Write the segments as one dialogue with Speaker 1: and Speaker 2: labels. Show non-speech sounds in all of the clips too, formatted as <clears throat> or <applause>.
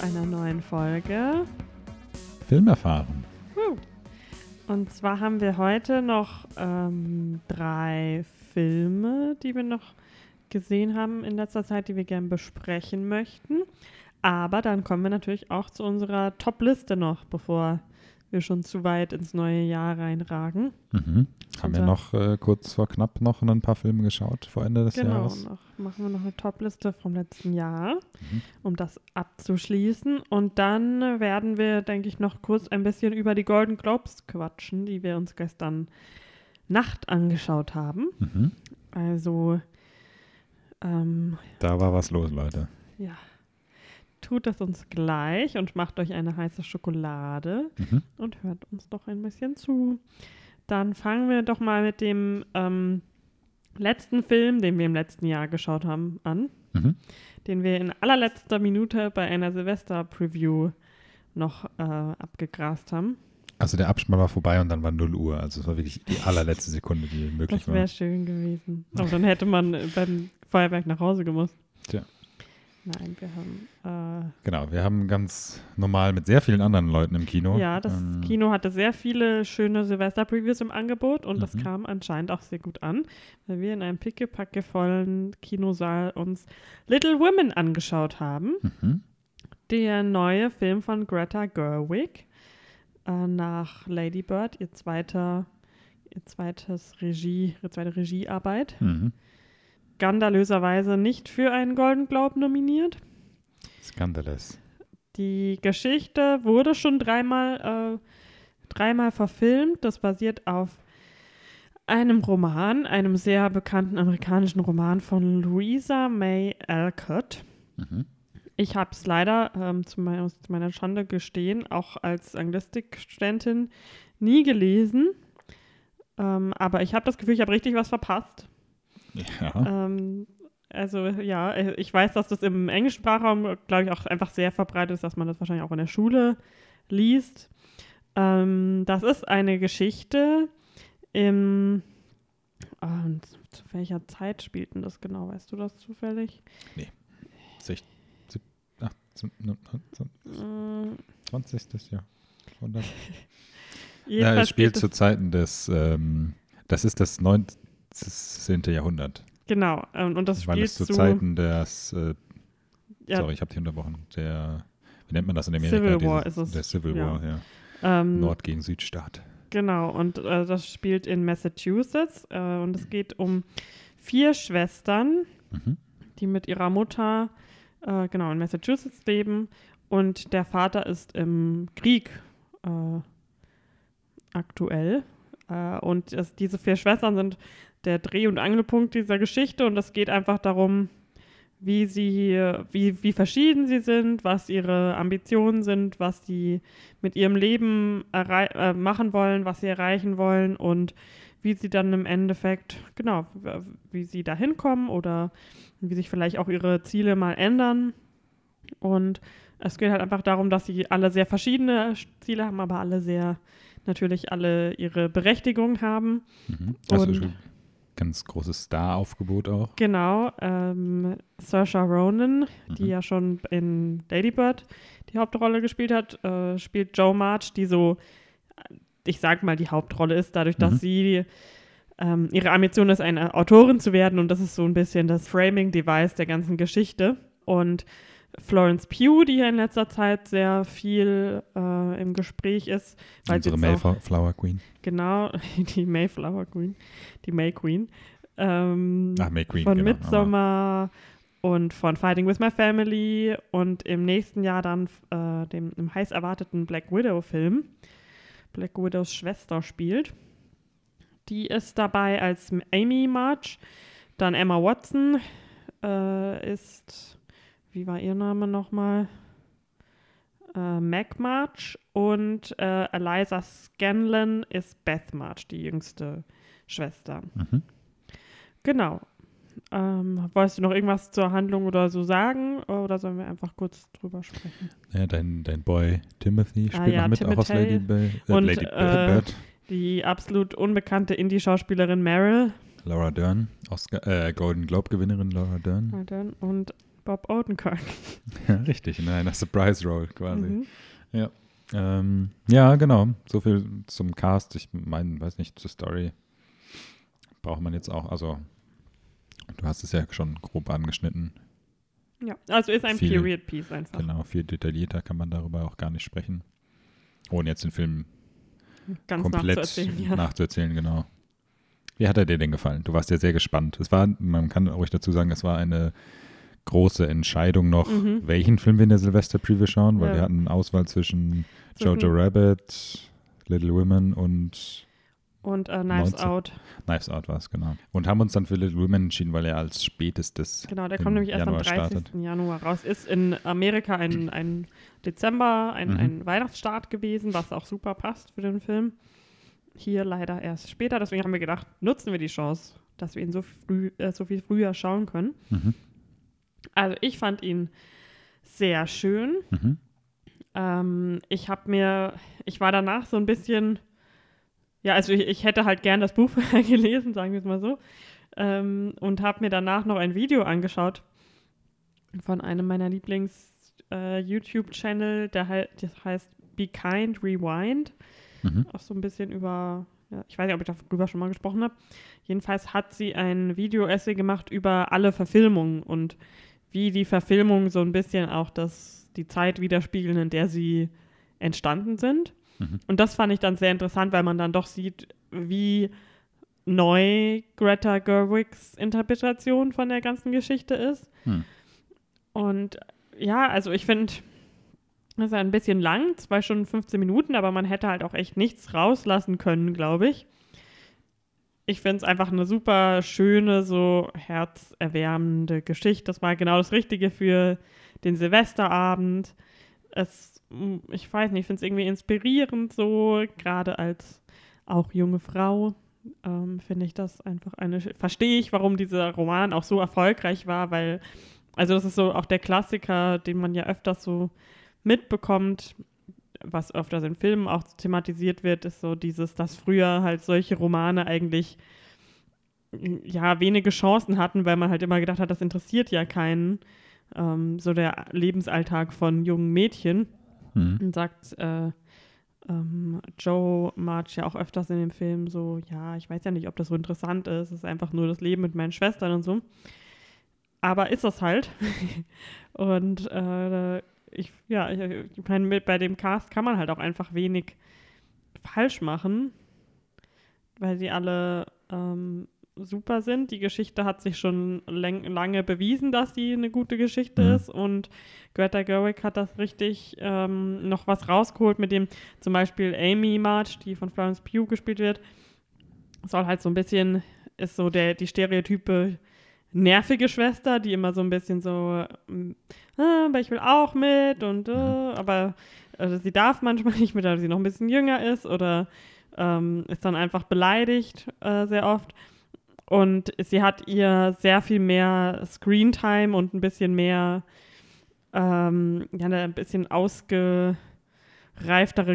Speaker 1: zu einer neuen Folge.
Speaker 2: Film erfahren.
Speaker 1: Und zwar haben wir heute noch ähm, drei Filme, die wir noch gesehen haben in letzter Zeit, die wir gerne besprechen möchten. Aber dann kommen wir natürlich auch zu unserer Top-Liste noch, bevor wir schon zu weit ins neue Jahr reinragen.
Speaker 2: Mhm. Haben wir
Speaker 1: Unser-
Speaker 2: noch äh, kurz vor knapp noch ein paar Filme geschaut vor Ende des
Speaker 1: genau,
Speaker 2: Jahres?
Speaker 1: noch, machen wir noch eine Top-Liste vom letzten Jahr,
Speaker 2: Mhm.
Speaker 1: um das abzuschließen. Und dann werden wir, denke ich, noch kurz ein bisschen über die Golden Globes quatschen, die wir uns gestern Nacht angeschaut haben.
Speaker 2: Mhm.
Speaker 1: Also, ähm,
Speaker 2: Da war was los, Leute.
Speaker 1: ja, tut es uns gleich und macht euch eine heiße Schokolade
Speaker 2: Mhm.
Speaker 1: und hört uns doch ein bisschen zu. Dann fangen wir doch mal mit dem ähm, letzten Film, den wir im letzten Jahr geschaut haben, an,
Speaker 2: Mhm.
Speaker 1: den wir in allerletzter Minute bei einer Silvester-Preview noch äh, abgegrast haben.
Speaker 2: Also der Abspann war vorbei und dann war 0 Uhr. Also es war wirklich die allerletzte Sekunde, die möglich
Speaker 1: Das
Speaker 2: war.
Speaker 1: wäre schön gewesen. Aber dann hätte man beim Feuerwerk nach Hause gemusst.
Speaker 2: Tja.
Speaker 1: Nein, wir haben.
Speaker 2: Genau, wir haben ganz normal mit sehr vielen anderen Leuten im Kino.
Speaker 1: Äh, ja, das
Speaker 2: ähm,
Speaker 1: Kino hatte sehr viele schöne Silvester-Previews im Angebot und das
Speaker 2: Mhm.
Speaker 1: kam anscheinend auch sehr gut an, weil wir in einem pickepackevollen Kinosaal uns Little Women angeschaut haben.
Speaker 2: Mhm.
Speaker 1: Der neue Film von Greta Gerwig äh, nach Lady Bird, ihr zweiter, ihr zweites Regie, ihre zweite Regiearbeit.
Speaker 2: Mhm.
Speaker 1: Skandalöserweise nicht für einen Golden Globe nominiert.
Speaker 2: Skandalous.
Speaker 1: Die Geschichte wurde schon dreimal, äh, dreimal verfilmt. Das basiert auf einem Roman, einem sehr bekannten amerikanischen Roman von Louisa May Alcott.
Speaker 2: Mhm.
Speaker 1: Ich habe es leider ähm, zu, mein, zu meiner Schande gestehen, auch als Anglistikstudentin nie gelesen. Ähm, aber ich habe das Gefühl, ich habe richtig was verpasst.
Speaker 2: Ja.
Speaker 1: Ähm, also ja, äh, ich weiß, dass das im englischen Sprachraum, glaube ich, auch einfach sehr verbreitet ist, dass man das wahrscheinlich auch in der Schule liest. Ähm, das ist eine Geschichte im und zu welcher Zeit spielt denn das genau? Weißt du das zufällig?
Speaker 2: Ach, zum- ne- zum-
Speaker 1: Mm,
Speaker 2: 20. Jahr. 100. <laughs> Ja, es spielt zu Zeiten des, ähm, das ist das 19. Jahrhundert.
Speaker 1: Genau, ähm, und das
Speaker 2: Weil
Speaker 1: spielt
Speaker 2: es zu
Speaker 1: zu
Speaker 2: Zeiten des, äh,
Speaker 1: ja,
Speaker 2: sorry, ich habe dich unterbrochen, der, wie nennt man das in Amerika?
Speaker 1: Civil War ist es,
Speaker 2: Der Civil
Speaker 1: ja.
Speaker 2: War, ja.
Speaker 1: ähm,
Speaker 2: Nord gegen Südstaat.
Speaker 1: Genau, und äh, das spielt in Massachusetts äh, und es geht um vier Schwestern,
Speaker 2: Mhm.
Speaker 1: die mit ihrer Mutter äh, genau in Massachusetts leben und der Vater ist im Krieg äh, aktuell. Äh, und es, diese vier Schwestern sind der Dreh- und Angelpunkt dieser Geschichte und es geht einfach darum, wie sie, wie, wie verschieden sie sind, was ihre Ambitionen sind, was sie mit ihrem Leben äh, machen wollen, was sie erreichen wollen und wie sie dann im Endeffekt, genau, wie sie da hinkommen oder wie sich vielleicht auch ihre Ziele mal ändern. Und es geht halt einfach darum, dass sie alle sehr verschiedene Ziele haben, aber alle sehr, natürlich alle ihre Berechtigung haben.
Speaker 2: Mhm. Also
Speaker 1: Und-
Speaker 2: ganz großes Star-Aufgebot auch.
Speaker 1: Genau, ähm, Saoirse Ronan, die
Speaker 2: Mhm.
Speaker 1: ja schon in Lady Bird die Hauptrolle gespielt hat, äh, spielt Joe March, die so, äh, ich sag mal, die Hauptrolle ist, dadurch, dass
Speaker 2: Mhm.
Speaker 1: sie ähm, ihre Ambition ist, eine Autorin zu werden und das ist so ein bisschen das Framing-Device der ganzen Geschichte. Und Florence Pugh, die hier in letzter Zeit sehr viel äh, im Gespräch ist, weil
Speaker 2: Unsere Mayflower Queen.
Speaker 1: Genau, <laughs> die Mayflower Queen, die May Queen. Ähm,
Speaker 2: Ach, May Queen,
Speaker 1: von
Speaker 2: genau,
Speaker 1: Midsommar und von Fighting with My Family und im nächsten Jahr dann äh, dem, dem heiß erwarteten Black Widow-Film. Black Widows Schwester spielt. Die ist dabei als Amy March. Dann Emma Watson äh, ist, wie war ihr Name nochmal? äh, Mac March und äh, Eliza Scanlon ist Beth March, die jüngste Schwester.
Speaker 2: Mhm.
Speaker 1: Genau. Ähm, wolltest du noch irgendwas zur Handlung oder so sagen? Oder sollen wir einfach kurz drüber sprechen?
Speaker 2: Ja, dein, dein Boy Timothy spielt
Speaker 1: Ah ja,
Speaker 2: noch mit, auch aus
Speaker 1: Timothy.
Speaker 2: Lady, Bi- äh,
Speaker 1: Und,
Speaker 2: Lady
Speaker 1: äh,
Speaker 2: Bird.
Speaker 1: Die absolut unbekannte Indie-Schauspielerin Meryl
Speaker 2: Laura Dern, Oscar, äh, Golden Globe-Gewinnerin Laura Dern.
Speaker 1: und Bob Odenkirk. <laughs>
Speaker 2: Ja, richtig, in einer Surprise-Roll quasi.
Speaker 1: Mhm.
Speaker 2: Ähm, ja, genau. So viel zum Cast. Ich meine, weiß nicht, zur Story braucht man jetzt auch. Also, du hast es ja schon grob angeschnitten.
Speaker 1: Ja, also ist ein
Speaker 2: Viel-
Speaker 1: Period Piece einfach.
Speaker 2: Genau, viel detaillierter kann man darüber auch gar nicht sprechen. Ohne jetzt den Film
Speaker 1: Ganz
Speaker 2: komplett
Speaker 1: nachzuerzählen, ja.
Speaker 2: nachzuerzählen, genau. Wie hat er dir denn gefallen? Du warst ja sehr gespannt. Es war, man kann ruhig dazu sagen, es war eine große Entscheidung noch,
Speaker 1: Mhm.
Speaker 2: welchen Film wir in der Silvester-Preview schauen, weil
Speaker 1: Ja.
Speaker 2: wir hatten Auswahl zwischen Jojo Rabbit, Little Women und
Speaker 1: Und äh, Knives
Speaker 2: 19.
Speaker 1: Out.
Speaker 2: Knives Out war es, genau. Und haben uns dann für Little Women entschieden, weil er als spätestes
Speaker 1: Genau, der kommt nämlich erst am
Speaker 2: Januar
Speaker 1: 30.
Speaker 2: startet.
Speaker 1: Januar raus. Ist in Amerika ein, <clears throat> ein Dezember, ein,
Speaker 2: Mhm.
Speaker 1: ein Weihnachtsstart gewesen, was auch super passt für den Film. Hier leider erst später. Deswegen haben wir gedacht, nutzen wir die Chance, dass wir ihn so, früh, äh, so viel früher schauen können.
Speaker 2: Mhm.
Speaker 1: Also ich fand ihn sehr schön.
Speaker 2: Mhm.
Speaker 1: Ähm, ich habe mir, ich war danach so ein bisschen, ja, also ich, ich hätte halt gern das Buch <laughs> gelesen, sagen wir es mal so, ähm, und habe mir danach noch ein Video angeschaut von einem meiner Lieblings-YouTube-Channel, der hei- das heißt Be Kind Rewind,
Speaker 2: Mhm.
Speaker 1: auch so ein bisschen über, ja, ich weiß nicht, ob ich darüber schon mal gesprochen habe. Jedenfalls hat sie ein Video-Essay gemacht über alle Verfilmungen und wie die Verfilmungen so ein bisschen auch das, die Zeit widerspiegeln, in der sie entstanden sind.
Speaker 2: Mhm.
Speaker 1: Und das fand ich dann sehr interessant, weil man dann doch sieht, wie neu Greta Gerwigs Interpretation von der ganzen Geschichte ist.
Speaker 2: Hm.
Speaker 1: Und ja, also ich finde, das ist ein bisschen lang, zwei Stunden 15 Minuten, aber man hätte halt auch echt nichts rauslassen können, glaube ich. Ich finde es einfach eine super schöne, so herzerwärmende Geschichte. Das war genau das Richtige für den Silvesterabend. Es, mm, ich weiß nicht, ich finde es irgendwie inspirierend so, gerade als auch junge Frau. Ähm, finde ich das einfach eine, verstehe ich, warum dieser Roman auch so erfolgreich war, weil, also das ist so auch der Klassiker, den man ja öfters so mitbekommt, was öfters in Filmen auch thematisiert wird, ist so dieses, dass früher halt solche Romane eigentlich ja wenige Chancen hatten, weil man halt immer gedacht hat, das interessiert ja keinen. Ähm, so der Lebensalltag von jungen Mädchen.
Speaker 2: Mhm.
Speaker 1: Und sagt äh, ähm, Joe March ja auch öfters in dem Film so, ja, ich weiß ja nicht, ob das so interessant ist, es ist einfach nur das Leben mit meinen Schwestern und so. Aber ist das halt. <laughs> und äh, ich, ja, ich, ich meine, mit bei dem Cast kann man halt auch einfach wenig falsch machen, weil sie alle ähm, super sind. Die Geschichte hat sich schon lange bewiesen, dass sie eine gute Geschichte
Speaker 2: Mhm.
Speaker 1: ist und Greta Gerwig hat das richtig ähm, noch was rausgeholt, mit dem zum Beispiel Amy March, die von Florence Pugh gespielt wird, soll halt so ein bisschen, ist so der, die Stereotype nervige Schwester, die immer so ein bisschen so, ähm, ah, aber ich will auch mit und äh, aber äh, sie darf manchmal <laughs> nicht mit, weil sie noch ein bisschen jünger ist oder ähm, ist dann einfach beleidigt äh, sehr oft. Und sie hat ihr sehr viel mehr Screentime und ein bisschen mehr, ähm, ja, eine ein bisschen ausgereiftere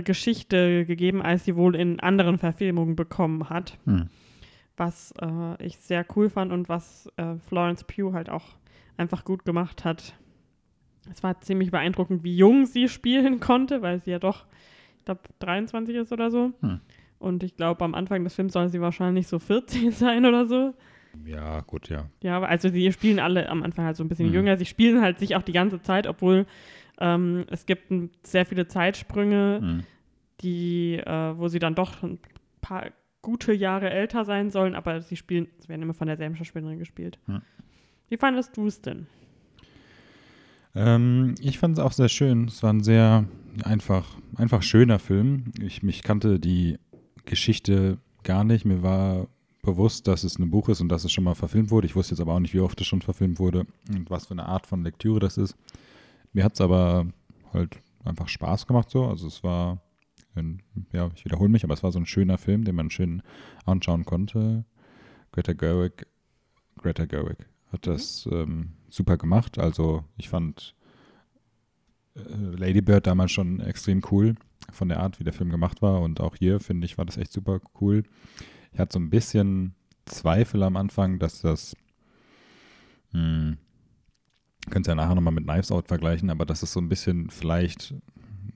Speaker 1: Geschichte gegeben, als sie wohl in anderen Verfilmungen bekommen hat.
Speaker 2: Hm.
Speaker 1: Was äh, ich sehr cool fand und was äh, Florence Pugh halt auch einfach gut gemacht hat. Es war ziemlich beeindruckend, wie jung sie spielen <laughs> konnte, weil sie ja doch, ich glaube, 23 ist oder so.
Speaker 2: Hm.
Speaker 1: Und ich glaube, am Anfang des Films soll sie wahrscheinlich so 14 <laughs> sein oder so.
Speaker 2: Ja, gut, ja.
Speaker 1: Ja, aber also sie spielen alle am Anfang halt so ein bisschen
Speaker 2: Mhm.
Speaker 1: jünger. Sie spielen halt sich auch die ganze Zeit, obwohl ähm, es gibt sehr viele Zeitsprünge,
Speaker 2: Hm.
Speaker 1: die, äh, wo sie dann doch ein paar gute Jahre älter sein sollen, aber sie spielen, sie werden immer von derselben Schauspielerin gespielt.
Speaker 2: Hm.
Speaker 1: Wie fandest du es denn?
Speaker 2: Ähm, ich fand es auch sehr schön. Es war ein sehr einfach, einfach schöner Film. Ich mich kannte die Geschichte gar nicht. Mir war bewusst, dass es ein Buch ist und dass es schon mal verfilmt wurde. Ich wusste jetzt aber auch nicht, wie oft es schon verfilmt wurde und was für eine Art von Lektüre das ist. Mir hat es aber halt einfach Spaß gemacht so. Also es war, ein, ja, ich wiederhole mich, aber es war so ein schöner Film, den man schön anschauen konnte. Greta Gerwig, Greta Gerwig hat das ähm, super gemacht. Also ich fand äh, Lady Bird damals schon extrem cool von der Art, wie der Film gemacht war. Und auch hier, finde ich, war das echt super cool. Ich hatte so ein bisschen Zweifel am Anfang, dass das, hm, könnt ihr ja nachher nochmal mit Knives Out vergleichen, aber dass es so ein bisschen vielleicht,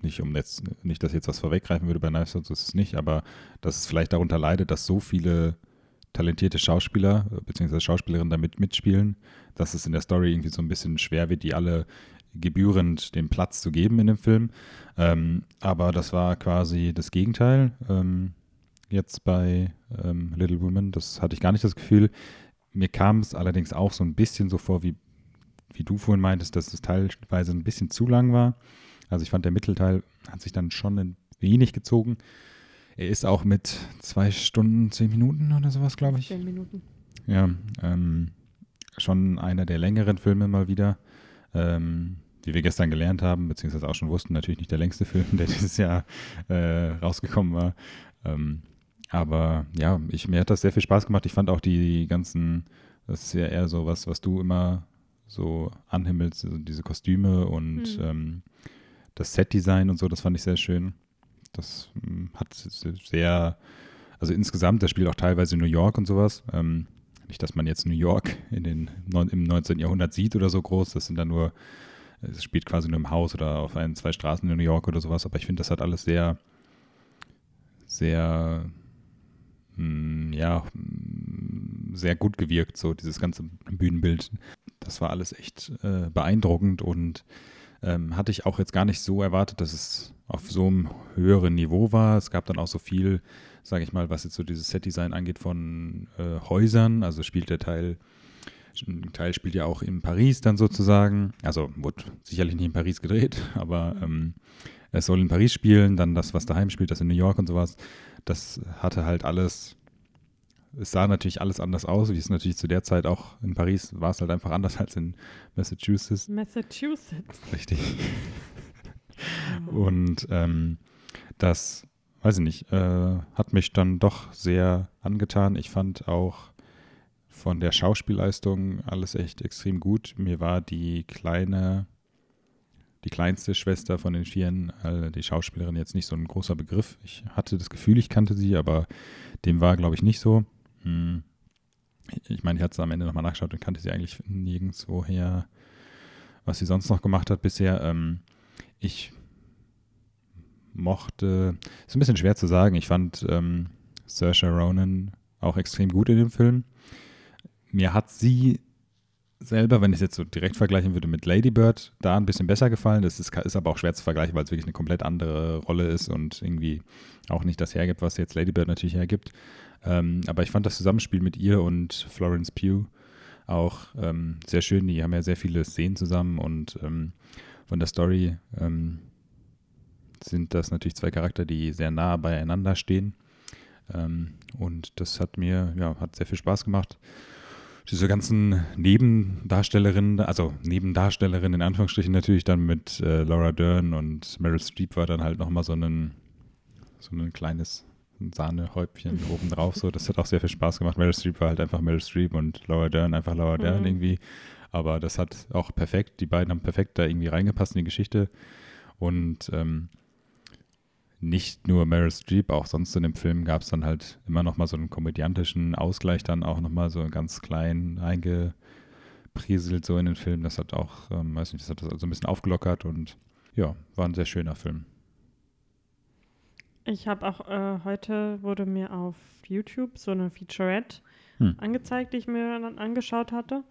Speaker 2: nicht um jetzt, nicht, dass jetzt was vorweggreifen würde bei Knives Out, so ist es nicht, aber dass es vielleicht darunter leidet, dass so viele talentierte Schauspieler bzw. Schauspielerinnen damit mitspielen, dass es in der Story irgendwie so ein bisschen schwer wird, die alle gebührend den Platz zu geben in dem Film. Ähm, aber das war quasi das Gegenteil. Ähm, jetzt bei ähm, Little Women, das hatte ich gar nicht das Gefühl. Mir kam es allerdings auch so ein bisschen so vor, wie, wie du vorhin meintest, dass es teilweise ein bisschen zu lang war. Also ich fand, der Mittelteil hat sich dann schon ein wenig gezogen. Er ist auch mit zwei Stunden, zehn Minuten oder sowas, glaube ich.
Speaker 1: Zehn Minuten.
Speaker 2: Ja, ähm, schon einer der längeren Filme mal wieder. Ähm, wie wir gestern gelernt haben, beziehungsweise auch schon wussten, natürlich nicht der längste Film, <laughs> der dieses Jahr äh, rausgekommen war. Ähm, aber ja, ich, mir hat das sehr viel Spaß gemacht. Ich fand auch die ganzen, das ist ja eher so was, was du immer so anhimmelst, also diese Kostüme und mhm. ähm, das Setdesign und so, das fand ich sehr schön. Das ähm, hat sehr, also insgesamt, das spielt auch teilweise New York und sowas. Ähm, nicht, dass man jetzt New York in den, im 19. Jahrhundert sieht oder so groß, das sind dann nur, es spielt quasi nur im Haus oder auf ein, zwei Straßen in New York oder sowas, aber ich finde, das hat alles sehr, sehr hm, ja, hm, sehr gut gewirkt, so dieses ganze Bühnenbild. Das war alles echt äh, beeindruckend und ähm, hatte ich auch jetzt gar nicht so erwartet, dass es auf so einem höheren Niveau war. Es gab dann auch so viel, sage ich mal, was jetzt so dieses Setdesign angeht von äh, Häusern. Also spielt der Teil, ein Teil spielt ja auch in Paris dann sozusagen. Also wurde sicherlich nicht in Paris gedreht, <laughs> aber ähm, es soll in Paris spielen. Dann das, was daheim spielt, das in New York und sowas das hatte halt alles, es sah natürlich alles anders aus, wie es natürlich zu der Zeit auch in Paris war es halt einfach anders <laughs> als in Massachusetts.
Speaker 1: Massachusetts.
Speaker 2: Richtig. <laughs> Und ähm, das, weiß ich nicht, äh, hat mich dann doch sehr angetan. Ich fand auch von der Schauspielleistung alles echt extrem gut. Mir war die kleine die kleinste Schwester von den Vieren, äh, die Schauspielerin, jetzt nicht so ein großer Begriff. Ich hatte das Gefühl, ich kannte sie, aber dem war, glaube ich, nicht so. Hm. Ich meine, ich hatte es am Ende nochmal nachgeschaut und kannte sie eigentlich nirgendwoher, was sie sonst noch gemacht hat bisher. Ähm, ich mochte, ist ein bisschen schwer zu sagen, ich fand ähm, Saoirse Ronan auch extrem gut in dem Film. Mir hat sie selber, wenn ich es jetzt so direkt vergleichen würde mit Lady Bird, da ein bisschen besser gefallen. Das ist, ist aber auch schwer zu vergleichen, weil es wirklich eine komplett andere Rolle ist und irgendwie auch nicht das hergibt, was jetzt Lady Bird natürlich hergibt. Ähm, aber ich fand das Zusammenspiel mit ihr und Florence Pugh auch ähm, sehr schön. Die haben ja sehr viele Szenen zusammen und ähm, von der Story ähm, sind das natürlich zwei Charakter, die sehr nah beieinander stehen. Ähm, und das hat mir, ja, hat sehr viel Spaß gemacht diese ganzen Nebendarstellerinnen, also Nebendarstellerinnen in Anführungsstrichen natürlich dann mit äh, Laura Dern und Meryl Streep war dann halt nochmal so ein, so ein kleines Sahnehäubchen oben drauf. So, das hat auch sehr viel Spaß gemacht. Meryl Streep war halt einfach Meryl Streep und Laura Dern einfach Laura mhm. Dern irgendwie. Aber das hat auch perfekt, die beiden haben perfekt da irgendwie reingepasst in die Geschichte. Und ähm, nicht nur Meryl Streep, auch sonst in dem Film gab es dann halt immer noch mal so einen komödiantischen Ausgleich, dann auch noch mal so ganz klein eingeprieselt so in den Film. Das hat auch, ähm, weiß nicht, das hat das also ein bisschen aufgelockert und ja, war ein sehr schöner Film.
Speaker 1: Ich habe auch äh, heute wurde mir auf YouTube so eine Featurette hm. angezeigt, die ich mir dann angeschaut hatte.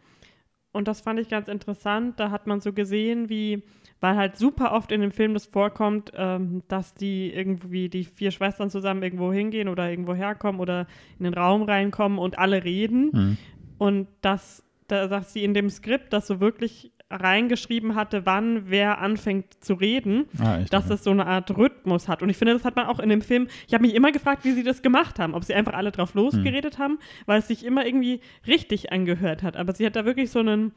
Speaker 1: Und das fand ich ganz interessant. Da hat man so gesehen, wie weil halt super oft in dem Film das vorkommt, ähm, dass die irgendwie, die vier Schwestern zusammen irgendwo hingehen oder irgendwo herkommen oder in den Raum reinkommen und alle reden. Mhm. Und das, da sagt sie in dem Skript, dass so wirklich reingeschrieben hatte, wann wer anfängt zu reden, ah, dass es so eine Art Rhythmus hat. Und ich finde, das hat man auch in dem Film. Ich habe mich immer gefragt, wie sie das gemacht haben, ob sie einfach alle drauf losgeredet hm. haben, weil es sich immer irgendwie richtig angehört hat. Aber sie hat da wirklich so einen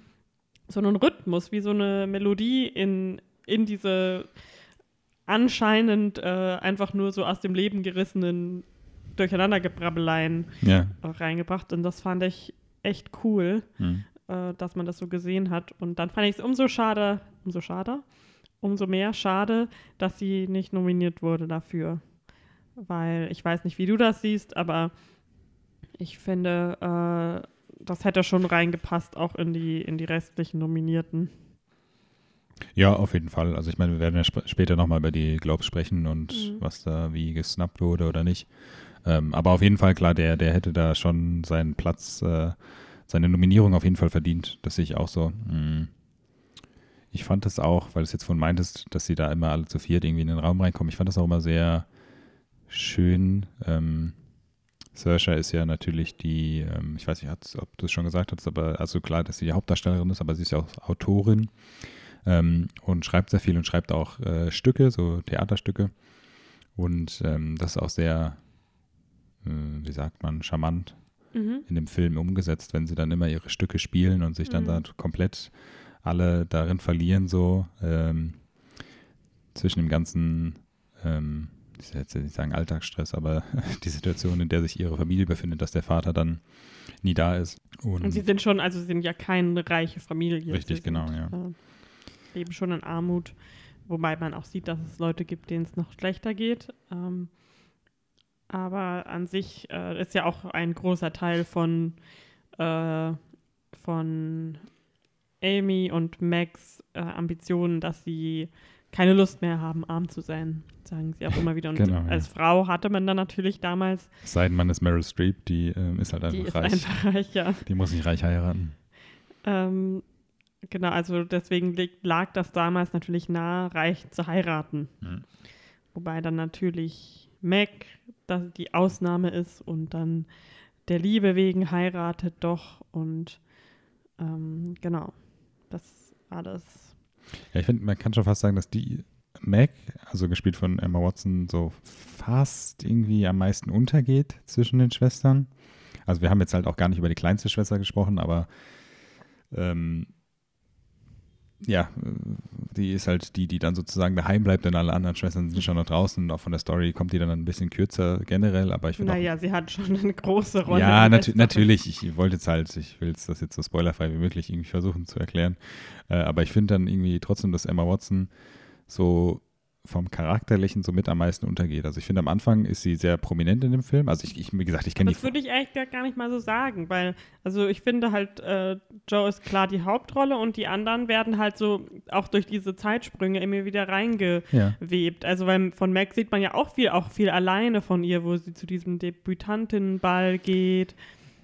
Speaker 1: so einen Rhythmus, wie so eine Melodie in, in diese anscheinend äh, einfach nur so aus dem Leben gerissenen Durcheinandergebrabbeleien
Speaker 2: Ja.
Speaker 1: reingebracht. Und das fand ich echt cool,
Speaker 2: Hm.
Speaker 1: Äh, dass man das so gesehen hat. Und dann fand ich es umso schade, umso schade, umso mehr schade, dass sie nicht nominiert wurde dafür. Weil ich weiß nicht, wie du das siehst, aber ich finde, äh, das hätte schon reingepasst, auch in die, in die restlichen Nominierten.
Speaker 2: Ja, auf jeden Fall. Also ich meine, wir werden ja sp später nochmal über die Globes sprechen und
Speaker 1: Mhm.
Speaker 2: was da wie gesnappt wurde oder nicht. Ähm, aber auf jeden Fall, klar, der, der hätte da schon seinen Platz, äh, seine Nominierung auf jeden Fall verdient. Das sehe ich auch so. Mm. Ich fand das auch, weil du es jetzt von meintest, dass sie da immer alle zu viert irgendwie in den Raum reinkommen. Ich fand das auch immer sehr schön. Ähm, Saoirse ist ja natürlich die, ähm, ich weiß nicht, ob du es schon gesagt hast, aber also klar, dass sie die Hauptdarstellerin ist, aber sie ist ja auch Autorin ähm, und schreibt sehr viel und schreibt auch äh, Stücke, so Theaterstücke. Und ähm, das ist auch sehr, äh, wie sagt man, charmant
Speaker 1: Mhm.
Speaker 2: in dem Film umgesetzt, wenn sie dann immer ihre Stücke spielen und sich dann
Speaker 1: Mhm.
Speaker 2: da komplett alle darin verlieren, so ähm, zwischen dem ganzen, ähm, ich will jetzt nicht sagen Alltagsstress, aber <laughs> die Situation, in der sich ihre Familie befindet, dass der Vater dann nie da ist. Und,
Speaker 1: Und sie sind schon, also sie sind ja keine reiche Familie.
Speaker 2: Richtig,
Speaker 1: sie
Speaker 2: genau,
Speaker 1: sind,
Speaker 2: ja.
Speaker 1: Äh, leben schon in Armut, wobei man auch sieht, dass es Leute gibt, denen es noch schlechter geht. Ähm, aber an sich äh, ist ja auch ein großer Teil von, äh, von Amy und Max äh, Ambitionen, dass sie keine Lust mehr haben, arm zu sein, sagen sie auch immer wieder. Und
Speaker 2: Genau, ja.
Speaker 1: als Frau hatte man dann natürlich damals,
Speaker 2: es sei denn, man ist Meryl Streep, die ähm, ist halt
Speaker 1: die
Speaker 2: einfach
Speaker 1: ist
Speaker 2: reich.
Speaker 1: einfach reich, ja.
Speaker 2: Die muss nicht reich heiraten.
Speaker 1: Ähm, genau, also deswegen lag das damals natürlich nahe, reich zu heiraten.
Speaker 2: Mhm.
Speaker 1: Wobei dann natürlich Mac das die Ausnahme ist und dann der Liebe wegen heiratet doch und ähm, genau, das alles.
Speaker 2: Ja, ich finde, man kann schon fast sagen, dass die Mac, also gespielt von Emma Watson, so fast irgendwie am meisten untergeht zwischen den Schwestern. Also wir haben jetzt halt auch gar nicht über die kleinste Schwester gesprochen, aber ähm, ja, äh, die ist halt die, die dann sozusagen daheim bleibt, denn alle anderen Schwestern sind schon noch draußen und auch von der Story kommt die dann ein bisschen kürzer generell, aber ich finde auch
Speaker 1: Naja, sie hat schon eine große Rolle.
Speaker 2: ja, nat natürlich. Ich wollte jetzt halt, ich will das jetzt so spoilerfrei wie möglich irgendwie versuchen zu erklären. Äh, aber ich finde dann irgendwie trotzdem, dass Emma Watson so vom Charakterlichen so mit am meisten untergeht. Also ich finde, am Anfang ist sie sehr prominent in dem Film. Also ich, ich wie gesagt, ich kenne die.
Speaker 1: Das würde ich eigentlich gar- gar nicht mal so sagen, weil, also ich finde halt, äh, Joe ist klar die Hauptrolle und die anderen werden halt so auch durch diese Zeitsprünge immer wieder reingewebt.
Speaker 2: Ja.
Speaker 1: Also weil von Mac sieht man ja auch viel, auch viel alleine von ihr, wo sie zu diesem Debütantinnenball geht.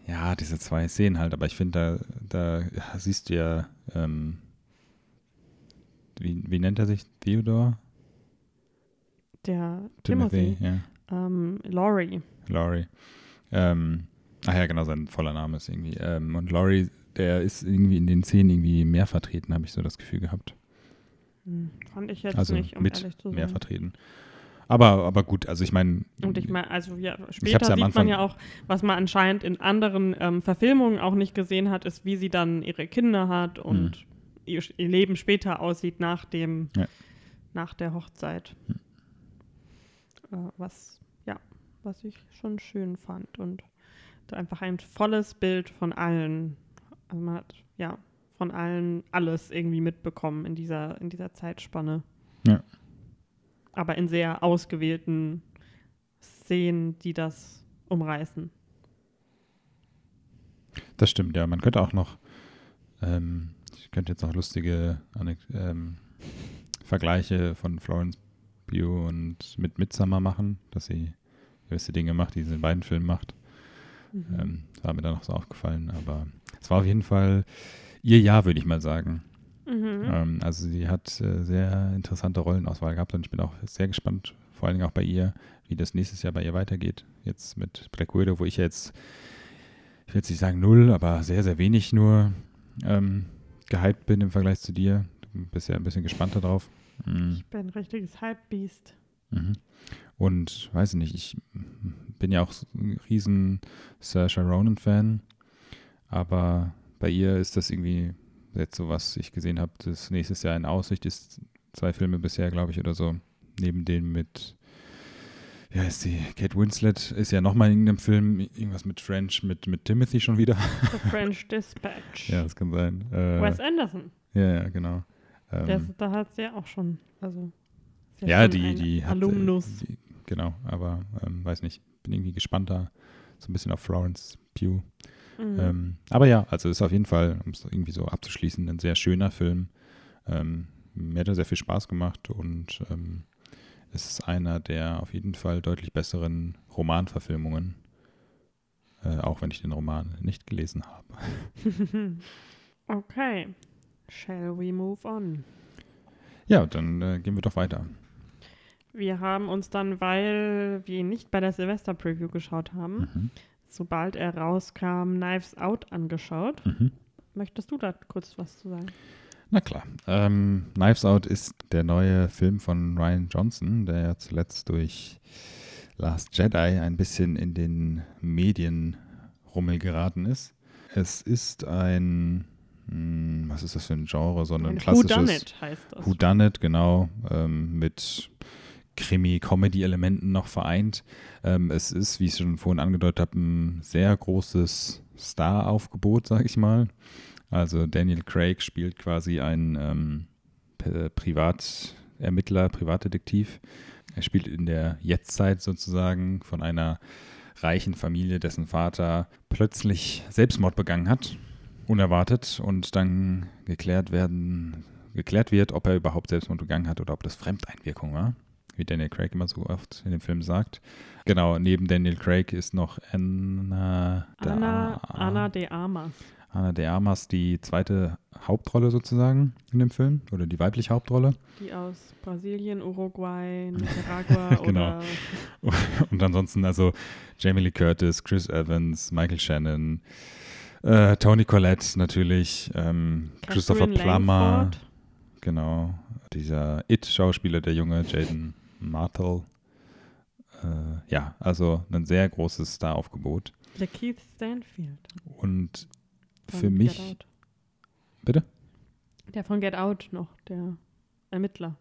Speaker 2: ja, diese zwei Szenen halt, aber ich finde, da, da siehst du ja, ähm, wie, wie nennt er sich? Theodore?
Speaker 1: Der Timothy,
Speaker 2: ja.
Speaker 1: ähm, Laurie.
Speaker 2: Laurie. Ähm, ach ja, genau, sein voller Name ist irgendwie. Ähm, und Laurie, der ist irgendwie in den Szenen irgendwie mehr vertreten, habe ich so das Gefühl gehabt.
Speaker 1: Hm, fand ich jetzt
Speaker 2: also
Speaker 1: nicht, um
Speaker 2: mit
Speaker 1: ehrlich zu
Speaker 2: mehr
Speaker 1: sein.
Speaker 2: vertreten. Aber, aber gut, also ich meine.
Speaker 1: Und ich meine, also ja, später
Speaker 2: ja
Speaker 1: sieht
Speaker 2: Anfang-
Speaker 1: man ja auch, was man anscheinend in anderen ähm, Verfilmungen auch nicht gesehen hat, ist, wie sie dann ihre Kinder hat und ihr, ihr Leben später aussieht nach dem,
Speaker 2: Hm. Ja.
Speaker 1: nach der Hochzeit. Äh, was, ja, was ich schon schön fand und einfach ein volles Bild von allen, also man hat, ja, von allen alles irgendwie mitbekommen in dieser, in dieser Zeitspanne.
Speaker 2: Ja.
Speaker 1: Aber in sehr ausgewählten Szenen, die das umreißen.
Speaker 2: Das stimmt, ja. Man könnte auch noch, ähm, ich könnte jetzt noch lustige ähm, Vergleiche von Florence Pugh und mit Midsommar machen, dass sie gewisse Dinge macht, die sie in beiden Filmen macht.
Speaker 1: Mhm.
Speaker 2: Ähm, war mir dann noch so aufgefallen, aber es war auf jeden Fall ihr Jahr, würde ich mal sagen.
Speaker 1: Mhm.
Speaker 2: Ähm, also sie hat äh, sehr interessante Rollenauswahl gehabt und ich bin auch sehr gespannt, vor allen Dingen auch bei ihr, wie das nächstes Jahr bei ihr weitergeht. Jetzt mit Black Widow, wo ich jetzt, ich will jetzt nicht sagen null, aber sehr, sehr wenig nur ähm, gehypt bin im Vergleich zu dir. Du bist ja ein bisschen gespannter drauf. Mhm.
Speaker 1: Ich bin ein richtiges Hypebeast.
Speaker 2: Mhm. Und weiß ich nicht, ich bin ja auch ein riesen Saoirse Ronan-Fan, aber bei ihr ist das irgendwie jetzt so, was ich gesehen habe, das nächstes Jahr in Aussicht ist, zwei Filme bisher, glaube ich, oder so. neben dem mit, wie heißt die, Kate Winslet ist ja nochmal in irgendeinem Film, irgendwas mit French, mit, mit Timothy schon wieder.
Speaker 1: The French Dispatch. <laughs>
Speaker 2: ja, das kann sein. Äh,
Speaker 1: Wes Anderson.
Speaker 2: ja, ja, genau. Ähm,
Speaker 1: ist, da hat sie ja auch schon, also
Speaker 2: ja,
Speaker 1: schon
Speaker 2: die, die hat.
Speaker 1: Alumnus.
Speaker 2: Äh, die, genau, aber ähm, weiß nicht, bin irgendwie gespannter. So ein bisschen auf Florence Pugh.
Speaker 1: Mhm.
Speaker 2: Ähm, aber ja, also ist auf jeden Fall, um es irgendwie so abzuschließen, ein sehr schöner Film. Ähm, mir hat er sehr viel Spaß gemacht und ähm, es ist einer der auf jeden Fall deutlich besseren Romanverfilmungen. Äh, auch wenn ich den Roman nicht gelesen habe. <laughs>
Speaker 1: okay. Shall we move on?
Speaker 2: Ja, dann äh, gehen wir doch weiter.
Speaker 1: Wir haben uns dann, weil wir ihn nicht bei der Silvester-Preview geschaut haben,
Speaker 2: Mhm.
Speaker 1: sobald er rauskam, Knives Out angeschaut.
Speaker 2: Mhm.
Speaker 1: Möchtest du da kurz was zu sagen?
Speaker 2: Na klar. Ähm, Knives Out ist der neue Film von Ryan Johnson, der ja zuletzt durch Last Jedi ein bisschen in den Medienrummel geraten ist. Es ist ein, hm, was ist das für ein Genre? So ein, klassisches
Speaker 1: Whodunit heißt das.
Speaker 2: Whodunit, genau, ähm, mit Krimi-Comedy-Elementen noch vereint. Ähm, es ist, wie ich schon vorhin angedeutet habe, ein sehr großes Star-Aufgebot, sage ich mal. Also Daniel Craig spielt quasi einen ähm, Privatermittler, Privatdetektiv. Er spielt in der Jetztzeit sozusagen von einer reichen Familie, dessen Vater plötzlich Selbstmord begangen hat, unerwartet, und dann geklärt werden, geklärt wird, ob er überhaupt Selbstmord begangen hat oder ob das Fremdeinwirkung war, wie Daniel Craig immer so oft in dem Film sagt. Genau, neben Daniel Craig ist noch Anna,
Speaker 1: Anna,
Speaker 2: da-
Speaker 1: Anna de Armas.
Speaker 2: Anna de Armas die zweite Hauptrolle sozusagen in dem Film oder die weibliche Hauptrolle.
Speaker 1: Die aus Brasilien, Uruguay, <laughs> Nicaragua
Speaker 2: Genau. <laughs> Und ansonsten also Jamie Lee Curtis, Chris Evans, Michael Shannon, äh, Tony Collette natürlich, ähm, Christopher Plummer,
Speaker 1: Langford.
Speaker 2: genau, dieser It-Schauspieler, der junge Jaden Martel. Äh, ja, also ein sehr großes Star-Aufgebot.
Speaker 1: Der Keith Stanfield.
Speaker 2: Und
Speaker 1: von
Speaker 2: für
Speaker 1: Get
Speaker 2: mich,
Speaker 1: Out.
Speaker 2: bitte?
Speaker 1: Der von Get Out noch, der Ermittler.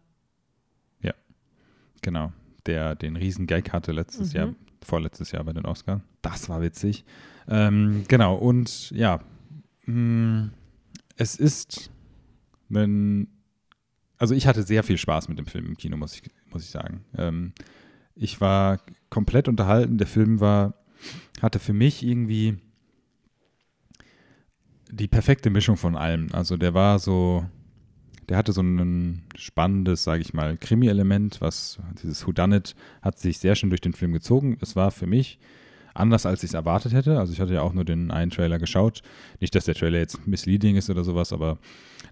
Speaker 2: Genau, der den riesen Gag hatte letztes
Speaker 1: Mhm.
Speaker 2: Jahr, vorletztes Jahr bei den Oscars. Das war witzig. Ähm, genau, und ja, mh, es ist ein, also ich hatte sehr viel Spaß mit dem Film im Kino, muss ich, muss ich sagen. Ähm, ich war komplett unterhalten. Der Film war, hatte für mich irgendwie die perfekte Mischung von allem. Also der war so, der hatte so ein spannendes, sage ich mal, Krimi-Element, was dieses Whodunit hat sich sehr schön durch den Film gezogen. Es war für mich anders, als ich es erwartet hätte. Also ich hatte ja auch nur den einen Trailer geschaut. Nicht, dass der Trailer jetzt misleading ist oder sowas, aber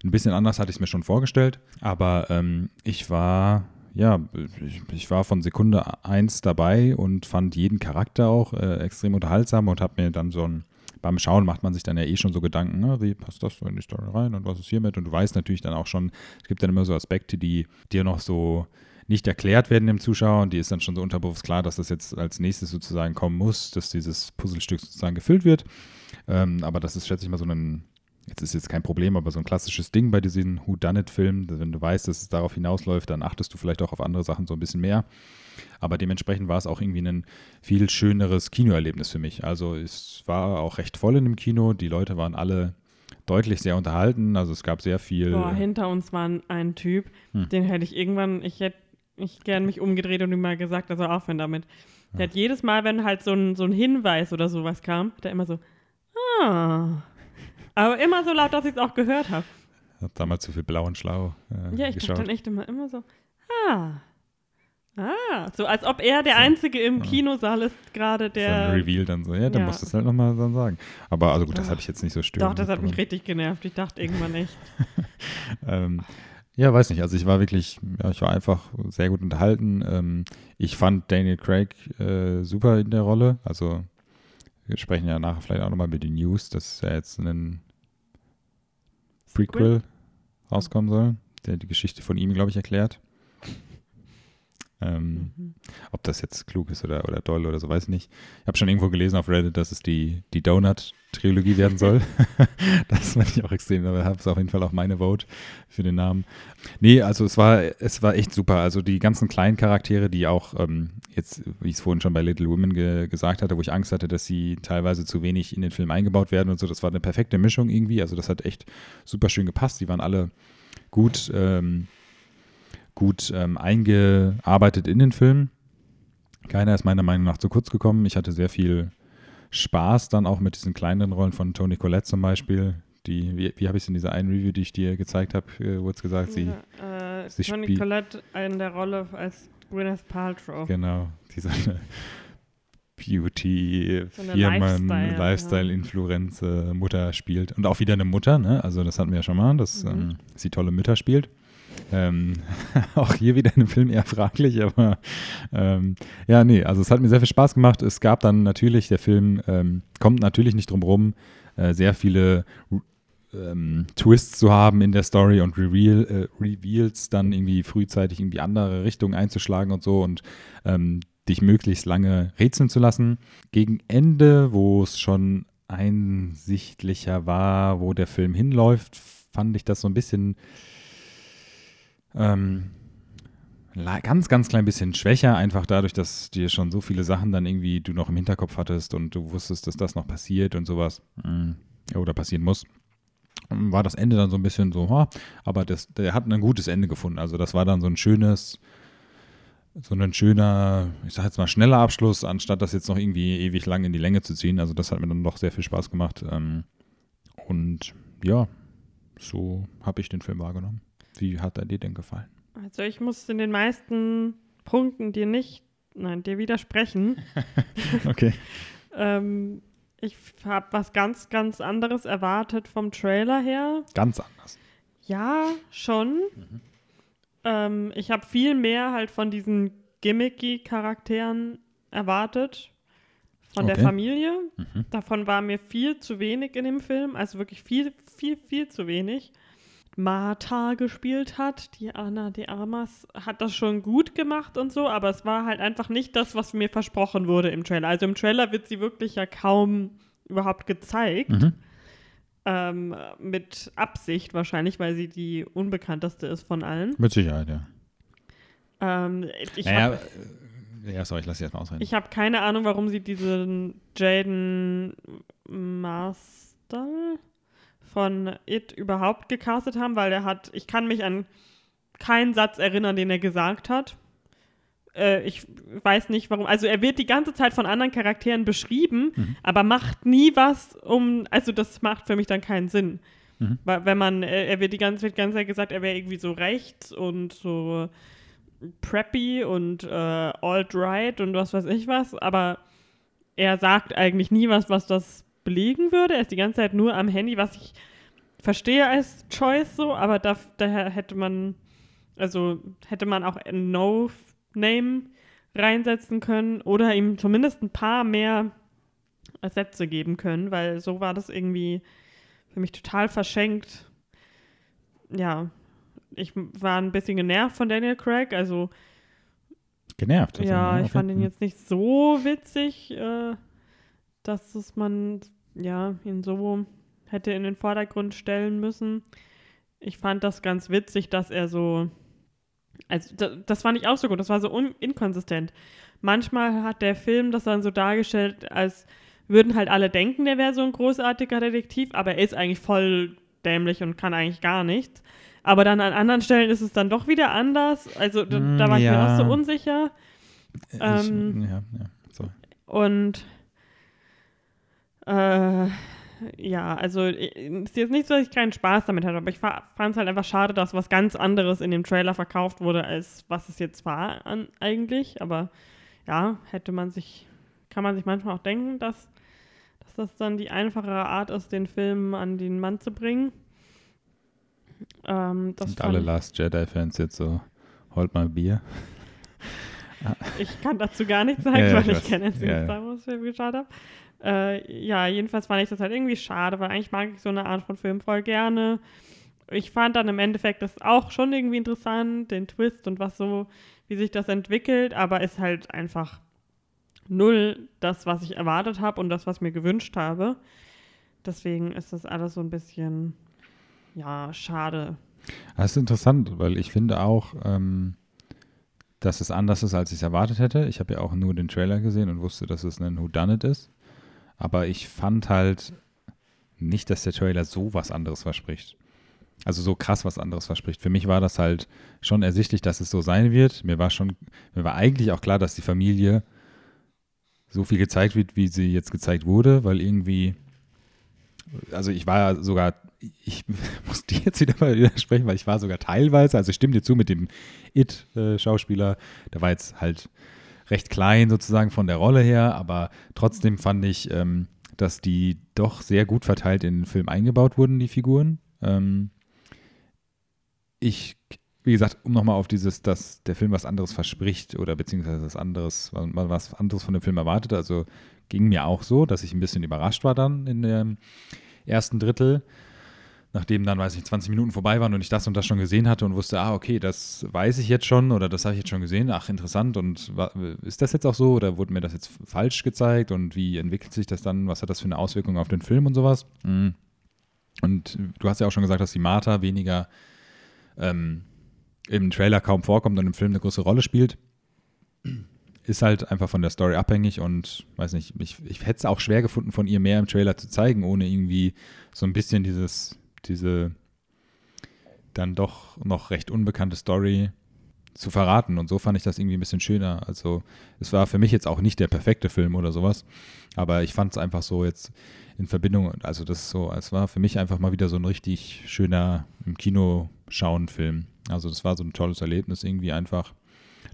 Speaker 2: ein bisschen anders hatte ich es mir schon vorgestellt. Aber ähm, ich war, ja, ich, ich war von Sekunde eins dabei und fand jeden Charakter auch äh, extrem unterhaltsam und habe mir dann so ein beim Schauen macht man sich dann ja eh schon so Gedanken, ne, wie passt das so in die Story rein und was ist hiermit? Und du weißt natürlich dann auch schon, es gibt dann immer so Aspekte, die dir noch so nicht erklärt werden dem Zuschauer und die ist dann schon so unterbewusst klar, dass das jetzt als nächstes sozusagen kommen muss, dass dieses Puzzlestück sozusagen gefüllt wird. Ähm, aber das ist, schätze ich mal, so ein, jetzt ist jetzt kein Problem, aber so ein klassisches Ding bei diesen Who-Done-It-Filmen, wenn du weißt, dass es darauf hinausläuft, dann achtest du vielleicht auch auf andere Sachen so ein bisschen mehr. Aber dementsprechend war es auch irgendwie ein viel schöneres Kinoerlebnis für mich. Also es war auch recht voll in dem Kino. Die Leute waren alle deutlich sehr unterhalten. Also es gab sehr viel.
Speaker 1: Boah, hinter uns war ein, ein Typ,
Speaker 2: Hm.
Speaker 1: den hätte ich irgendwann, ich hätte ich gern mich umgedreht und ihm mal gesagt, also aufhören damit. Der hat jedes Mal, wenn halt so ein, so ein Hinweis oder sowas kam, hat er immer so, ah. Aber immer so laut, dass ich es auch gehört habe.
Speaker 2: Hat damals zu viel blau und schlau äh,
Speaker 1: Ja, ich
Speaker 2: geschaut.
Speaker 1: dachte dann echt immer, immer so, ah. Ah, so als ob er der
Speaker 2: So,
Speaker 1: Einzige im
Speaker 2: ja.
Speaker 1: Kinosaal ist, gerade
Speaker 2: so ein
Speaker 1: der.
Speaker 2: Reveal dann so, ja, dann
Speaker 1: Ja.
Speaker 2: musst du es halt nochmal dann sagen. Aber also gut, das
Speaker 1: Doch.
Speaker 2: habe ich jetzt nicht so störend.
Speaker 1: Doch, das hat mich richtig genervt. Ich dachte irgendwann echt. <laughs>
Speaker 2: ähm, ja, weiß nicht. Also ich war wirklich, ja, ich war einfach sehr gut unterhalten. Ähm, ich fand Daniel Craig äh, super in der Rolle. Also wir sprechen ja nachher vielleicht auch nochmal über die News, dass ja jetzt ein Prequel rauskommen soll, der die Geschichte von ihm, glaube ich, erklärt. Ähm, mhm. Ob das jetzt klug ist oder, oder doll oder so, weiß ich nicht. Ich habe schon irgendwo gelesen auf Reddit, dass es die, die Donut-Trilogie werden soll. <laughs> <laughs> das fand ich auch extrem, aber habe es auf jeden Fall auch meine Vote für den Namen. Nee, also es war, es war echt super. Also die ganzen kleinen Charaktere, die auch ähm, jetzt, wie ich es vorhin schon bei Little Women ge gesagt hatte, wo ich Angst hatte, dass sie teilweise zu wenig in den Film eingebaut werden und so, das war eine perfekte Mischung irgendwie. Also das hat echt super schön gepasst. Die waren alle gut. Ähm, gut ähm, eingearbeitet in den Film. Keiner ist meiner Meinung nach zu kurz gekommen. Ich hatte sehr viel Spaß dann auch mit diesen kleineren Rollen von Toni Collette zum Beispiel. Die, wie, wie habe ich es in dieser einen Review, die ich dir gezeigt habe, äh, wurde es gesagt, sie,
Speaker 1: ja, äh, sie Toni Collette in der Rolle als Gwyneth Paltrow.
Speaker 2: Genau, die so eine so Lifestyle-Influenz ja. Mutter spielt. Und auch wieder eine Mutter, ne? Also das hatten wir ja schon mal, dass mhm. ähm, sie tolle Mütter spielt. Ähm, <laughs> auch hier wieder in dem Film eher fraglich, aber ähm, ja, nee, also es hat mir sehr viel Spaß gemacht. Es gab dann natürlich, der Film ähm, kommt natürlich nicht drum rum, äh, sehr viele ähm, Twists zu haben in der Story und Reveal, äh, Reveals dann irgendwie frühzeitig irgendwie andere Richtungen einzuschlagen und so und ähm, dich möglichst lange rätseln zu lassen. Gegen Ende, wo es schon einsichtlicher war, wo der Film hinläuft, fand ich das so ein bisschen ähm, ganz, ganz klein bisschen schwächer, einfach dadurch, dass dir schon so viele Sachen dann irgendwie du noch im Hinterkopf hattest und du wusstest, dass das noch passiert und sowas mhm. oder passieren muss. War das Ende dann so ein bisschen so, aber das, der hat ein gutes Ende gefunden. Also das war dann so ein schönes, so ein schöner, ich sag jetzt mal schneller Abschluss, anstatt das jetzt noch irgendwie ewig lang in die Länge zu ziehen. Also das hat mir dann doch sehr viel Spaß gemacht. Ähm, und ja, so habe ich den Film wahrgenommen. Wie hat er dir denn gefallen?
Speaker 1: Also ich muss in den meisten Punkten dir nicht, nein, dir widersprechen. <laughs>
Speaker 2: okay. <laughs>
Speaker 1: ähm, ich habe was ganz, ganz anderes erwartet vom Trailer her.
Speaker 2: Ganz anders.
Speaker 1: Ja, schon. Mhm. Ähm, ich habe viel mehr halt von diesen gimmicky Charakteren erwartet. Von okay. der Familie. Mhm. Davon war mir viel zu wenig in dem Film. Also wirklich viel, viel, viel zu wenig. Martha gespielt hat. Die Anna de Armas hat das schon gut gemacht und so, aber es war halt einfach nicht das, was mir versprochen wurde im Trailer. Also im Trailer wird sie wirklich ja kaum überhaupt gezeigt. Mhm. Ähm, mit Absicht wahrscheinlich, weil sie die unbekannteste ist von allen.
Speaker 2: Mit Sicherheit, ja.
Speaker 1: Ähm, ich
Speaker 2: naja, hab, äh, ja, sorry, ich lasse jetzt mal ausreden.
Speaker 1: Ich habe keine Ahnung, warum sie diesen Jaden Master von It überhaupt gecastet haben, weil er hat, ich kann mich an keinen Satz erinnern, den er gesagt hat. Äh, ich weiß nicht warum. Also er wird die ganze Zeit von anderen Charakteren beschrieben, mhm. aber macht nie was um, also das macht für mich dann keinen Sinn. Mhm. Weil wenn man, äh, er wird die ganze, die ganze Zeit gesagt, er wäre irgendwie so rechts und so preppy und äh, alt-right und was weiß ich was, aber er sagt eigentlich nie was, was das belegen würde. Er ist die ganze Zeit nur am Handy, was ich verstehe als Choice so, aber da, daher hätte man, also hätte man auch ein No-Name reinsetzen können oder ihm zumindest ein paar mehr Sätze geben können, weil so war das irgendwie für mich total verschenkt. Ja, ich war ein bisschen genervt von Daniel Craig, also
Speaker 2: genervt.
Speaker 1: Also ja, ich fand ihn jetzt nicht so witzig, äh, dass es man ja, ihn so hätte in den Vordergrund stellen müssen. Ich fand das ganz witzig, dass er so. Also, das, das fand ich auch so gut, das war so inkonsistent. Manchmal hat der Film das dann so dargestellt, als würden halt alle denken, der wäre so ein großartiger Detektiv, aber er ist eigentlich voll dämlich und kann eigentlich gar nichts. Aber dann an anderen Stellen ist es dann doch wieder anders. Also da, da war ich ja. mir auch so unsicher.
Speaker 2: Ich, ähm, ja, ja, so.
Speaker 1: Und äh, ja, also ist jetzt nicht so, dass ich keinen Spaß damit hatte, aber ich fand es halt einfach schade, dass was ganz anderes in dem Trailer verkauft wurde, als was es jetzt war an, eigentlich. Aber ja, hätte man sich, kann man sich manchmal auch denken, dass, dass das dann die einfachere Art ist, den Film an den Mann zu bringen. Ähm,
Speaker 2: Und alle Last Jedi-Fans jetzt so, holt mal Bier. <laughs>
Speaker 1: ich kann dazu gar nichts <laughs> sagen, ja, ja, weil ich, ich keinen ja, Star Wars-Film geschaut habe. Äh, ja, jedenfalls fand ich das halt irgendwie schade, weil eigentlich mag ich so eine Art von Film voll gerne. ich fand dann im Endeffekt das auch schon irgendwie interessant, den Twist und was so, wie sich das entwickelt, aber ist halt einfach null das, was ich erwartet habe und das, was mir gewünscht habe. Deswegen ist das alles so ein bisschen, ja, schade.
Speaker 2: Das ist interessant, weil ich finde auch, ähm, dass es anders ist, als ich es erwartet hätte. Ich habe ja auch nur den Trailer gesehen und wusste, dass es ein Whodunit ist. Aber ich fand halt nicht, dass der Trailer so was anderes verspricht. Also so krass was anderes verspricht. Für mich war das halt schon ersichtlich, dass es so sein wird. Mir war schon, mir war eigentlich auch klar, dass die Familie so viel gezeigt wird, wie sie jetzt gezeigt wurde, weil irgendwie, also ich war sogar, ich <laughs> muss dir jetzt wieder mal widersprechen, weil ich war sogar teilweise, also ich stimme dir zu mit dem It-Schauspieler, der war jetzt halt recht klein sozusagen von der Rolle her, aber trotzdem fand ich, ähm, dass die doch sehr gut verteilt in den Film eingebaut wurden, die Figuren. Ähm, ich, wie gesagt, um nochmal auf dieses, dass der Film was anderes verspricht oder beziehungsweise was anderes, was anderes von dem Film erwartet, also ging mir auch so, dass ich ein bisschen überrascht war dann in dem ersten Drittel nachdem dann, weiß ich, 20 Minuten vorbei waren und ich das und das schon gesehen hatte und wusste, ah, okay, das weiß ich jetzt schon oder das habe ich jetzt schon gesehen, ach, interessant und ist das jetzt auch so oder wurde mir das jetzt falsch gezeigt und wie entwickelt sich das dann, was hat das für eine Auswirkung auf den Film und sowas? Mhm. Und du hast ja auch schon gesagt, dass die Martha weniger ähm, im Trailer kaum vorkommt und im Film eine große Rolle spielt. Ist halt einfach von der Story abhängig und weiß nicht, ich, ich hätte es auch schwer gefunden, von ihr mehr im Trailer zu zeigen, ohne irgendwie so ein bisschen dieses diese dann doch noch recht unbekannte Story zu verraten. Und so fand ich das irgendwie ein bisschen schöner. Also es war für mich jetzt auch nicht der perfekte Film oder sowas, aber ich fand es einfach so jetzt in Verbindung, also das so, es war für mich einfach mal wieder so ein richtig schöner im Kino schauen Film. Also das war so ein tolles Erlebnis, irgendwie einfach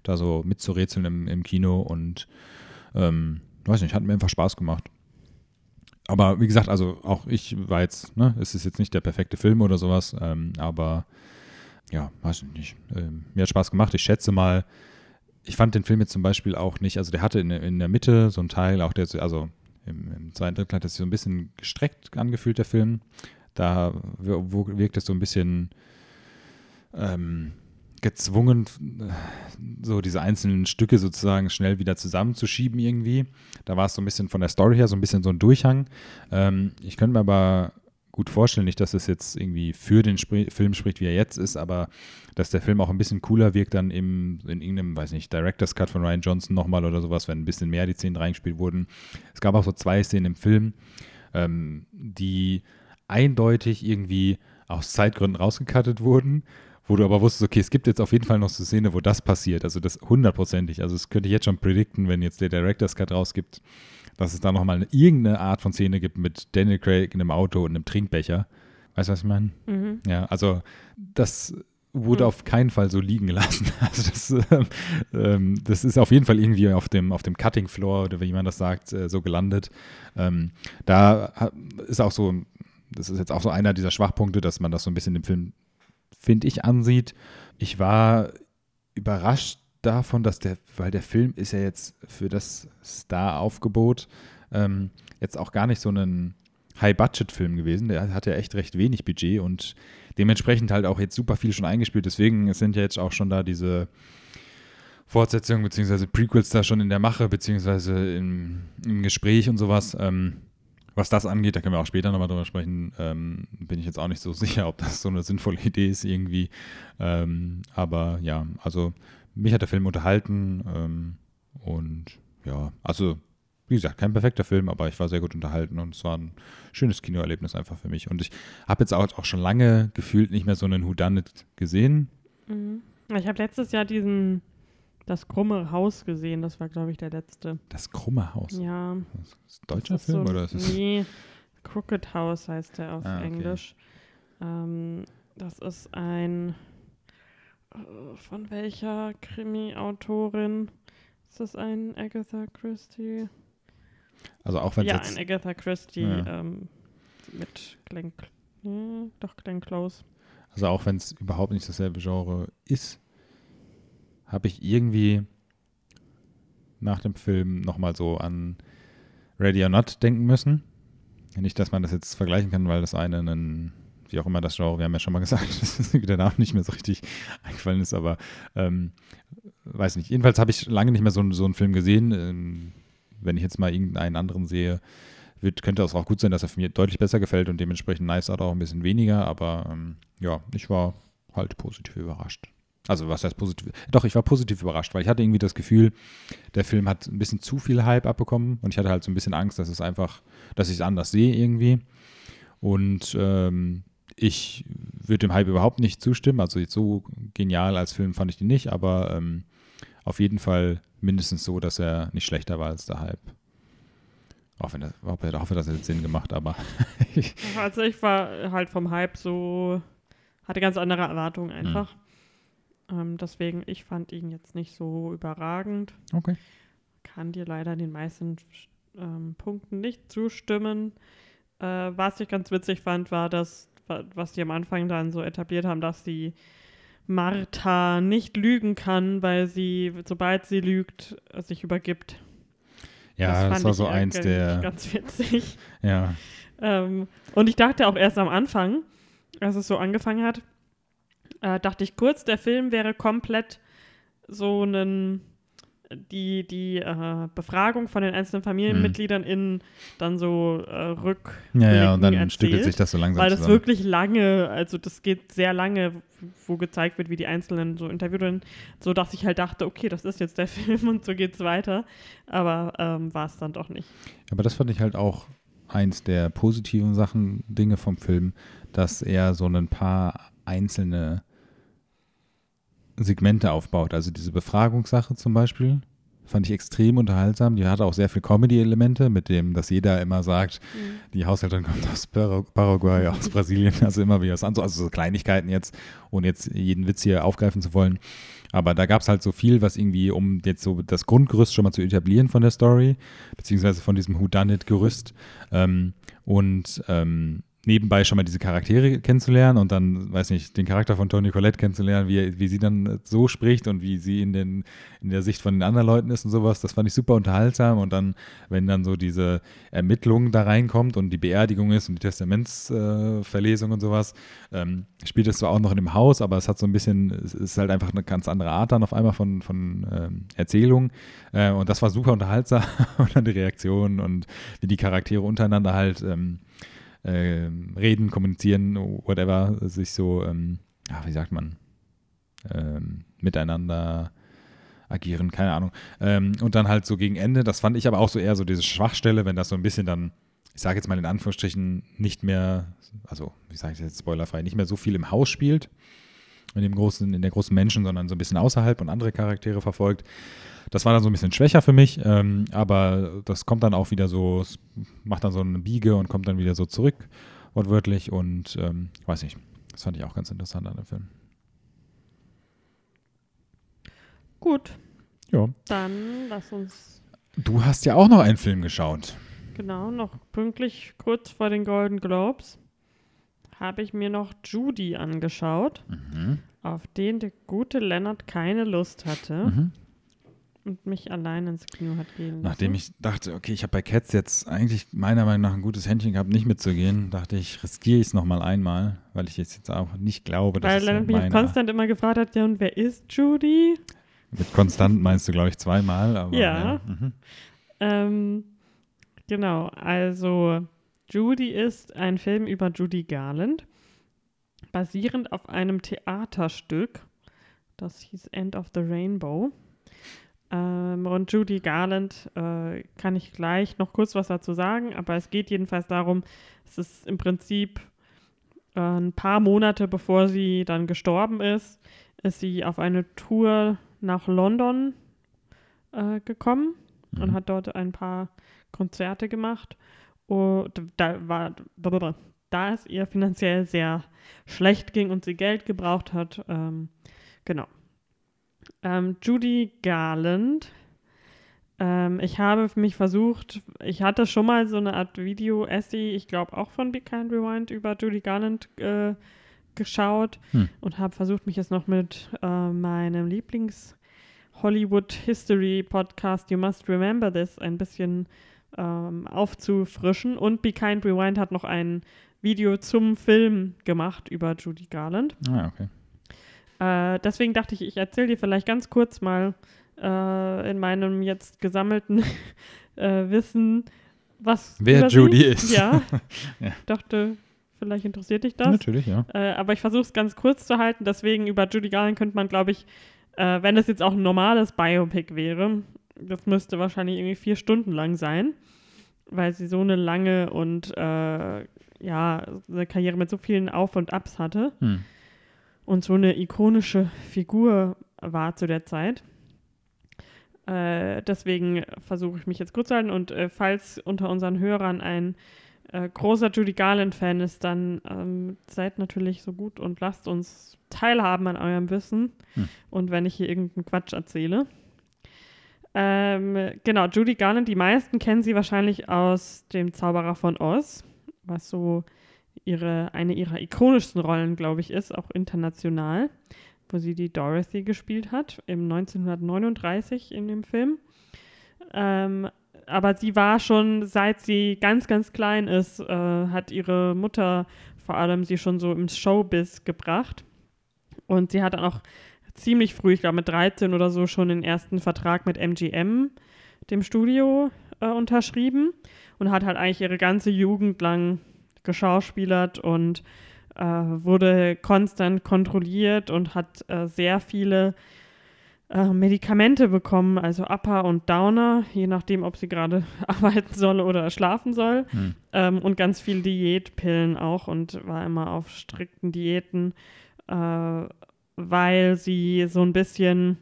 Speaker 2: da so mitzurätseln im, im Kino und ähm, weiß nicht, hat mir einfach Spaß gemacht aber wie gesagt, also auch ich war jetzt, ne, es ist jetzt nicht der perfekte Film oder sowas, ähm, aber ja, weiß ich nicht. Ähm, mir hat Spaß gemacht. Ich schätze mal, ich fand den Film jetzt zum Beispiel auch nicht, also der hatte in, in der Mitte so einen Teil, auch der, also im, im zweiten Drittel hat es so ein bisschen gestreckt angefühlt, der Film. Da wirkt es so ein bisschen ähm, gezwungen, so diese einzelnen Stücke sozusagen schnell wieder zusammenzuschieben irgendwie. Da war es so ein bisschen von der Story her so ein bisschen so ein Durchhang. Ähm, ich könnte mir aber gut vorstellen, nicht, dass es jetzt irgendwie für den Spr Film spricht, wie er jetzt ist, aber dass der Film auch ein bisschen cooler wirkt dann im, in irgendeinem, weiß nicht, Director's Cut von Ryan Johnson nochmal oder sowas, wenn ein bisschen mehr die Szenen reingespielt wurden. Es gab auch so zwei Szenen im Film, ähm, die eindeutig irgendwie aus Zeitgründen rausgekattet wurden wo du aber wusstest, okay, es gibt jetzt auf jeden Fall noch so eine Szene, wo das passiert. Also das hundertprozentig. Also das könnte ich jetzt schon predikten, wenn jetzt der Director's Cut rausgibt, dass es da nochmal irgendeine Art von Szene gibt mit Daniel Craig in einem Auto und einem Trinkbecher. Weißt du, was ich meine? Mhm. Ja, also das wurde mhm. auf keinen Fall so liegen gelassen. <laughs> Also das, ähm, das, ist auf jeden Fall irgendwie auf dem, auf dem Cutting Floor oder wie man das sagt, äh, so gelandet. Ähm, da ist auch so, das ist jetzt auch so einer dieser Schwachpunkte, dass man das so ein bisschen im Film finde ich, ansieht. Ich war überrascht davon, dass der, weil der Film ist ja jetzt für das Star-Aufgebot ähm, jetzt auch gar nicht so ein High-Budget-Film gewesen. Der hat ja echt recht wenig Budget und dementsprechend halt auch jetzt super viel schon eingespielt. Deswegen sind ja jetzt auch schon da diese Fortsetzungen bzw. Prequels da schon in der Mache bzw. Im, im Gespräch und sowas. Ähm, was das angeht, da können wir auch später nochmal drüber sprechen, ähm, bin ich jetzt auch nicht so <laughs> sicher, ob das so eine sinnvolle Idee ist irgendwie. Ähm, aber ja, also mich hat der Film unterhalten ähm, und ja, also wie gesagt, kein perfekter Film, aber ich war sehr gut unterhalten und es war ein schönes Kinoerlebnis einfach für mich. Und ich habe jetzt auch, auch schon lange gefühlt nicht mehr so einen Whodunit gesehen.
Speaker 1: Mhm. Ich habe letztes Jahr diesen das krumme Haus gesehen, das war, glaube ich, der letzte.
Speaker 2: Das krumme Haus?
Speaker 1: Ja.
Speaker 2: Das ist ein deutscher ist Film? So, oder ist
Speaker 1: es nee, Crooked House heißt der auf ah, okay. Englisch. Ähm, das ist ein. Äh, von welcher Krimi-Autorin? Ist das ein Agatha Christie?
Speaker 2: Also auch wenn
Speaker 1: Ja, ein Agatha Christie ja. ähm, mit Glenn. Nee, doch, Glenn Close.
Speaker 2: Also auch wenn es überhaupt nicht dasselbe Genre ist, habe ich irgendwie nach dem Film nochmal so an Ready or Not denken müssen. Nicht, dass man das jetzt vergleichen kann, weil das eine ein wie auch immer das Genre, wir haben ja schon mal gesagt, <laughs> dass der Name nicht mehr so richtig eingefallen ist, aber ähm, weiß nicht. Jedenfalls habe ich lange nicht mehr so, so einen Film gesehen. Ähm, wenn ich jetzt mal irgendeinen anderen sehe, wird, könnte es auch gut sein, dass er mir deutlich besser gefällt und dementsprechend Nice Out auch ein bisschen weniger, aber ähm, ja, ich war halt positiv überrascht. Also was heißt positiv? Doch, ich war positiv überrascht, weil ich hatte irgendwie das Gefühl, der Film hat ein bisschen zu viel Hype abbekommen und ich hatte halt so ein bisschen Angst, dass es einfach, dass ich es anders sehe irgendwie. Und ähm, ich würde dem Hype überhaupt nicht zustimmen. Also jetzt so genial als Film fand ich den nicht, aber ähm, auf jeden Fall mindestens so, dass er nicht schlechter war als der Hype. Auch wenn das, ich hoffe, das hat Sinn gemacht, aber. <laughs>
Speaker 1: also ich war halt vom Hype so, hatte ganz andere Erwartungen einfach. Mhm. Ähm, deswegen, ich fand ihn jetzt nicht so überragend.
Speaker 2: Okay.
Speaker 1: Kann dir leider den meisten ähm, Punkten nicht zustimmen. Äh, was ich ganz witzig fand, war das, was die am Anfang dann so etabliert haben, dass die Martha nicht lügen kann, weil sie, sobald sie lügt, sich übergibt.
Speaker 2: Ja, das, das war so eins der. <laughs>
Speaker 1: Ganz witzig.
Speaker 2: Ja.
Speaker 1: Ähm, und ich dachte auch erst am Anfang, als es so angefangen hat, äh, dachte ich kurz, der Film wäre komplett so ein die, die äh, Befragung von den einzelnen Familienmitgliedern mhm. in dann so äh, rück
Speaker 2: Ja, ja, und dann erzählt, stückelt sich das so langsam
Speaker 1: Weil das zusammen. wirklich lange, also das geht sehr lange, wo gezeigt wird, wie die Einzelnen so interviewt werden, so dass ich halt dachte, okay, das ist jetzt der <laughs> Film und so geht's weiter. Aber ähm, war es dann doch nicht.
Speaker 2: Aber das fand ich halt auch eins der positiven Sachen, Dinge vom Film, dass er so ein paar einzelne Segmente aufbaut. Also diese Befragungssache zum Beispiel fand ich extrem unterhaltsam. Die hatte auch sehr viel Comedy-Elemente, mit dem, dass jeder immer sagt, mhm. die Haushälterin kommt aus Paraguay, aus Brasilien, also immer wieder was anderes. Also so Kleinigkeiten jetzt, ohne jetzt jeden Witz hier aufgreifen zu wollen. Aber da gab es halt so viel, was irgendwie, um jetzt so das Grundgerüst schon mal zu etablieren von der Story, beziehungsweise von diesem Whodunit-Gerüst. Ähm, und ähm, nebenbei schon mal diese Charaktere kennenzulernen und dann, weiß nicht, den Charakter von Toni Collette kennenzulernen, wie, wie sie dann so spricht und wie sie in, den, in der Sicht von den anderen Leuten ist und sowas, das fand ich super unterhaltsam und dann, wenn dann so diese Ermittlung da reinkommt und die Beerdigung ist und die Testamentsverlesung äh, und sowas, ähm, spielt es zwar auch noch in dem Haus, aber es hat so ein bisschen, es ist halt einfach eine ganz andere Art dann auf einmal von, von ähm, Erzählung. Äh, und das war super unterhaltsam <laughs> und dann die Reaktionen und wie die Charaktere untereinander halt ähm, äh, reden, kommunizieren, whatever, sich so, ähm, ach, wie sagt man, ähm, miteinander agieren, keine Ahnung. Ähm, und dann halt so gegen Ende, das fand ich aber auch so eher so diese Schwachstelle, wenn das so ein bisschen dann, ich sage jetzt mal in Anführungsstrichen, nicht mehr, also wie sage ich jetzt spoilerfrei, nicht mehr so viel im Haus spielt, in dem großen, in der großen Menschen, sondern so ein bisschen außerhalb und andere Charaktere verfolgt. Das war dann so ein bisschen schwächer für mich, ähm, aber das kommt dann auch wieder so, macht dann so eine Biege und kommt dann wieder so zurück, wortwörtlich. Und ähm, weiß nicht, das fand ich auch ganz interessant an dem Film.
Speaker 1: Gut.
Speaker 2: Ja.
Speaker 1: Dann lass uns.
Speaker 2: Du hast ja auch noch einen Film geschaut.
Speaker 1: Genau, noch pünktlich kurz vor den Golden Globes habe ich mir noch Judy angeschaut, mhm. auf den der gute Leonard keine Lust hatte. Mhm und mich allein ins Kino hat gehen lassen.
Speaker 2: Nachdem ich dachte, okay, ich habe bei Cats jetzt eigentlich meiner Meinung nach ein gutes Händchen gehabt, nicht mitzugehen, dachte ich, riskiere ich es nochmal einmal, weil ich jetzt, jetzt auch nicht glaube, dass
Speaker 1: Weil Leonard so mich konstant immer gefragt hat, ja und wer ist Judy?
Speaker 2: Mit konstant meinst du, glaube ich, zweimal. Aber,
Speaker 1: ja. ja. Mhm. Ähm, genau, also Judy ist ein Film über Judy Garland, basierend auf einem Theaterstück, das hieß End of the Rainbow. Ähm, und Judy Garland äh, kann ich gleich noch kurz was dazu sagen, aber es geht jedenfalls darum, es ist im Prinzip äh, ein paar Monate bevor sie dann gestorben ist, ist sie auf eine Tour nach London äh, gekommen mhm. und hat dort ein paar Konzerte gemacht. Und da war, da es ihr finanziell sehr schlecht ging und sie Geld gebraucht hat, ähm, genau, ähm, Judy Garland. Ähm, ich habe mich versucht, ich hatte schon mal so eine Art Video-Essay, ich glaube auch von Be Kind Rewind über Judy Garland äh, geschaut hm. und habe versucht, mich jetzt noch mit äh, meinem Lieblings- Hollywood History Podcast You Must Remember This ein bisschen ähm, aufzufrischen. Und Be Kind Rewind hat noch einen Video zum Film gemacht über Judy Garland.
Speaker 2: Ah, okay.
Speaker 1: Äh, deswegen dachte ich, ich erzähle dir vielleicht ganz kurz mal äh, in meinem jetzt gesammelten <laughs> äh, Wissen, was.
Speaker 2: Wer Judy ist.
Speaker 1: Ja. <laughs>
Speaker 2: Ja.
Speaker 1: Dachte, vielleicht interessiert dich das.
Speaker 2: Natürlich, ja.
Speaker 1: Äh, aber ich versuche es ganz kurz zu halten. Deswegen über Judy Garland könnte man, glaube ich, äh, wenn es jetzt auch ein normales Biopic wäre, das müsste wahrscheinlich irgendwie vier Stunden lang sein, weil sie so eine lange und äh, ja, eine Karriere mit so vielen Auf und Abs hatte
Speaker 2: Hm.
Speaker 1: Und so eine ikonische Figur war zu der Zeit. Äh, deswegen versuche ich mich jetzt kurz zu halten und äh, falls unter unseren Hörern ein äh, großer Judy Garland-Fan ist, dann ähm, seid natürlich so gut und lasst uns teilhaben an eurem Wissen
Speaker 2: Hm.
Speaker 1: und wenn ich hier irgendeinen Quatsch erzähle. Ähm, genau, Judy Garland, die meisten kennen sie wahrscheinlich aus dem Zauberer von Oz, was so ihre, eine ihrer ikonischsten Rollen, glaube ich, ist, auch international, wo sie die Dorothy gespielt hat, im 1939 in dem Film. Ähm, aber sie war schon, seit sie ganz, ganz klein ist, äh, hat ihre Mutter vor allem sie schon so im Showbiz gebracht. Und sie hat dann auch ziemlich früh, ich glaube mit 13 oder so, schon den ersten Vertrag mit MGM, dem Studio, äh, unterschrieben und hat halt eigentlich ihre ganze Jugend lang geschauspielert und äh, wurde konstant kontrolliert und hat äh, sehr viele äh, Medikamente bekommen, also Upper und Downer, je nachdem, ob sie gerade <laughs> arbeiten soll oder schlafen soll.
Speaker 2: Hm.
Speaker 1: Ähm, und ganz viel Diätpillen auch und war immer auf strikten Diäten, äh, weil sie so ein bisschen,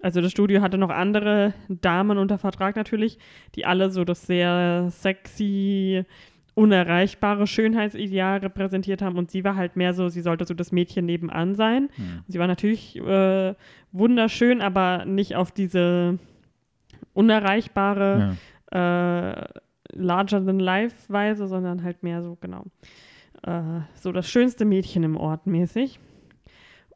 Speaker 1: also das Studio hatte noch andere Damen unter Vertrag natürlich, die alle so das sehr sexy, unerreichbare Schönheitsideal repräsentiert haben und sie war halt mehr so, sie sollte so das Mädchen nebenan sein.
Speaker 2: Hm.
Speaker 1: Sie war natürlich äh, wunderschön, aber nicht auf diese unerreichbare
Speaker 2: Ja.
Speaker 1: äh, larger-than-life-Weise, sondern halt mehr so, genau, äh, so das schönste Mädchen im Ort mäßig.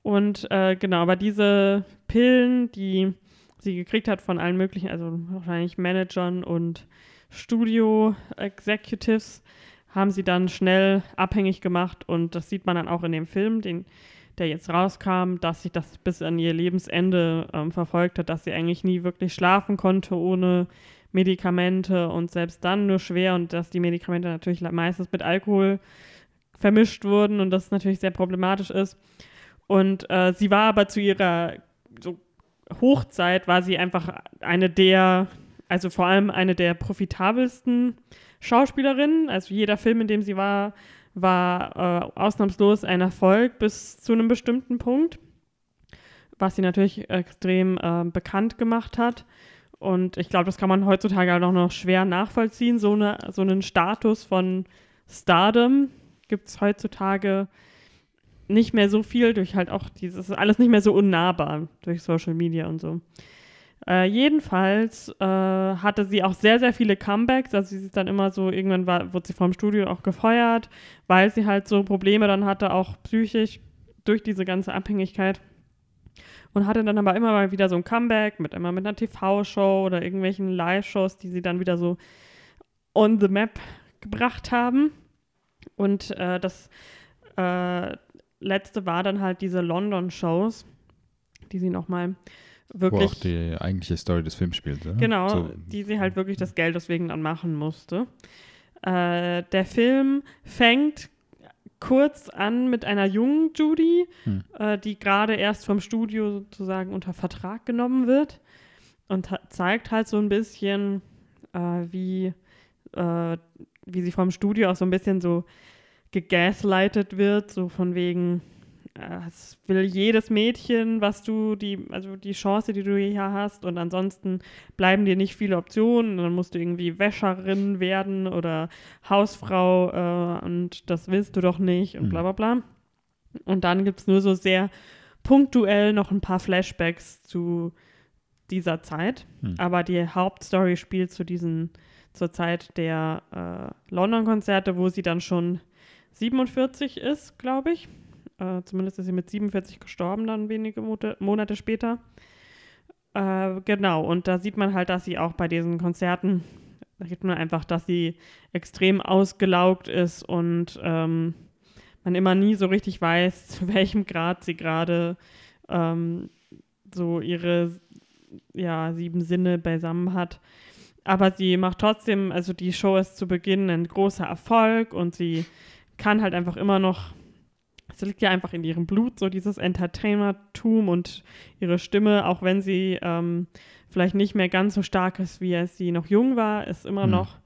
Speaker 1: Und äh, genau, aber diese Pillen, die sie gekriegt hat von allen möglichen, also wahrscheinlich Managern und Studio-Executives, haben sie dann schnell abhängig gemacht und das sieht man dann auch in dem Film, den, der jetzt rauskam, dass sich das bis an ihr Lebensende ähm, verfolgt hat, dass sie eigentlich nie wirklich schlafen konnte ohne Medikamente und selbst dann nur schwer und dass die Medikamente natürlich meistens mit Alkohol vermischt wurden und das natürlich sehr problematisch ist. Und äh, sie war aber zu ihrer so Hochzeit, war sie einfach eine der, also vor allem eine der profitabelsten Schauspielerinnen. Also jeder Film, in dem sie war, war äh, ausnahmslos ein Erfolg bis zu einem bestimmten Punkt, was sie natürlich extrem äh, bekannt gemacht hat. Und ich glaube, das kann man heutzutage auch noch schwer nachvollziehen. So, eine, so einen Status von Stardom gibt es heutzutage nicht mehr so viel durch halt auch dieses, alles nicht mehr so unnahbar durch Social Media und so. Äh, jedenfalls äh, hatte sie auch sehr, sehr viele Comebacks. Also sie ist dann immer so, irgendwann war, wurde sie vom Studio auch gefeuert, weil sie halt so Probleme dann hatte, auch psychisch durch diese ganze Abhängigkeit. Und hatte dann aber immer mal wieder so ein Comeback mit immer mit einer TV-Show oder irgendwelchen Live-Shows, die sie dann wieder so on the map gebracht haben. Und äh, das äh, letzte war dann halt diese London-Shows, die sie nochmal
Speaker 2: Wo
Speaker 1: wirklich
Speaker 2: auch die eigentliche Story des Films spielt. Oder?
Speaker 1: Genau,
Speaker 2: So,
Speaker 1: die sie halt wirklich das Geld deswegen dann machen musste. Äh, der Film fängt kurz an mit einer jungen Judy,
Speaker 2: Hm.
Speaker 1: äh, die gerade erst vom Studio sozusagen unter Vertrag genommen wird und zeigt halt so ein bisschen, äh, wie, äh, wie sie vom Studio auch so ein bisschen so gegaslightet wird, so von wegen, es will jedes Mädchen, was du, die, also die Chance, die du hier hast, und ansonsten bleiben dir nicht viele Optionen. Und dann musst du irgendwie Wäscherin werden oder Hausfrau äh, und das willst du doch nicht und
Speaker 2: Mhm.
Speaker 1: bla bla bla. Und dann gibt es nur so sehr punktuell noch ein paar Flashbacks zu dieser Zeit.
Speaker 2: Hm.
Speaker 1: Aber die Hauptstory spielt zu diesen, zur Zeit der äh, London-Konzerte, wo sie dann schon 47 ist, glaube ich. Äh, zumindest ist sie mit 47 gestorben, dann wenige Monate, Monate später. Äh, genau, und da sieht man halt, dass sie auch bei diesen Konzerten da sieht man einfach, dass sie extrem ausgelaugt ist und ähm, man immer nie so richtig weiß, <laughs> zu welchem Grad sie gerade ähm, so ihre ja, sieben Sinne beisammen hat. Aber sie macht trotzdem, also die Show ist zu Beginn ein großer Erfolg und sie kann halt einfach immer noch, es liegt ja einfach in ihrem Blut, so dieses Entertainertum und ihre Stimme, auch wenn sie ähm, vielleicht nicht mehr ganz so stark ist, wie als sie noch jung war, ist immer mhm. noch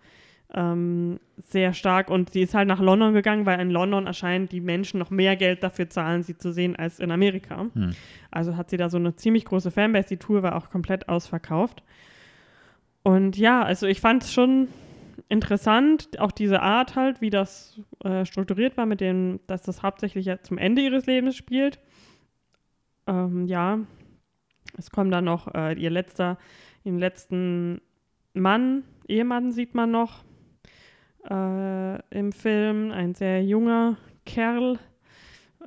Speaker 1: ähm, sehr stark. Und sie ist halt nach London gegangen, weil in London erscheinen die Menschen noch mehr Geld dafür zahlen, sie zu sehen, als in Amerika. Mhm. Also hat sie da so eine ziemlich große Fanbase. Die Tour war auch komplett ausverkauft. Und ja, also ich fand es schon interessant, auch diese Art halt, wie das äh, strukturiert war, mit dem, dass das hauptsächlich ja zum Ende ihres Lebens spielt. Ähm, ja, es kommt dann noch äh, ihr letzter, ihren letzten Mann, Ehemann sieht man noch äh, im Film, ein sehr junger Kerl.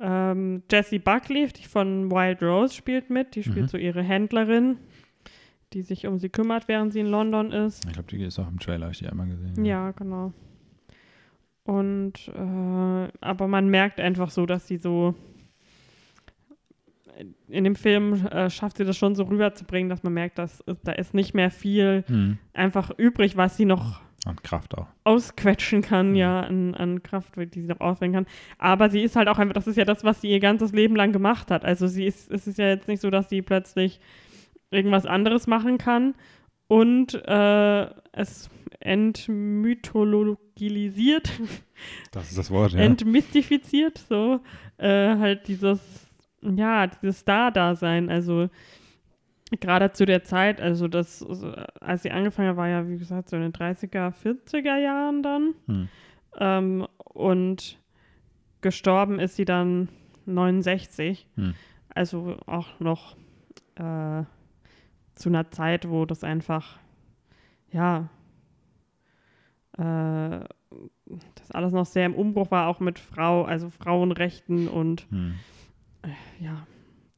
Speaker 1: Ähm, Jessie Buckley, die von Wild Rose spielt mit, die spielt mhm. so ihre Händlerin die sich um sie kümmert, während sie in London ist.
Speaker 2: Ich glaube, die ist auch im Trailer, habe ich die einmal gesehen.
Speaker 1: Ja, ja genau. Und äh, aber man merkt einfach so, dass sie so in dem Film äh, schafft sie das schon so rüberzubringen, dass man merkt, dass da ist nicht mehr viel hm. einfach übrig, was sie noch
Speaker 2: an Kraft auch.
Speaker 1: Ausquetschen kann, mhm. ja, an, an Kraft, die sie noch auswählen kann. Aber sie ist halt auch einfach, das ist ja das, was sie ihr ganzes Leben lang gemacht hat. Also sie ist, es ist ja jetzt nicht so, dass sie plötzlich irgendwas anderes machen kann und äh, es entmythologisiert.
Speaker 2: Das ist das Wort, ja.
Speaker 1: Entmystifiziert, so. Äh, halt dieses, ja, dieses Star-Dasein. Also gerade zu der Zeit, also das, als sie angefangen hat, war ja, wie gesagt, so in den 30er, 40er Jahren dann. Hm. Ähm, und gestorben ist sie dann 69. Hm. Also auch noch äh, zu einer Zeit, wo das einfach, ja, äh, das alles noch sehr im Umbruch war, auch mit Frau, also Frauenrechten und hm. äh, ja.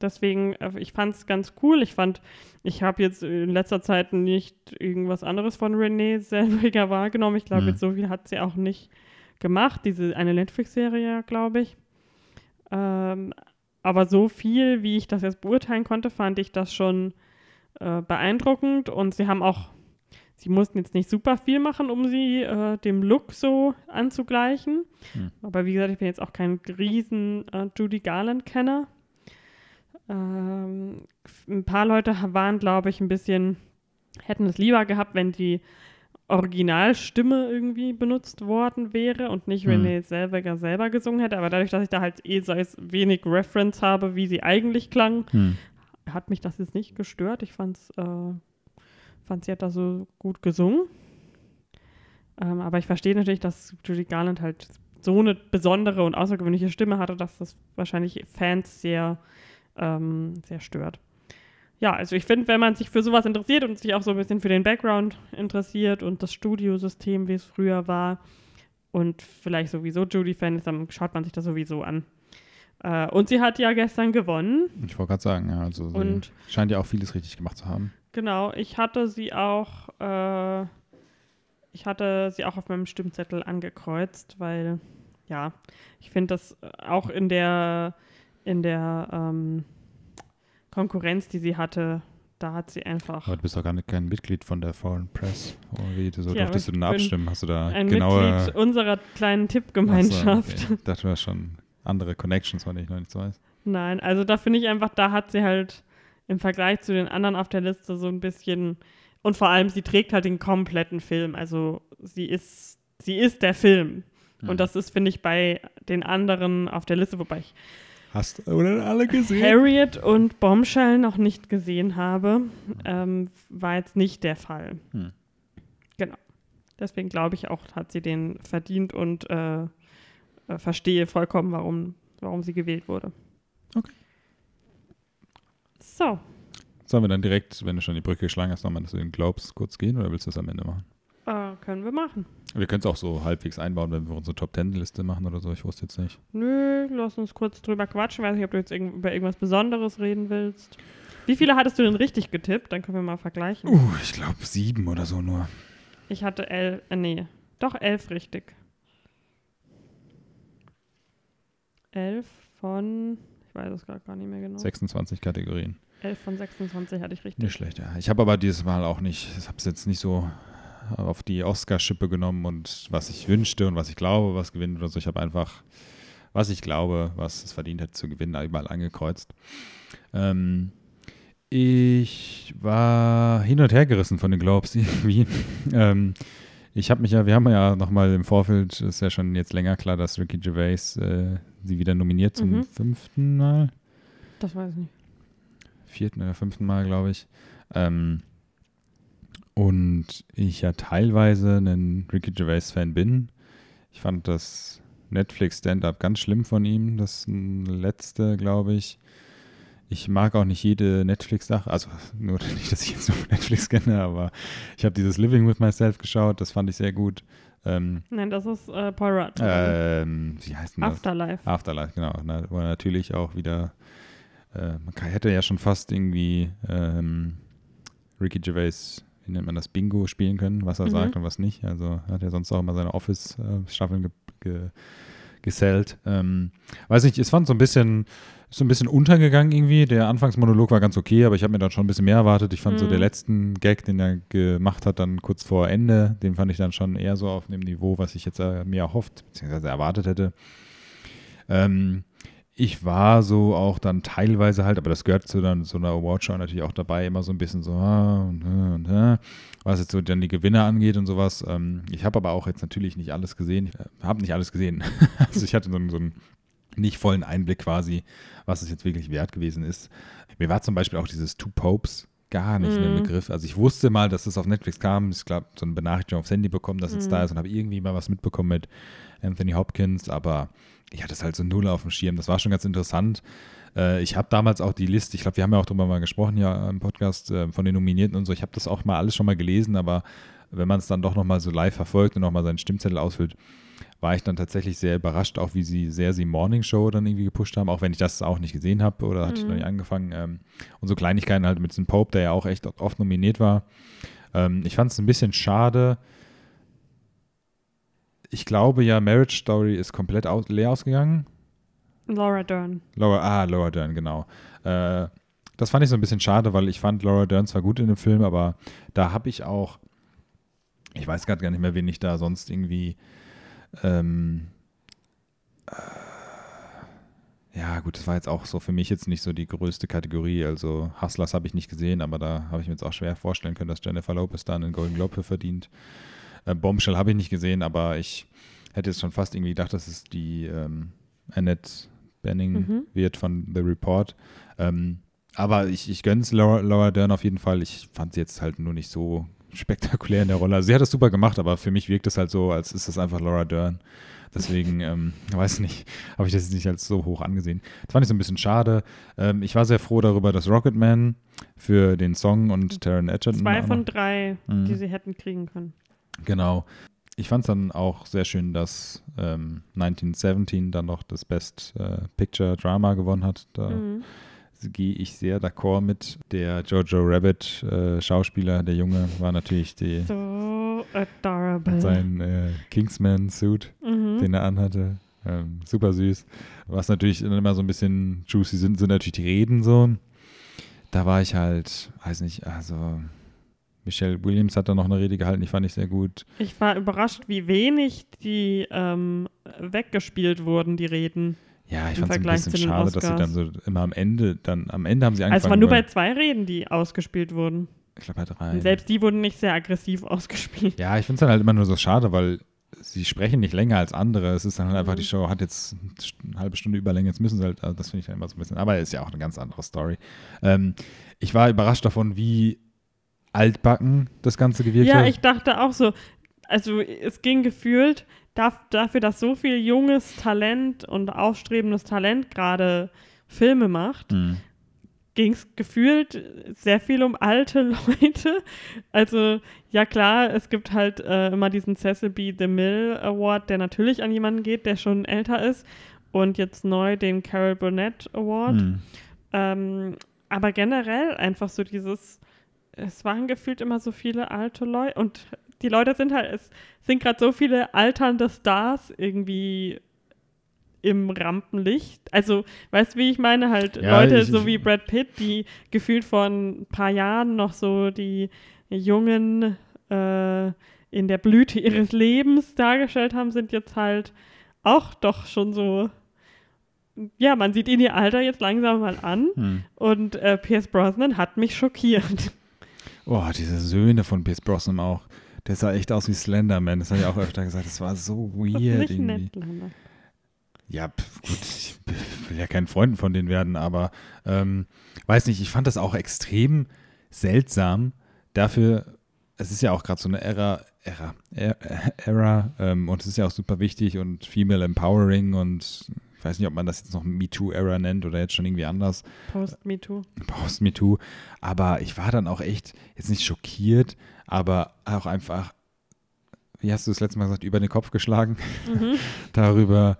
Speaker 1: Deswegen, äh, ich fand es ganz cool. Ich fand, ich habe jetzt in letzter Zeit nicht irgendwas anderes von Renee Selviger <laughs> wahrgenommen. Ich glaube, hm. jetzt so viel hat sie auch nicht gemacht. Diese eine Netflix-Serie, glaube ich. Ähm, aber so viel, wie ich das jetzt beurteilen konnte, fand ich das schon äh, beeindruckend und sie haben auch, sie mussten jetzt nicht super viel machen, um sie äh, dem Look so anzugleichen. Hm. Aber wie gesagt, ich bin jetzt auch kein riesen äh, Judy Garland-Kenner. Ähm, ein paar Leute waren, glaube ich, ein bisschen, hätten es lieber gehabt, wenn die Originalstimme irgendwie benutzt worden wäre und nicht hm. Renee Zellweger selber gesungen hätte. Aber dadurch, dass ich da halt eh so wenig Reference habe, wie sie eigentlich klang, hm hat mich das jetzt nicht gestört. Ich fand's, äh, fand, sie hat da so gut gesungen. Ähm, aber ich verstehe natürlich, dass Judy Garland halt so eine besondere und außergewöhnliche Stimme hatte, dass das wahrscheinlich Fans sehr, ähm, sehr stört. Ja, also ich finde, wenn man sich für sowas interessiert und sich auch so ein bisschen für den Background interessiert und das Studiosystem, wie es früher war, und vielleicht sowieso Judy-Fan ist, dann schaut man sich das sowieso an. Äh, und sie hat ja gestern gewonnen.
Speaker 2: Ich wollte gerade sagen, ja, also sie scheint ja auch vieles richtig gemacht zu haben.
Speaker 1: Genau, ich hatte sie auch, äh, ich hatte sie auch auf meinem Stimmzettel angekreuzt, weil, ja, ich finde das auch in der, in der ähm, Konkurrenz, die sie hatte, da hat sie einfach.
Speaker 2: Aber du bist doch gar nicht kein Mitglied von der Foreign Press. Oder wie du so ja, durftest du denn abstimmen? Hast du da ein genaue.
Speaker 1: Mitglied unserer kleinen Tippgemeinschaft.
Speaker 2: So, okay. Das war schon andere Connections, von denen ich noch nichts weiß.
Speaker 1: Nein, also da finde ich einfach, da hat sie halt im Vergleich zu den anderen auf der Liste so ein bisschen und vor allem sie trägt halt den kompletten Film. Also sie ist, sie ist der Film. Mhm. Und das ist, finde ich, bei den anderen auf der Liste, wobei ich
Speaker 2: Hast du denn alle gesehen?
Speaker 1: Harriet und Bombshell noch nicht gesehen habe, ähm, war jetzt nicht der Fall. Hm. Genau. Deswegen glaube ich auch, hat sie den verdient und äh, äh, verstehe vollkommen, warum, warum sie gewählt wurde.
Speaker 2: Okay.
Speaker 1: So.
Speaker 2: Sollen wir dann direkt, wenn du schon die Brücke geschlagen hast, nochmal zu den Globes kurz gehen oder willst du das am Ende machen?
Speaker 1: Äh, können wir machen.
Speaker 2: Wir können es auch so halbwegs einbauen, wenn wir unsere Top Ten Liste machen oder so. Ich wusste jetzt nicht.
Speaker 1: Nö, lass uns kurz drüber quatschen. Ich weiß nicht, ob du jetzt irg über irgendwas Besonderes reden willst. Wie viele hattest du denn richtig getippt? Dann können wir mal vergleichen.
Speaker 2: Uh, ich glaube sieben oder so nur.
Speaker 1: Ich hatte elf, äh, nee, doch elf richtig. Elf von, ich weiß es gerade gar nicht mehr genau.
Speaker 2: 26 Kategorien.
Speaker 1: 11 von 26 hatte ich richtig.
Speaker 2: Nicht schlecht, ja. Ich habe aber dieses Mal auch nicht, ich habe es jetzt nicht so auf die Oscar-Schippe genommen und was ich wünschte und was ich glaube, was gewinnt oder so. Ich habe einfach, was ich glaube, was es verdient hat zu gewinnen, überall angekreuzt. Ähm, ich war hin und her gerissen von den Globes irgendwie. <laughs> ähm, ich habe mich ja, wir haben ja nochmal im Vorfeld, ist ja schon jetzt länger klar, dass Ricky Gervais äh, sie wieder nominiert zum
Speaker 1: Mhm.
Speaker 2: fünften Mal
Speaker 1: Das weiß ich nicht.
Speaker 2: vierten oder fünften Mal, glaube ich. Ähm, und ich ja teilweise ein Ricky Gervais-Fan bin. Ich fand das Netflix-Stand-up ganz schlimm von ihm, das letzte, glaube ich. Ich mag auch nicht jede Netflix-Sache, also <laughs> nur <laughs> nicht, dass ich jetzt nur Netflix kenne, aber ich habe dieses Living with Myself geschaut, das fand ich sehr gut. Ähm,
Speaker 1: Nein, das ist äh, Paul Rudd.
Speaker 2: ähm, wie heißt denn das?
Speaker 1: Afterlife.
Speaker 2: Afterlife, genau. Na, wo er natürlich auch wieder, äh, man kann, hätte ja schon fast irgendwie ähm, Ricky Gervais, wie nennt man das, Bingo spielen können, was er
Speaker 1: Mhm.
Speaker 2: sagt und was nicht. Also er hat ja sonst auch immer seine Office-Staffeln ge ge gesellt. Ähm, weiß nicht, es fand so ein bisschen, ist so ein bisschen untergegangen irgendwie. Der Anfangsmonolog war ganz okay, aber ich habe mir dann schon ein bisschen mehr erwartet. Ich fand so
Speaker 1: Mhm.
Speaker 2: der letzten Gag, den er gemacht hat, dann kurz vor Ende, den fand ich dann schon eher so auf dem Niveau, was ich jetzt äh, mir erhofft, beziehungsweise erwartet hätte. Ähm, ich war so auch dann teilweise halt, aber das gehört zu dann so einer Awardshow natürlich auch dabei, immer so ein bisschen so, ah, und, äh, und, äh, was jetzt so dann die Gewinner angeht und sowas. Ähm, ich habe aber auch jetzt natürlich nicht alles gesehen. Ich äh, habe nicht alles gesehen. <laughs> also ich hatte so, so einen nicht vollen Einblick quasi, was es jetzt wirklich wert gewesen ist. Mir war zum Beispiel auch dieses Two Popes gar nicht ein
Speaker 1: Mhm.
Speaker 2: Begriff. Also ich wusste mal, dass es auf Netflix kam. Ich glaube, so eine Benachrichtigung aufs Handy bekommen, dass es
Speaker 1: Mhm.
Speaker 2: da ist und habe irgendwie mal was mitbekommen mit Anthony Hopkins, aber ich hatte es halt so null auf dem Schirm. Das war schon ganz interessant. Äh, ich habe damals auch die Liste, ich glaube, wir haben ja auch drüber mal gesprochen hier im Podcast äh, von den Nominierten und so. Ich habe das auch mal alles schon mal gelesen, aber wenn man es dann doch nochmal so live verfolgt und nochmal seinen Stimmzettel ausfüllt, war ich dann tatsächlich sehr überrascht, auch wie sie sehr sie Morning Show dann irgendwie gepusht haben, auch wenn ich das auch nicht gesehen habe oder hatte ich noch
Speaker 1: Mhm.
Speaker 2: nicht angefangen. Ähm, und so Kleinigkeiten halt mit diesem Pope, der ja auch echt oft nominiert war. Ähm, ich fand es ein bisschen schade. Ich glaube ja, Marriage Story ist komplett aus, leer ausgegangen.
Speaker 1: Laura Dern.
Speaker 2: Laura, ah, Laura Dern, genau. Äh, das fand ich so ein bisschen schade, weil ich fand Laura Dern zwar gut in dem Film, aber da habe ich auch, ich weiß gerade gar nicht mehr, wen ich da sonst irgendwie, ähm, äh, ja gut, das war jetzt auch so für mich jetzt nicht so die größte Kategorie. Also Hustlers habe ich nicht gesehen, aber da habe ich mir jetzt auch schwer vorstellen können, dass Jennifer Lopez da einen Golden Globe für verdient. Äh, Bombshell habe ich nicht gesehen, aber ich hätte jetzt schon fast irgendwie gedacht, dass es die ähm, Annette Benning
Speaker 1: Mhm.
Speaker 2: wird von The Report. Ähm, aber ich, ich gönne es Laura, Laura Dern auf jeden Fall. Ich fand sie jetzt halt nur nicht so spektakulär in der Rolle. Also sie hat das super gemacht, aber für mich wirkt es halt so, als ist das einfach Laura Dern. Deswegen, <laughs> ähm, weiß nicht, habe ich das nicht als so hoch angesehen. Das fand ich so ein bisschen schade. Ähm, ich war sehr froh darüber, dass Rocketman für den Song und Taron Egerton
Speaker 1: Zwei von drei,
Speaker 2: Mhm.
Speaker 1: die sie hätten kriegen können.
Speaker 2: Genau. Ich fand es dann auch sehr schön, dass ähm, 1917 dann noch das Best äh, Picture Drama gewonnen hat. Da
Speaker 1: Mhm.
Speaker 2: Gehe ich sehr d'accord mit. Der Jojo Rabbit äh, Schauspieler, der Junge, war natürlich die,
Speaker 1: So adorable.
Speaker 2: sein äh, Kingsman-Suit,
Speaker 1: mhm.
Speaker 2: den er anhatte. Ähm, super süß. Was natürlich immer so ein bisschen juicy sind, sind natürlich die Reden so. Da war ich halt, weiß nicht, also Michelle Williams hat da noch eine Rede gehalten, die fand ich sehr gut.
Speaker 1: Ich war überrascht, wie wenig die ähm, weggespielt wurden, die Reden.
Speaker 2: Ja, ich fand es ein bisschen schade, dass sie dann so immer am Ende, dann am Ende haben sie angefangen.
Speaker 1: Also es waren nur bei zwei Reden, die ausgespielt wurden.
Speaker 2: ich glaube bei drei.
Speaker 1: Und selbst die wurden nicht sehr aggressiv <laughs> ausgespielt.
Speaker 2: Ja, ich finde es dann halt immer nur so schade, weil sie sprechen nicht länger als andere. Es ist dann halt einfach,
Speaker 1: Mhm.
Speaker 2: die Show hat jetzt eine halbe Stunde Überlänge, jetzt müssen sie halt, also das finde ich dann immer so ein bisschen, aber ist ja auch eine ganz andere Story. Ähm, ich war überrascht davon, wie altbacken das Ganze gewirkt
Speaker 1: Ja,
Speaker 2: hat.
Speaker 1: ich dachte auch so. Also es ging gefühlt dafür, dass so viel junges Talent und aufstrebendes Talent gerade Filme macht,
Speaker 2: Mhm.
Speaker 1: ging es gefühlt sehr viel um alte <laughs> Leute. Also ja klar, es gibt halt äh, immer diesen Cecil B. DeMille Award, der natürlich an jemanden geht, der schon älter ist. Und jetzt neu den Carol Burnett Award.
Speaker 2: Mhm.
Speaker 1: Ähm, aber generell einfach so dieses, es waren gefühlt immer so viele alte Leute und die Leute sind halt, es sind gerade so viele alternde Stars irgendwie im Rampenlicht. Also, weißt du, wie ich meine? Halt
Speaker 2: Ja,
Speaker 1: Leute
Speaker 2: ich-
Speaker 1: so wie Brad Pitt, die gefühlt vor ein paar Jahren noch so die jungen äh, in der Blüte ihres Lebens dargestellt haben, sind jetzt halt auch doch schon so. Ja, man sieht ihnen ihr Alter jetzt langsam mal an.
Speaker 2: Hm.
Speaker 1: Und äh, Pierce Brosnan hat mich schockiert.
Speaker 2: Oh, diese Söhne von Pierce Brosnan auch. Der sah echt aus wie Slenderman. Das habe ich auch öfter gesagt. Das war so weird
Speaker 1: nicht
Speaker 2: irgendwie. Ja, gut, ich will ja kein Freund von denen werden, aber ähm, weiß nicht, ich fand das auch extrem seltsam. Dafür, es ist ja auch gerade so eine Ära, Ära, Ä- Ära ähm, und es ist ja auch super wichtig und Female Empowering und ich weiß nicht, ob man das jetzt noch MeToo-Ära nennt oder jetzt schon irgendwie anders.
Speaker 1: Post-MeToo.
Speaker 2: Post MeToo. Aber ich war dann auch echt, jetzt nicht schockiert, aber auch einfach, wie hast du das letzte Mal gesagt, über den Kopf geschlagen
Speaker 1: Mhm. <laughs>
Speaker 2: darüber,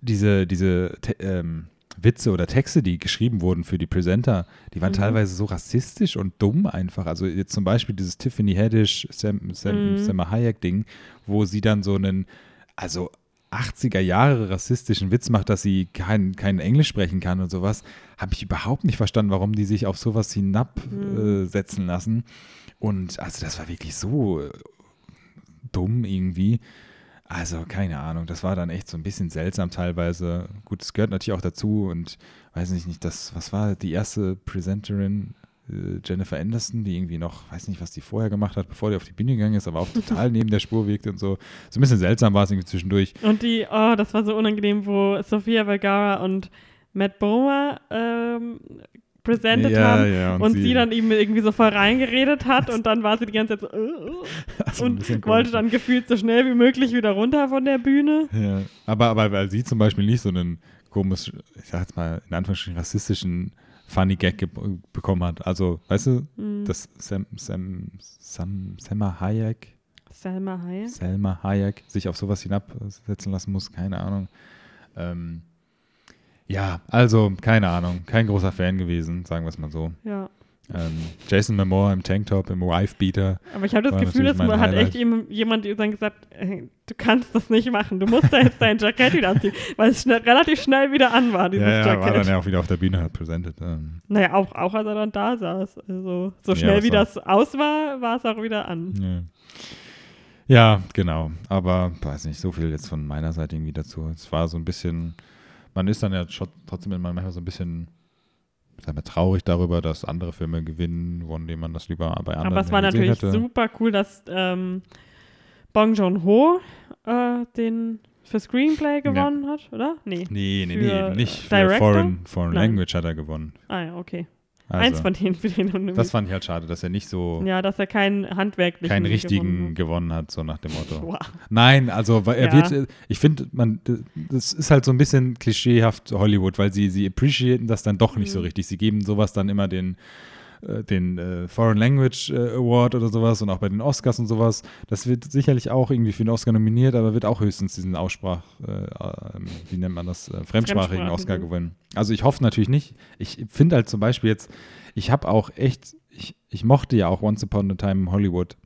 Speaker 2: diese, diese ähm, Witze oder Texte, die geschrieben wurden für die Presenter, die waren
Speaker 1: Mhm.
Speaker 2: teilweise so rassistisch und dumm einfach. Also jetzt zum Beispiel dieses Tiffany Haddish, Sam, Sam,
Speaker 1: Mhm.
Speaker 2: Selma Hayek-Ding, wo sie dann so einen, also 80er Jahre rassistischen Witz macht, dass sie kein, kein Englisch sprechen kann und sowas, habe ich überhaupt nicht verstanden, warum die sich auf sowas hinabsetzen äh, setzen lassen. Und also das war wirklich so äh, dumm irgendwie. Also keine Ahnung, das war dann echt so ein bisschen seltsam teilweise. Gut, es gehört natürlich auch dazu und weiß nicht, nicht das, was war die erste Presenterin, äh, Jennifer Anderson, die irgendwie noch, weiß nicht, was die vorher gemacht hat, bevor die auf die Bühne gegangen ist, aber auch total <laughs> neben der Spur wirkte und so. So ein bisschen seltsam war es irgendwie zwischendurch.
Speaker 1: Und die, oh, das war so unangenehm, wo Sofia Vergara und Matt Bomer ähm, präsentiert
Speaker 2: Ja,
Speaker 1: haben
Speaker 2: ja, und
Speaker 1: und,
Speaker 2: sie-
Speaker 1: sie, dann ihm irgendwie so voll reingeredet hat <laughs> und dann war sie die ganze Zeit so <laughs>
Speaker 2: Also ein
Speaker 1: und wollte dann gefühlt so schnell wie möglich wieder runter von der Bühne.
Speaker 2: Ja, aber, aber weil sie zum Beispiel nicht so einen komisch, ich sag jetzt mal in Anführungsstrichen rassistischen Funny Gag ge bekommen hat. Also, weißt du,
Speaker 1: Mhm.
Speaker 2: dass Sam, Sam, Sam, Selma Hayek,
Speaker 1: Selma Hayek.
Speaker 2: Selma Hayek sich auf sowas hinabsetzen lassen muss, keine Ahnung. Ähm, ja, also, keine Ahnung, kein großer Fan gewesen, sagen wir es mal so.
Speaker 1: Ja.
Speaker 2: Ähm, Jason Momoa im Tanktop, im Wife-Beater.
Speaker 1: Aber ich habe das
Speaker 2: War
Speaker 1: Gefühl,
Speaker 2: mein
Speaker 1: hat echt jem- jemand dann gesagt, hey, du kannst das nicht machen, du musst da jetzt dein Jackett wieder anziehen, weil es schnell, relativ schnell wieder an war, dieses
Speaker 2: Ja, ja, war
Speaker 1: Jackett.
Speaker 2: dann ja auch wieder auf der Bühne, hat präsentiert. Ähm,
Speaker 1: Naja, auch, auch als er dann da saß. Also so
Speaker 2: Ja,
Speaker 1: schnell
Speaker 2: was
Speaker 1: wie das aus war, war es auch wieder an.
Speaker 2: Ja. ja, genau. Aber weiß nicht, so viel jetzt von meiner Seite irgendwie dazu. Es war so ein bisschen, man ist dann ja schon trotzdem immer manchmal so ein bisschen sagen wir, traurig darüber, dass andere Filme gewinnen, von denen man das lieber bei anderen
Speaker 1: Aber es war natürlich
Speaker 2: hätte.
Speaker 1: super cool, dass ähm, Bong Joon-ho äh, den für Screenplay gewonnen hat, oder? Nee.
Speaker 2: Nee, nee,
Speaker 1: für,
Speaker 2: nee, nicht für
Speaker 1: Director?
Speaker 2: Foreign, Foreign
Speaker 1: Nein.
Speaker 2: Language hat er gewonnen.
Speaker 1: Ah ja, okay.
Speaker 2: Also,
Speaker 1: Eins von denen für den
Speaker 2: das fand ich halt schade, dass er nicht so
Speaker 1: Ja, dass er keinen handwerklichen
Speaker 2: keinen richtigen
Speaker 1: gewonnen
Speaker 2: gewonnen hat, so nach dem Motto.
Speaker 1: hat. Wow.
Speaker 2: Nein, also er
Speaker 1: Ja.
Speaker 2: wird, ich finde, man, das ist halt so ein bisschen klischeehaft Hollywood, weil sie, sie appreciaten das dann doch nicht so
Speaker 1: Mhm.
Speaker 2: richtig. Sie geben sowas dann immer den, äh, den äh, Foreign Language äh, Award oder sowas und auch bei den Oscars und sowas. Das wird sicherlich auch irgendwie für den Oscar nominiert, aber wird auch höchstens diesen Aussprach, äh, äh, wie nennt man das, fremdsprachigen. Oscar gewinnen. Also ich hoffe natürlich nicht. Ich finde halt zum Beispiel jetzt, ich habe auch echt, ich, ich mochte ja auch Once Upon a Time in Hollywood.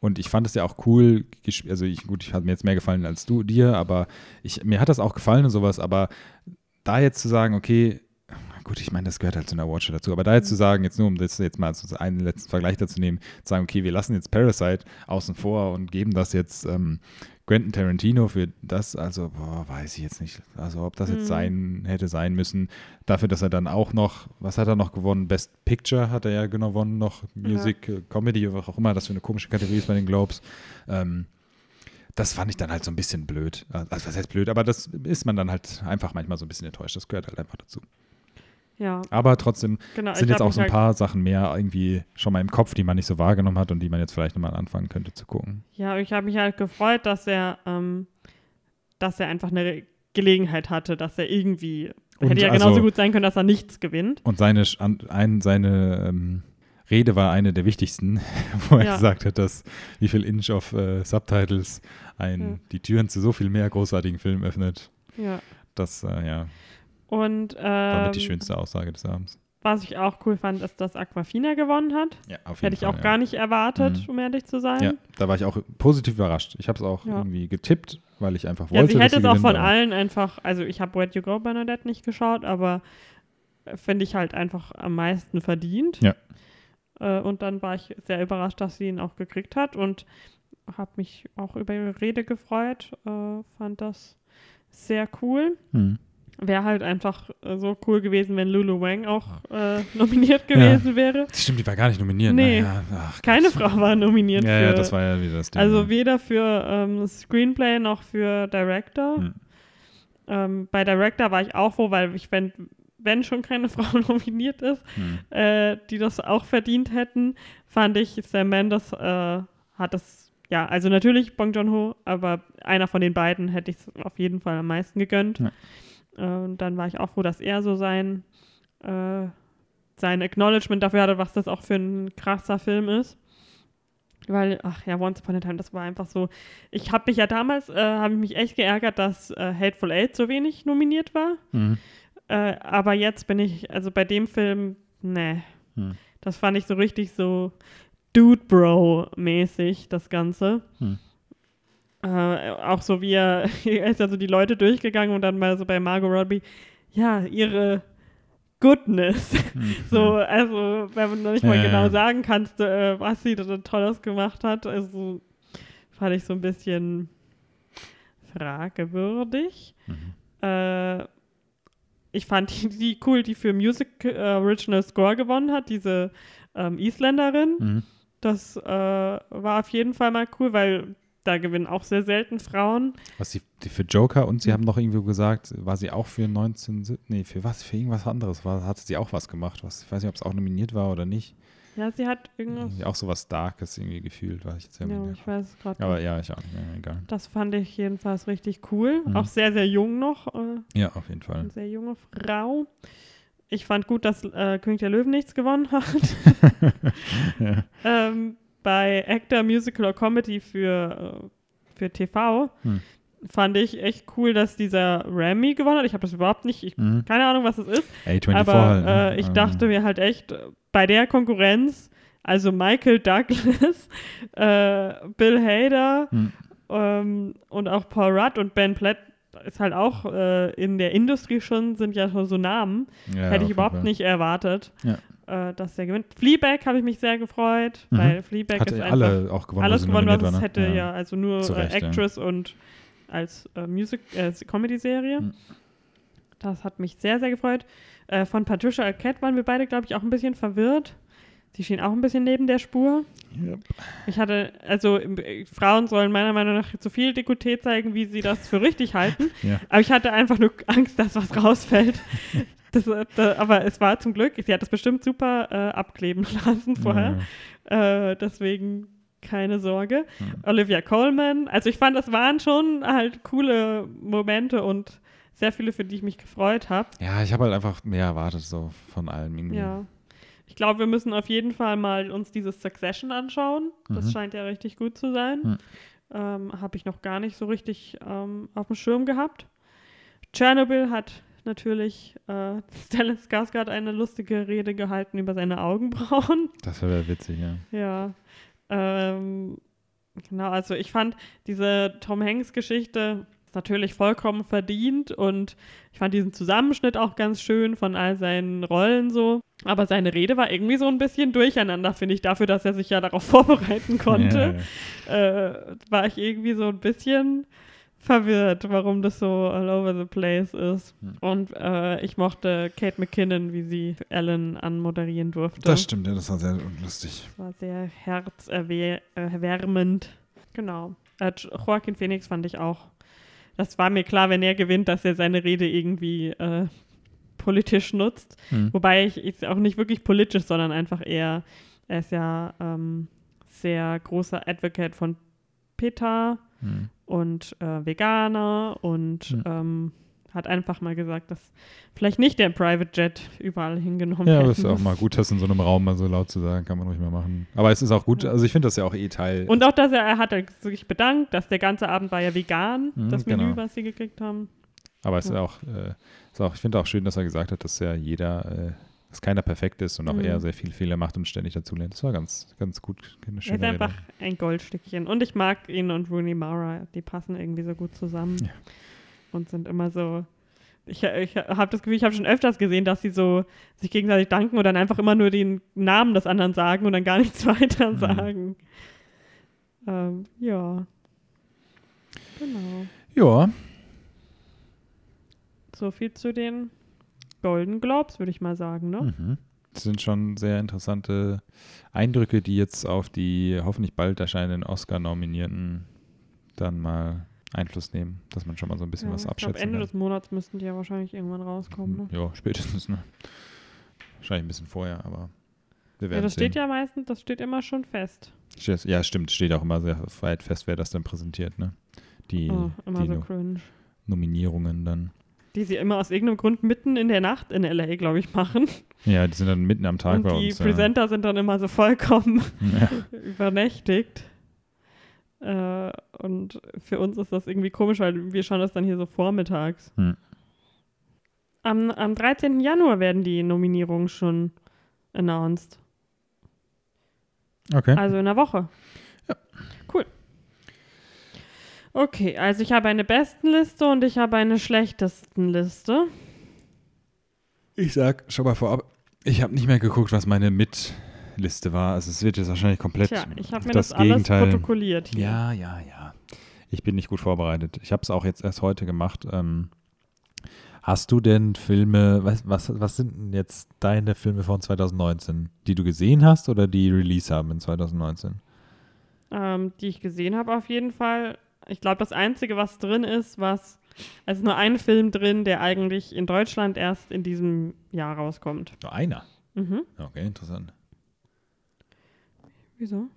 Speaker 2: Und ich fand es ja auch cool, also ich, gut, ich hat mir jetzt mehr gefallen als du, dir, aber ich, mir hat das auch gefallen und sowas, aber da jetzt zu sagen, okay, gut, ich meine, das gehört halt zu einer Watcher dazu, aber da jetzt zu sagen, jetzt nur um das jetzt mal einen letzten Vergleich dazu nehmen, zu sagen, okay, wir lassen jetzt Parasite außen vor und geben das jetzt ähm, Quentin Tarantino für das, also, boah, weiß ich jetzt nicht, also ob das jetzt
Speaker 1: Mhm.
Speaker 2: sein, hätte sein müssen, dafür, dass er dann auch noch, was hat er noch gewonnen? Best Picture hat er ja gewonnen noch, Music, äh, Comedy, was auch immer das für eine komische Kategorie ist bei den Globes. Ähm, das fand ich dann halt so ein bisschen blöd. Also, was heißt blöd? Aber das ist man dann halt einfach manchmal so ein bisschen enttäuscht. Das gehört halt einfach dazu.
Speaker 1: Ja,
Speaker 2: Aber trotzdem
Speaker 1: genau.
Speaker 2: sind jetzt auch so ein paar Sachen mehr irgendwie schon mal im Kopf, die man nicht so wahrgenommen hat und die man jetzt vielleicht nochmal anfangen könnte zu gucken.
Speaker 1: Ja, ich habe mich halt gefreut, dass er, ähm, dass er einfach eine Gelegenheit hatte, dass er irgendwie.
Speaker 2: Und
Speaker 1: hätte ja
Speaker 2: also-
Speaker 1: genauso gut sein können, dass er nichts gewinnt.
Speaker 2: Und seine, ein, seine ähm, Rede war eine der wichtigsten, <laughs> wo er
Speaker 1: Ja.
Speaker 2: gesagt hat, dass wie viel Inch of äh, Subtitles ein,
Speaker 1: Ja.
Speaker 2: die Türen zu so viel mehr großartigen Filmen öffnet.
Speaker 1: Ja.
Speaker 2: Das, äh, ja,
Speaker 1: Und
Speaker 2: war mit die
Speaker 1: ähm,
Speaker 2: schönste Aussage des Abends.
Speaker 1: was ich auch cool fand, ist, dass Aquafina gewonnen hat.
Speaker 2: Ja, auf
Speaker 1: Hätte ich auch gar nicht erwartet,
Speaker 2: Mhm.
Speaker 1: um ehrlich zu sein.
Speaker 2: Ja, da war ich auch positiv überrascht. Ich habe es auch
Speaker 1: Ja.
Speaker 2: irgendwie getippt, weil ich einfach
Speaker 1: Ja,
Speaker 2: wollte,
Speaker 1: sie
Speaker 2: dass
Speaker 1: hätte es auch von
Speaker 2: aber-
Speaker 1: allen einfach, also ich habe Where You Go Bernadette nicht geschaut, aber äh, finde ich halt einfach am meisten verdient.
Speaker 2: Ja.
Speaker 1: Äh, und dann war ich sehr überrascht, dass sie ihn auch gekriegt hat und habe mich auch über ihre Rede gefreut. Äh, fand das sehr cool.
Speaker 2: Hm.
Speaker 1: Wäre halt einfach äh, so cool gewesen, wenn Lulu Wang auch äh, nominiert gewesen wäre.
Speaker 2: Stimmt, die war gar nicht nominiert.
Speaker 1: Nee.
Speaker 2: Ne? Ja, ach,
Speaker 1: Keine. Frau war nominiert
Speaker 2: Ja,
Speaker 1: für.
Speaker 2: ja, das war ja wieder das Ding.
Speaker 1: also
Speaker 2: ja.
Speaker 1: weder für ähm, Screenplay noch für Director.
Speaker 2: Hm.
Speaker 1: Ähm, bei Director war ich auch froh, weil ich fände, wenn schon keine <laughs> Frau nominiert ist,
Speaker 2: Hm.
Speaker 1: äh, die das auch verdient hätten, fand ich, Sam Mendes äh, hat das, ja, also natürlich Bong Joon-ho, aber einer von den beiden hätte ich es auf jeden Fall am meisten gegönnt.
Speaker 2: Ja.
Speaker 1: Äh, und dann war ich auch froh, dass er so sein, äh, sein Acknowledgement dafür hatte, was das auch für ein krasser Film ist. Weil, ach ja, Once Upon a Time, das war einfach so. Ich habe mich ja damals, äh, habe ich mich echt geärgert, dass äh, Hateful Eight so wenig nominiert war.
Speaker 2: Hm.
Speaker 1: Äh, aber jetzt bin ich, also bei dem Film, ne.
Speaker 2: Hm.
Speaker 1: Das fand ich so richtig so Dude Bro-mäßig, das Ganze.
Speaker 2: Hm.
Speaker 1: Äh, auch so wie er, <laughs> er ist ja so die Leute durchgegangen und dann mal so bei Margot Robbie, ja, ihre Goodness.
Speaker 2: Hm. <laughs>
Speaker 1: So, also, wenn man noch nicht mal
Speaker 2: Ja,
Speaker 1: genau
Speaker 2: ja.
Speaker 1: sagen kannst, äh, was sie da Tolles gemacht hat, also fand ich so ein bisschen fragewürdig.
Speaker 2: Mhm.
Speaker 1: Äh, ich fand die, die cool, die für Music äh, Original Score gewonnen hat, diese ähm, Isländerin.
Speaker 2: Mhm.
Speaker 1: Das äh, war auf jeden Fall mal cool, weil da gewinnen auch sehr selten Frauen.
Speaker 2: Was die für Joker und sie haben noch irgendwie gesagt, war sie auch für 19, nee, für was, für irgendwas anderes, war, hatte sie auch was gemacht, was, ich weiß nicht, ob es auch nominiert war oder nicht.
Speaker 1: Ja, sie hat irgendwas.
Speaker 2: Irgendwie auch so was Darkes irgendwie gefühlt, war ich jetzt ja,
Speaker 1: Ja,
Speaker 2: ja
Speaker 1: ich weiß es gerade
Speaker 2: Aber
Speaker 1: nicht.
Speaker 2: ja, ich auch nicht, ja, egal.
Speaker 1: Das fand ich jedenfalls richtig cool.
Speaker 2: Mhm.
Speaker 1: Auch sehr, sehr jung noch. Äh,
Speaker 2: Ja, auf jeden Fall.
Speaker 1: eine sehr junge Frau. Ich fand gut, dass äh, König der Löwen nichts gewonnen hat. <laughs>
Speaker 2: ja.
Speaker 1: ähm, bei Actor, Musical oder Comedy für, äh, für TV
Speaker 2: Hm.
Speaker 1: fand ich echt cool, dass dieser Remy gewonnen hat. Ich habe das überhaupt nicht, ich,
Speaker 2: Mhm.
Speaker 1: keine Ahnung, was es ist.
Speaker 2: A24
Speaker 1: aber
Speaker 2: halt, ne?
Speaker 1: äh, ich
Speaker 2: Also,
Speaker 1: dachte mir halt echt, äh, bei der Konkurrenz, also Michael Douglas, <laughs> äh, Bill Hader
Speaker 2: hm.
Speaker 1: ähm, und auch Paul Rudd und Ben Platt ist halt auch äh, in der Industrie schon, sind ja schon so Namen.
Speaker 2: ja,
Speaker 1: Hätte ich überhaupt
Speaker 2: Fall.
Speaker 1: nicht erwartet,
Speaker 2: Ja.
Speaker 1: Äh, dass der gewinnt. Fleabag habe ich mich sehr gefreut,
Speaker 2: Mhm.
Speaker 1: weil Fleabag
Speaker 2: Hatte
Speaker 1: ist einfach
Speaker 2: alle auch gewonnen,
Speaker 1: alles gewonnen, was es
Speaker 2: war,
Speaker 1: hätte,
Speaker 2: ne?
Speaker 1: ja. Also nur äh,
Speaker 2: Recht, ja.
Speaker 1: Actress und als äh, Music, äh, Comedy-Serie.
Speaker 2: Mhm.
Speaker 1: Das hat mich sehr, sehr gefreut. Äh, von Patricia Arquette waren wir beide, glaube ich, auch ein bisschen verwirrt. Sie schien auch ein bisschen neben der Spur.
Speaker 2: Yep.
Speaker 1: Ich hatte, also äh, Frauen sollen meiner Meinung nach so viel Dekolleté zeigen, wie sie das für richtig halten. <laughs>
Speaker 2: Ja.
Speaker 1: Aber ich hatte einfach nur Angst, dass was rausfällt. <laughs> Das, äh, da, aber es war zum Glück, sie hat das bestimmt super äh, abkleben <laughs> lassen vorher. Äh, deswegen keine Sorge.
Speaker 2: Mhm.
Speaker 1: Olivia Colman, also ich fand, das waren schon halt coole Momente und sehr viele, für die ich mich gefreut habe.
Speaker 2: Ja, ich habe halt einfach mehr erwartet, so von allem irgendwie.
Speaker 1: Ja. Ich glaube, wir müssen auf jeden Fall mal uns dieses Succession anschauen. Das
Speaker 2: Mhm.
Speaker 1: scheint ja richtig gut zu sein.
Speaker 2: Mhm.
Speaker 1: Ähm, habe ich noch gar nicht so richtig ähm, auf dem Schirm gehabt. Chernobyl hat natürlich äh, <laughs> Stellan Skarsgård eine lustige Rede gehalten über seine Augenbrauen. <laughs>
Speaker 2: Das wäre witzig, ja.
Speaker 1: Ja. Ähm, genau, also ich fand diese Tom Hanks-Geschichte natürlich vollkommen verdient und ich fand diesen Zusammenschnitt auch ganz schön von all seinen Rollen so. Aber seine Rede war irgendwie so ein bisschen durcheinander, finde ich, dafür, dass er sich ja darauf <laughs> vorbereiten konnte.
Speaker 2: Ja, ja.
Speaker 1: Äh, war ich irgendwie so ein bisschen verwirrt, warum das so all over the place ist.
Speaker 2: Hm.
Speaker 1: Und äh, ich mochte Kate McKinnon, wie sie Ellen anmoderieren durfte.
Speaker 2: Das stimmt, ja, das war sehr lustig.
Speaker 1: Das war sehr herzerwärmend. Genau. Äh, Joaquin Phoenix fand ich auch. Das war mir klar, wenn er gewinnt, dass er seine Rede irgendwie äh, politisch nutzt.
Speaker 2: Hm.
Speaker 1: Wobei ich ist auch nicht wirklich politisch, sondern einfach eher, er ist ja ähm, sehr großer Advocate von PETA
Speaker 2: Hm.
Speaker 1: und äh, Veganer und
Speaker 2: Hm.
Speaker 1: ähm, hat einfach mal gesagt, dass vielleicht nicht der Private Jet überall hingenommen
Speaker 2: Ja,
Speaker 1: werden
Speaker 2: aber es ist auch mal gut, das in so einem Raum mal so laut zu sagen, kann man ruhig mal machen. Aber es ist auch gut,
Speaker 1: Ja.
Speaker 2: also ich finde das ja auch eh Teil.
Speaker 1: Und auch, dass er, er hat sich bedankt, dass der ganze Abend war ja vegan,
Speaker 2: Mhm,
Speaker 1: das Menü,
Speaker 2: genau.
Speaker 1: was sie gekriegt haben.
Speaker 2: aber es ist
Speaker 1: Ja.
Speaker 2: auch, äh, ist auch ich finde auch schön, dass er gesagt hat, dass ja jeder äh, dass keiner perfekt ist und auch
Speaker 1: Mhm.
Speaker 2: er sehr viele Fehler macht und ständig dazulernt. Das war ganz, ganz gut. Eine
Speaker 1: Er ist
Speaker 2: schöne
Speaker 1: einfach
Speaker 2: Rede.
Speaker 1: ein Goldstückchen. Und ich mag ihn und Rooney Mara. Die passen irgendwie so gut zusammen.
Speaker 2: Ja.
Speaker 1: Und sind immer so. Ich, ich habe das Gefühl, ich habe schon öfters gesehen, dass sie so sich gegenseitig danken und dann einfach immer nur den Namen des anderen sagen und dann gar nichts <laughs> weiter
Speaker 2: Mhm.
Speaker 1: sagen. Ähm, ja. Genau.
Speaker 2: Ja,
Speaker 1: So viel zu den Golden Globes, würde ich mal sagen, ne?
Speaker 2: Mhm. Das sind schon sehr interessante Eindrücke, die jetzt auf die hoffentlich bald erscheinenden Oscar-Nominierten dann mal Einfluss nehmen, dass man schon mal so ein bisschen
Speaker 1: Ja,
Speaker 2: was
Speaker 1: glaube,
Speaker 2: abschätzen
Speaker 1: Ende
Speaker 2: kann.
Speaker 1: des Monats müssten die ja wahrscheinlich irgendwann rauskommen. Ne?
Speaker 2: Ja, spätestens, ne? Wahrscheinlich ein bisschen vorher, aber wir
Speaker 1: Ja,
Speaker 2: werden
Speaker 1: das
Speaker 2: sehen.
Speaker 1: steht ja meistens, das steht immer schon fest.
Speaker 2: Steht- Ja, stimmt, steht auch immer sehr weit fest, wer das dann präsentiert, ne? Die,
Speaker 1: Oh, immer
Speaker 2: die
Speaker 1: so
Speaker 2: No
Speaker 1: cringe.
Speaker 2: Nominierungen dann.
Speaker 1: Die sie immer aus irgendeinem Grund mitten in der Nacht in L.A., glaube ich, machen.
Speaker 2: Ja, die sind dann mitten am Tag
Speaker 1: Und
Speaker 2: bei
Speaker 1: die
Speaker 2: uns.
Speaker 1: Presenter sind dann immer so vollkommen <laughs>
Speaker 2: Ja.
Speaker 1: übernächtigt. Äh, und für uns ist das irgendwie komisch, weil wir schauen das dann hier so vormittags.
Speaker 2: Hm.
Speaker 1: Am, am 13. Januar werden die Nominierungen schon announced.
Speaker 2: Okay.
Speaker 1: Also in einer Woche. Cool. Okay, also ich habe eine Bestenliste und ich habe eine Schlechtestenliste.
Speaker 2: Ich sag schon mal vorab, ich habe nicht mehr geguckt, was meine Mitliste war. Also es wird jetzt wahrscheinlich komplett
Speaker 1: Tja, ich habe mir
Speaker 2: das
Speaker 1: das, alles
Speaker 2: Gegenteil.
Speaker 1: protokolliert. Hier.
Speaker 2: Ja, ja, ja. Ich bin nicht gut vorbereitet. Ich habe es auch jetzt erst heute gemacht. Ähm, hast du denn Filme, was, was, was sind denn jetzt deine Filme von 2019, die du gesehen hast oder die Release haben in 2019?
Speaker 1: ähm, die ich gesehen habe auf jeden Fall. Ich glaube, das Einzige, was drin ist, was, also nur ein Film drin, der eigentlich in Deutschland erst in diesem Jahr rauskommt.
Speaker 2: Nur einer.
Speaker 1: Mhm.
Speaker 2: Okay, interessant.
Speaker 1: Wieso?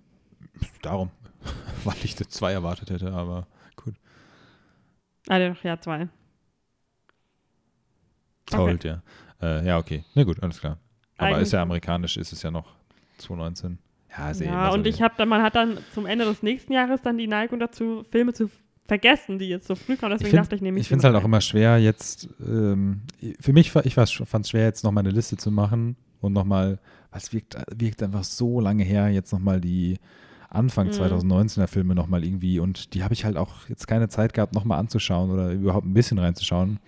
Speaker 2: Darum, <laughs> weil ich das zwei erwartet hätte, aber gut.
Speaker 1: Ah, der doch, ja, zwei.
Speaker 2: Told, ja. Äh, ja, okay. Na gut, alles klar. Aber ist
Speaker 1: Eigentlich-
Speaker 2: ja amerikanisch, ist es ja noch 2019. Ja, ist eh
Speaker 1: Ja,
Speaker 2: so
Speaker 1: und ich habe dann, man hat dann zum Ende des nächsten Jahres dann die Neigung dazu, Filme zu vergessen, die jetzt so früh kommen. Deswegen
Speaker 2: Ich
Speaker 1: dachte ich, nehme
Speaker 2: Ich
Speaker 1: ich
Speaker 2: finde es halt auch immer schwer, jetzt, ähm, für mich, war- ich fand es schwer, jetzt nochmal eine Liste zu machen und nochmal, es wirkt, wirkt einfach so lange her, jetzt nochmal die Anfang
Speaker 1: Mhm.
Speaker 2: 2019er Filme nochmal irgendwie und die habe ich halt auch jetzt keine Zeit gehabt, nochmal anzuschauen oder überhaupt ein bisschen reinzuschauen.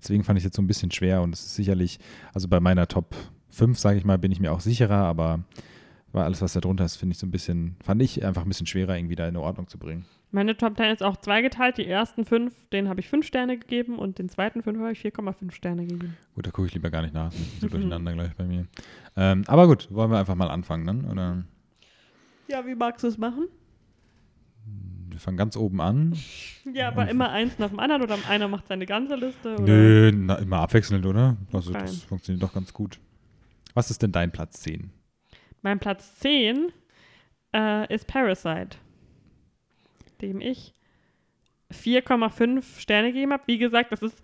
Speaker 2: Deswegen fand ich es jetzt so ein bisschen schwer und es ist sicherlich, also bei meiner Top 5, sage ich mal, bin ich mir auch sicherer, aber alles, was da drunter ist, finde ich so ein bisschen, fand ich einfach ein bisschen schwerer, irgendwie da in Ordnung zu bringen.
Speaker 1: Meine Top 10 ist auch zweigeteilt. Die ersten fünf, denen habe ich fünf Sterne gegeben und den zweiten fünf habe ich 4,5 Sterne gegeben.
Speaker 2: Gut, da gucke ich lieber gar nicht nach. So <laughs> durcheinander gleich bei mir. Ähm, aber gut, wollen wir einfach mal anfangen dann? Oder
Speaker 1: Ja, wie magst du es machen?
Speaker 2: wir fangen ganz oben an.
Speaker 1: Ja, aber
Speaker 2: Und-
Speaker 1: immer eins nach dem anderen oder einer macht seine ganze Liste? Oder?
Speaker 2: Nö, na, immer abwechselnd, oder? Also das funktioniert doch ganz gut. Was ist denn dein Platz 10?
Speaker 1: Mein Platz 10 äh, ist Parasite, dem ich 4,5 Sterne gegeben habe. Wie gesagt, das ist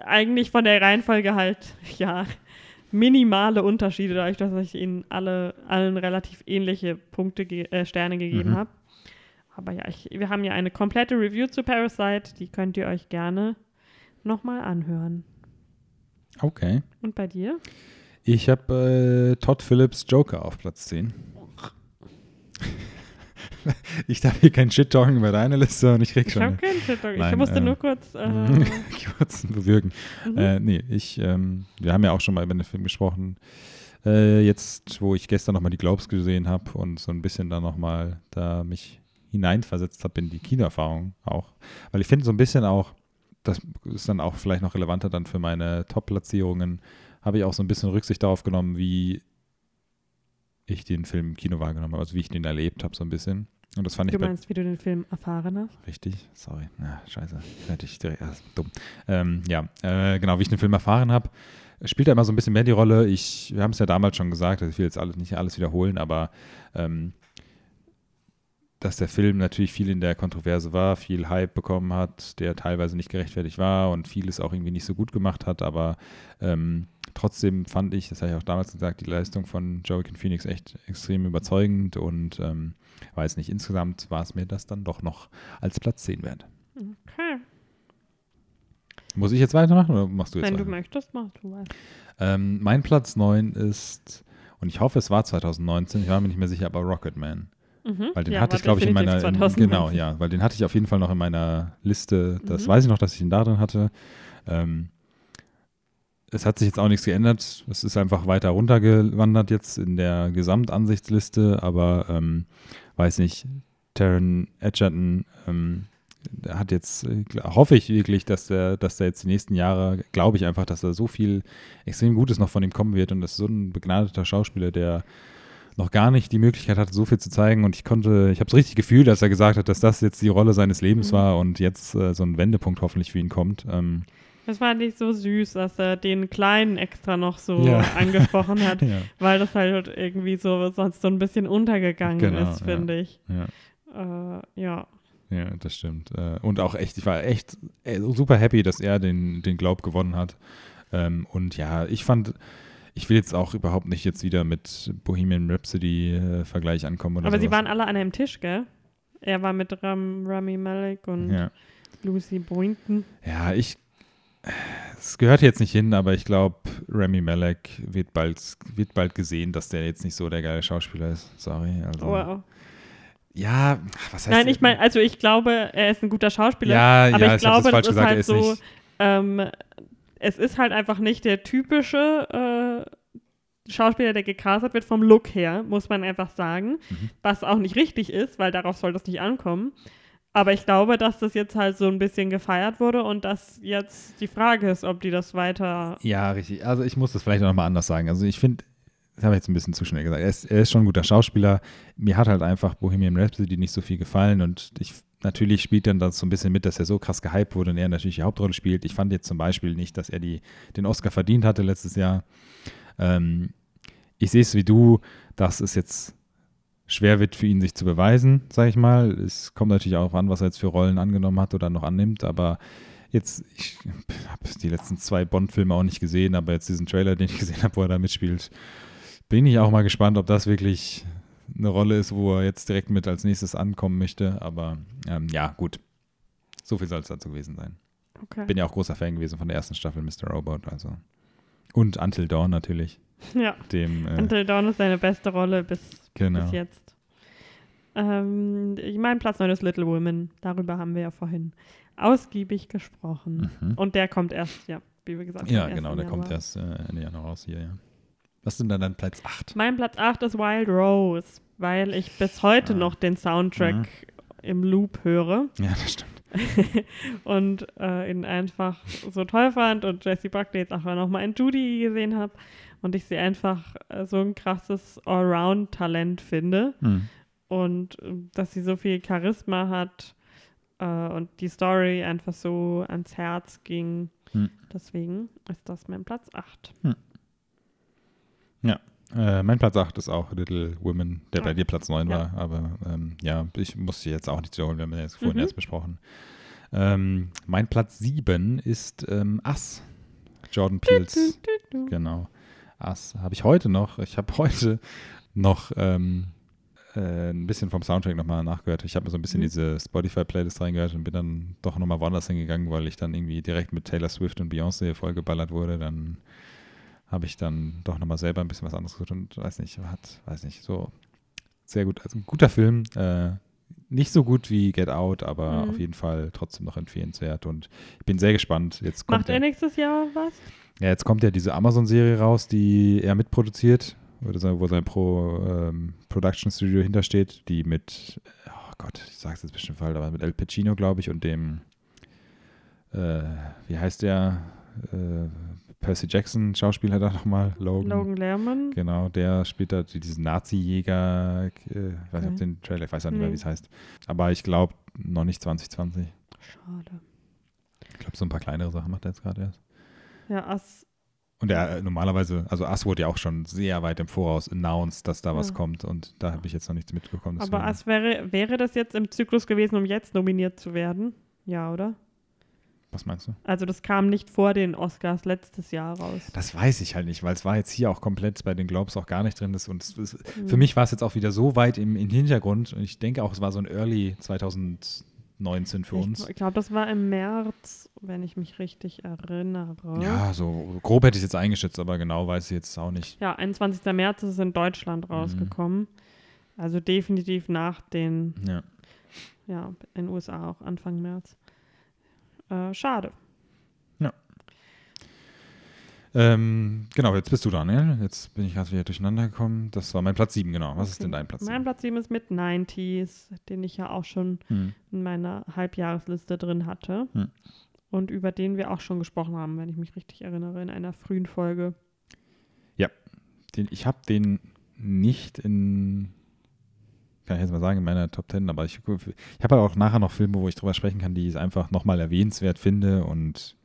Speaker 1: eigentlich von der Reihenfolge halt, <laughs> ja, minimale Unterschiede, dadurch, dass ich ihnen alle, allen relativ ähnliche Punkte, äh, Sterne gegeben
Speaker 2: Mhm.
Speaker 1: habe. Aber ja, ich, wir haben ja eine komplette Review zu Parasite, die könnt ihr euch gerne nochmal anhören.
Speaker 2: Okay.
Speaker 1: Und bei dir?
Speaker 2: Ich habe äh, Todd Phillips Joker auf Platz 10. <laughs> ich darf hier keinen Shit talken über deine Liste und ich krieg
Speaker 1: Ich
Speaker 2: schon
Speaker 1: habe keinen Shit. Ich musste
Speaker 2: ähm,
Speaker 1: nur kurz. <laughs> Äh,
Speaker 2: kurz bewirken.
Speaker 1: mhm.
Speaker 2: Äh, nee, ich, ähm, wir haben ja auch schon mal über den Film gesprochen. Äh, jetzt, wo ich gestern nochmal die Globes gesehen habe und so ein bisschen da nochmal da mich hineinversetzt habe in die Kinoerfahrung auch. Weil ich finde so ein bisschen auch, das ist dann auch vielleicht noch relevanter dann für meine Top-Platzierungen, habe ich auch so ein bisschen Rücksicht darauf genommen, wie ich den Film im Kino wahrgenommen habe, also wie ich den erlebt habe so ein bisschen. Und das fand
Speaker 1: Du
Speaker 2: ich bei
Speaker 1: meinst, wie du den Film erfahren hast?
Speaker 2: Richtig, sorry. Ja, scheiße. Hätte ich direkt, ja, ist dumm. Ähm, ja, äh, genau, wie ich den Film erfahren habe, spielt er immer so ein bisschen mehr die Rolle. Ich, wir haben es ja damals schon gesagt, also ich will jetzt alles, nicht alles wiederholen, aber ähm, dass der Film natürlich viel in der Kontroverse war, viel Hype bekommen hat, der teilweise nicht gerechtfertigt war und vieles auch irgendwie nicht so gut gemacht hat, aber ähm, trotzdem fand ich, das habe ich auch damals gesagt, die Leistung von Joaquin Phoenix echt extrem überzeugend und ähm, weiß nicht, insgesamt war es mir das dann doch noch als Platz 10 wert.
Speaker 1: Okay.
Speaker 2: Muss ich jetzt weitermachen oder machst du jetzt
Speaker 1: Wenn
Speaker 2: weiter?
Speaker 1: du möchtest, mach du was.
Speaker 2: Ähm, mein Platz 9 ist, und ich hoffe, es war 2019, ich war mir nicht mehr sicher, aber Rocketman.
Speaker 1: Mhm.
Speaker 2: Weil den
Speaker 1: Ja,
Speaker 2: hatte ich, glaube ich, in meiner. In,
Speaker 1: 2019.
Speaker 2: genau, ja, weil den hatte ich auf jeden Fall noch in meiner Liste. Das
Speaker 1: Mhm.
Speaker 2: weiß ich noch, dass ich ihn da drin hatte. Ähm, es hat sich jetzt auch nichts geändert. Es ist einfach weiter runtergewandert jetzt in der Gesamtansichtsliste, aber weiß nicht, Taron Edgerton ähm, hat jetzt, äh, hoffe ich wirklich, dass der, dass der jetzt die nächsten Jahre, glaube ich einfach, dass da so viel extrem Gutes noch von ihm kommen wird und das ist so ein begnadeter Schauspieler, der noch gar nicht die Möglichkeit hatte, so viel zu zeigen und ich konnte, ich habe es richtig gefühlt, als er gesagt hat, dass das jetzt die Rolle seines Lebens
Speaker 1: Mhm.
Speaker 2: war und jetzt äh, so ein Wendepunkt hoffentlich für ihn kommt. Ähm,
Speaker 1: Das fand ich so süß, dass er den Kleinen extra noch so
Speaker 2: Ja. <laughs>
Speaker 1: angesprochen hat, <laughs>
Speaker 2: ja,
Speaker 1: weil das halt irgendwie so sonst so ein bisschen untergegangen
Speaker 2: Genau,
Speaker 1: ist,
Speaker 2: ja.
Speaker 1: finde ich.
Speaker 2: ja.
Speaker 1: Äh, ja.
Speaker 2: Ja, das stimmt. Äh, Und auch echt, ich war echt äh, super happy, dass er den, den Glaub gewonnen hat. Ähm, Und ja, ich fand, ich will jetzt auch überhaupt nicht jetzt wieder mit Bohemian Rhapsody äh, Vergleich ankommen oder
Speaker 1: Aber sie
Speaker 2: sowas.
Speaker 1: waren alle an einem Tisch, gell? Er war mit Ram, Rami Malek und
Speaker 2: Ja.
Speaker 1: Lucy Boynton.
Speaker 2: ja, ich, es gehört jetzt nicht hin, aber ich glaube, Rami Malek wird bald, wird bald gesehen, dass der jetzt nicht so der geile Schauspieler ist. Sorry. Also,
Speaker 1: Wow.
Speaker 2: Ja, was heißt
Speaker 1: Nein, ich meine, also ich glaube, er ist ein guter Schauspieler.
Speaker 2: Ja,
Speaker 1: aber
Speaker 2: ja,
Speaker 1: ich
Speaker 2: ich
Speaker 1: glaube,
Speaker 2: das falsch
Speaker 1: das
Speaker 2: gesagt,
Speaker 1: halt
Speaker 2: ist
Speaker 1: so,
Speaker 2: nicht.
Speaker 1: ähm, es ist halt einfach nicht der typische äh, Schauspieler, der gecastet wird vom Look her, muss man einfach sagen.
Speaker 2: Mhm.
Speaker 1: Was auch nicht richtig ist, weil darauf soll das nicht ankommen. Aber ich glaube, dass das jetzt halt so ein bisschen gefeiert wurde und dass jetzt die Frage ist, ob die das weiter.
Speaker 2: Ja, richtig. Also ich muss das vielleicht noch mal anders sagen. Also ich finde, das habe ich jetzt ein bisschen zu schnell gesagt. Er ist, er ist schon ein guter Schauspieler. Mir hat halt einfach Bohemian Rhapsody nicht so viel gefallen und ich natürlich spielt dann das so ein bisschen mit, dass er so krass gehypt wurde und er natürlich die Hauptrolle spielt. Ich fand jetzt zum Beispiel nicht, dass er die, den Oscar verdient hatte letztes Jahr. Ähm, ich sehe es wie du, dass es jetzt schwer wird für ihn, sich zu beweisen, sage ich mal. Es kommt natürlich auch an, was er jetzt für Rollen angenommen hat oder noch annimmt, aber jetzt, ich habe die letzten zwei Bond-Filme auch nicht gesehen, aber jetzt diesen Trailer, den ich gesehen habe, wo er da mitspielt, bin ich auch mal gespannt, ob das wirklich eine Rolle ist, wo er jetzt direkt mit als nächstes ankommen möchte. Aber ähm, ja, gut. So viel soll es dazu gewesen sein.
Speaker 1: Okay.
Speaker 2: Bin ja auch großer Fan gewesen von der ersten Staffel Mr. Robot, also. Und Until Dawn natürlich.
Speaker 1: Ja.
Speaker 2: Dem, äh,
Speaker 1: Until Dawn ist seine beste Rolle bis,
Speaker 2: genau.
Speaker 1: bis jetzt. Ähm, ich mein Platz 9 ist Little Women. Darüber haben wir ja vorhin ausgiebig gesprochen.
Speaker 2: Mhm.
Speaker 1: Und der kommt erst, ja, wie wir gesagt haben.
Speaker 2: Ja, genau, der kommt
Speaker 1: Januar.
Speaker 2: erst äh, Ende Januar raus hier, ja. Was sind dann dein Platz 8?
Speaker 1: Mein Platz 8 ist Wild Rose, weil ich bis heute
Speaker 2: Ah.
Speaker 1: noch den Soundtrack
Speaker 2: Mhm.
Speaker 1: im Loop höre
Speaker 2: Ja, das stimmt. <laughs>
Speaker 1: und äh, ihn einfach so toll fand und Jessie Buckley jetzt auch nochmal in Judy gesehen habe und ich sie einfach äh, so ein krasses Allround-Talent finde
Speaker 2: Hm.
Speaker 1: und äh, dass sie so viel Charisma hat äh, und die Story einfach so ans Herz ging.
Speaker 2: Hm.
Speaker 1: Deswegen ist das mein Platz 8.
Speaker 2: Äh, mein Platz 8 ist auch Little Women, der bei
Speaker 1: Ah.
Speaker 2: dir Platz 9
Speaker 1: Ja.
Speaker 2: war. Aber ähm, ja, ich muss sie jetzt auch nicht wiederholen, wir haben ja jetzt vorhin
Speaker 1: Mhm.
Speaker 2: erst besprochen. Ähm, mein Platz 7 ist ähm, Ass. Jordan Peels. Genau. Ass habe ich heute noch. Ich habe <laughs> heute noch ähm, äh, ein bisschen vom Soundtrack nochmal nachgehört. Ich habe mir so ein bisschen
Speaker 1: Mhm.
Speaker 2: diese Spotify-Playlist reingehört und bin dann doch nochmal woanders hingegangen, weil ich dann irgendwie direkt mit Taylor Swift und Beyoncé vollgeballert wurde. Dann habe ich dann doch nochmal selber ein bisschen was anderes gehört und weiß nicht, hat, weiß nicht, so sehr gut. Also ein guter Film. Äh, nicht so gut wie Get Out, aber
Speaker 1: Mhm.
Speaker 2: auf jeden Fall trotzdem noch empfehlenswert und ich bin sehr gespannt. Jetzt kommt
Speaker 1: Macht er nächstes Jahr was?
Speaker 2: ja, jetzt kommt ja diese Amazon-Serie raus, die er mitproduziert, wo sein Pro ähm, Production Studio hintersteht, die mit, oh Gott, ich sag's jetzt bestimmt falsch, aber mit El Pacino, glaube ich, und dem, äh, wie heißt der, äh, Percy Jackson, Schauspieler da nochmal, Logan.
Speaker 1: Logan Lerman?
Speaker 2: Genau, der spielt da die- diesen Nazi-Jäger, äh, ich weiß nicht, ob
Speaker 1: Okay.
Speaker 2: den Trailer, ich weiß auch nicht mehr,
Speaker 1: Nee.
Speaker 2: wie es heißt. Aber ich glaube, noch nicht 2020.
Speaker 1: Schade.
Speaker 2: Ich glaube, so ein paar kleinere Sachen macht er jetzt gerade erst.
Speaker 1: Ja, Ass.
Speaker 2: Und er äh, normalerweise, also Ass wurde ja auch schon sehr weit im Voraus announced, dass da was
Speaker 1: Ja.
Speaker 2: kommt und da habe ich jetzt noch nichts mitbekommen.
Speaker 1: Aber Ass wäre, wäre das jetzt im Zyklus gewesen, um jetzt nominiert zu werden? Ja, oder?
Speaker 2: Was meinst du?
Speaker 1: Also das kam nicht vor den Oscars letztes Jahr raus.
Speaker 2: Das weiß ich halt nicht, weil es war jetzt hier auch komplett bei den Globes auch gar nicht drin. Das, und es, es,
Speaker 1: Hm.
Speaker 2: für mich war es jetzt auch wieder so weit im, im Hintergrund und ich denke auch, es war so ein Early 2020 2019 für
Speaker 1: ich,
Speaker 2: uns.
Speaker 1: Ich glaube, das war im März, wenn ich mich richtig erinnere.
Speaker 2: Ja, so grob hätte ich es jetzt eingeschätzt, aber genau weiß ich jetzt auch nicht.
Speaker 1: Ja, 21. März ist es in Deutschland
Speaker 2: Mhm.
Speaker 1: rausgekommen. Also definitiv nach den,
Speaker 2: Ja.
Speaker 1: ja, in den USA auch Anfang März. Äh, schade.
Speaker 2: Ähm, genau, jetzt bist du dran, ne? Jetzt bin ich gerade wieder durcheinander gekommen. Das war mein Platz 7, genau. Was ist denn dein Platz 7?
Speaker 1: Mein Platz 7 ist mit 90s, den ich ja auch schon
Speaker 2: Hm.
Speaker 1: in meiner Halbjahresliste drin hatte.
Speaker 2: Hm.
Speaker 1: Und über den wir auch schon gesprochen haben, wenn ich mich richtig erinnere, in einer frühen Folge.
Speaker 2: Den, ich habe den nicht in, kann ich jetzt mal sagen, in meiner Top 10, aber ich, ich habe auch nachher noch Filme, wo ich drüber sprechen kann, die ich einfach nochmal erwähnenswert finde und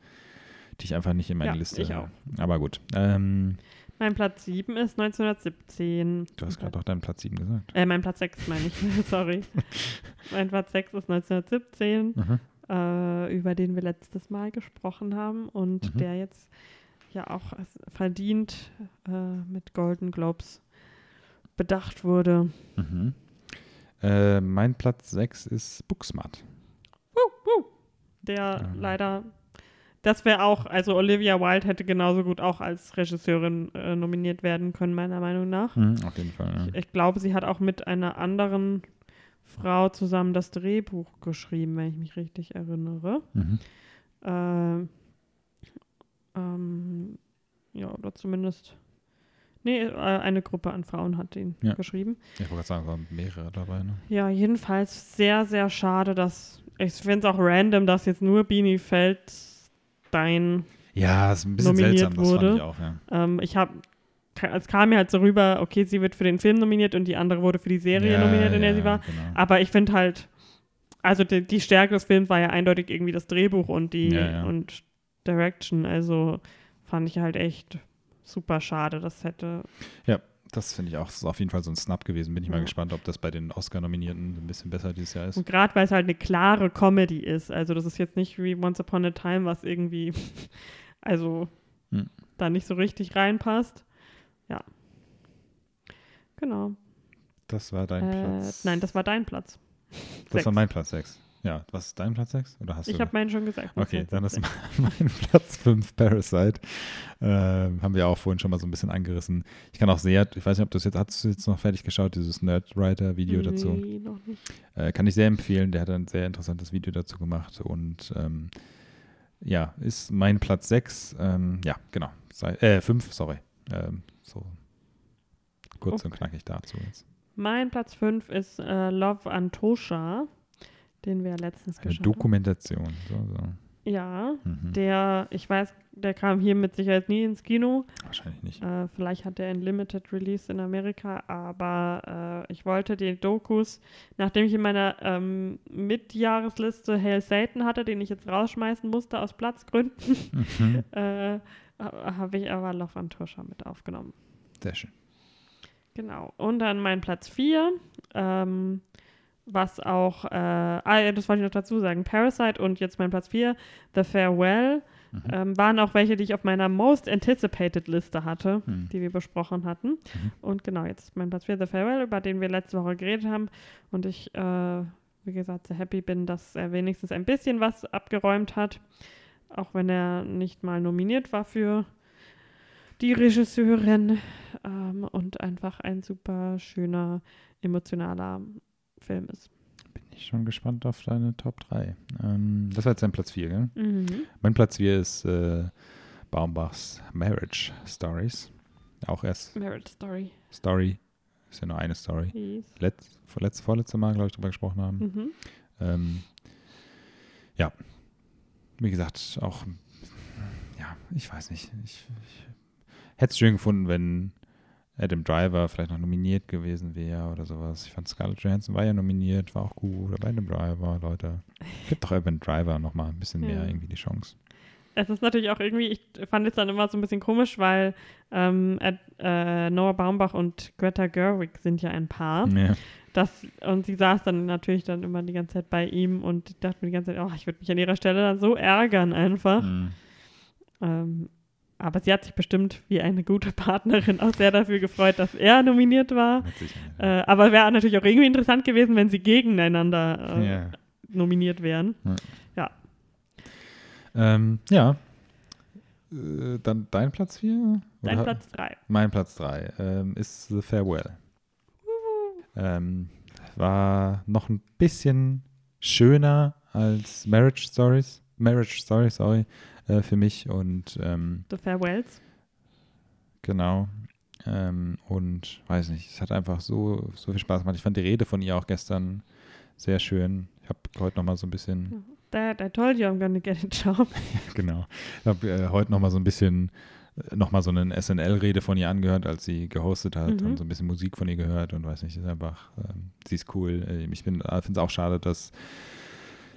Speaker 2: die ich einfach nicht in meine
Speaker 1: Ja,
Speaker 2: Liste habe.
Speaker 1: auch.
Speaker 2: Aber gut. Ähm,
Speaker 1: Mein Platz 7 ist 1917.
Speaker 2: du hast gerade doch deinen Platz 7 gesagt.
Speaker 1: Äh, mein Platz 6 meine ich, <laughs> sorry. <laughs> mein Platz 6 ist 1917,
Speaker 2: Mhm.
Speaker 1: äh, über den wir letztes Mal gesprochen haben und
Speaker 2: Mhm.
Speaker 1: der jetzt ja auch verdient äh, mit Golden Globes bedacht wurde.
Speaker 2: Mhm. Äh, mein Platz 6 ist Booksmart.
Speaker 1: Der
Speaker 2: Ähm.
Speaker 1: leider, das wäre auch, also Olivia Wilde hätte genauso gut auch als Regisseurin äh, nominiert werden können, meiner Meinung nach.
Speaker 2: Mhm, auf jeden Fall. Ja.
Speaker 1: Ich glaube, sie hat auch mit einer anderen Frau zusammen das Drehbuch geschrieben, wenn ich mich richtig erinnere.
Speaker 2: Mhm.
Speaker 1: Äh, ähm, ja, oder zumindest. Nee, äh, eine Gruppe an Frauen hat ihn
Speaker 2: Ja.
Speaker 1: geschrieben.
Speaker 2: Ich wollte gerade sagen, es waren mehrere dabei. Ne?
Speaker 1: Ja, jedenfalls sehr, sehr schade, dass. Ich finde es auch random, dass jetzt nur Beanie Feldstein.
Speaker 2: Ja, ist ein bisschen
Speaker 1: Nominiert
Speaker 2: seltsam, das
Speaker 1: wurde.
Speaker 2: fand ich auch, ja.
Speaker 1: Ähm, ich habe. Es kam mir halt so rüber, okay, sie wird für den Film nominiert und die andere wurde für die Serie
Speaker 2: ja,
Speaker 1: nominiert, in der sie war.
Speaker 2: Genau.
Speaker 1: Aber ich finde halt, also die, die Stärke des Films war ja eindeutig irgendwie das Drehbuch und die und Direction. Also fand ich halt echt super schade. Das hätte.
Speaker 2: Das finde ich auch, das ist auf jeden Fall so ein Snap gewesen. Bin ich mal
Speaker 1: Ja.
Speaker 2: gespannt, ob das bei den Oscar-Nominierten ein bisschen besser dieses Jahr ist.
Speaker 1: Und gerade weil es halt eine klare Comedy ist. Also das ist jetzt nicht wie Once Upon a Time, was irgendwie, <laughs> also
Speaker 2: Hm.
Speaker 1: da nicht so richtig reinpasst. Ja. Genau.
Speaker 2: Das war dein
Speaker 1: Äh,
Speaker 2: Platz.
Speaker 1: nein, das war dein Platz.
Speaker 2: das
Speaker 1: sechs.
Speaker 2: war mein Platz 6. Ja, was ist dein Platz 6? Oder hast
Speaker 1: Ich habe meinen schon gesagt.
Speaker 2: Okay, dann ist <laughs> mein Platz 5 Parasite. Ähm, haben wir auch vorhin schon mal so ein bisschen angerissen. Ich kann auch sehr, ich weiß nicht, ob du es jetzt, hast du jetzt noch fertig geschaut, dieses Nerdwriter-Video dazu?
Speaker 1: Nee, noch nicht.
Speaker 2: Äh, kann ich sehr empfehlen. Der hat ein sehr interessantes Video dazu gemacht und ähm, ja, ist mein Platz 6. Ähm, ja, genau. Sei, äh, 5, sorry. Ähm, so kurz und knackig dazu jetzt.
Speaker 1: Mein Platz 5 ist äh, Love Antosha, den wir letztens
Speaker 2: Eine
Speaker 1: geschaut haben.
Speaker 2: Dokumentation. So, so.
Speaker 1: Ja,
Speaker 2: Mhm.
Speaker 1: der, ich weiß, der kam hier mit Sicherheit nie ins Kino.
Speaker 2: Wahrscheinlich nicht.
Speaker 1: Äh, vielleicht hat er ein Limited Release in Amerika, aber äh, ich wollte die Dokus, nachdem ich in meiner ähm, Mitjahresliste Hail Satan hatte, den ich jetzt rausschmeißen musste aus Platzgründen,
Speaker 2: Mhm. <laughs>
Speaker 1: äh, habe ich aber Love Antosha mit aufgenommen.
Speaker 2: Sehr schön.
Speaker 1: Genau. Und dann mein Platz 4, ähm, was auch, äh, ah ja, das wollte ich noch dazu sagen, Parasite und jetzt mein Platz 4, The Farewell,
Speaker 2: Mhm.
Speaker 1: ähm, waren auch welche, die ich auf meiner Most Anticipated Liste hatte,
Speaker 2: Mhm.
Speaker 1: die wir besprochen hatten. Und genau, jetzt mein Platz 4, The Farewell, über den wir letzte Woche geredet haben. Und ich, äh, wie gesagt, sehr happy bin, dass er wenigstens ein bisschen was abgeräumt hat, auch wenn er nicht mal nominiert war für die Regisseurin ähm, und einfach ein super schöner, emotionaler Film ist.
Speaker 2: Bin ich schon gespannt auf deine Top 3. Ähm, das war jetzt dein Platz 4, gell?
Speaker 1: Mhm.
Speaker 2: Mein Platz 4 ist äh, Baumbachs Marriage Stories. Auch erst
Speaker 1: Marriage Story.
Speaker 2: Story. Ist ja nur eine Story.
Speaker 1: Hieß.
Speaker 2: Letz, vorletz, vorletzte Mal, glaube ich, drüber gesprochen haben.
Speaker 1: Mhm.
Speaker 2: Ähm, ja, wie gesagt, auch, ja, ich weiß nicht. Ich, ich hätte es schön gefunden, wenn Adam Driver vielleicht noch nominiert gewesen wäre oder sowas. Ich fand Scarlett Johansson war ja nominiert, war auch gut. Aber Adam Driver, Leute, gibt doch Adam Driver noch mal ein bisschen mehr
Speaker 1: Ja.
Speaker 2: irgendwie die Chance.
Speaker 1: Es ist natürlich auch irgendwie, ich fand es dann immer so ein bisschen komisch, weil ähm, äh, Noah Baumbach und Greta Gerwig sind ja ein Paar.
Speaker 2: Ja.
Speaker 1: Das, und sie saß dann natürlich dann immer die ganze Zeit bei ihm und ich dachte mir die ganze Zeit, oh, ich würde mich an ihrer Stelle dann so ärgern einfach.
Speaker 2: Mhm.
Speaker 1: Ähm, aber sie hat sich bestimmt wie eine gute Partnerin auch sehr dafür gefreut, dass er nominiert war. Äh, aber wäre natürlich auch irgendwie interessant gewesen, wenn sie gegeneinander äh,
Speaker 2: ja.
Speaker 1: nominiert wären.
Speaker 2: Ähm, ja. Äh, dann dein Platz 4?
Speaker 1: Dein Platz 3.
Speaker 2: Mein Platz 3 ähm, ist The Farewell. Ähm, war noch ein bisschen schöner als Marriage Stories. Marriage Story, sorry, äh, für mich. Und ähm,
Speaker 1: The Farewells.
Speaker 2: genau. Ähm, und weiß nicht, es hat einfach so, so viel Spaß gemacht. Ich fand die Rede von ihr auch gestern sehr schön. Ich habe heute nochmal so ein bisschen
Speaker 1: Dad, I told you I'm gonna get <laughs> a job.
Speaker 2: Genau. Ich habe äh, heute noch mal so ein bisschen äh, noch mal so eine SNL-Rede von ihr angehört, als sie gehostet hat
Speaker 1: Mhm.
Speaker 2: und so ein bisschen Musik von ihr gehört und weiß nicht, ist einfach, ähm, sie ist cool. Äh, Ich finde es auch schade, dass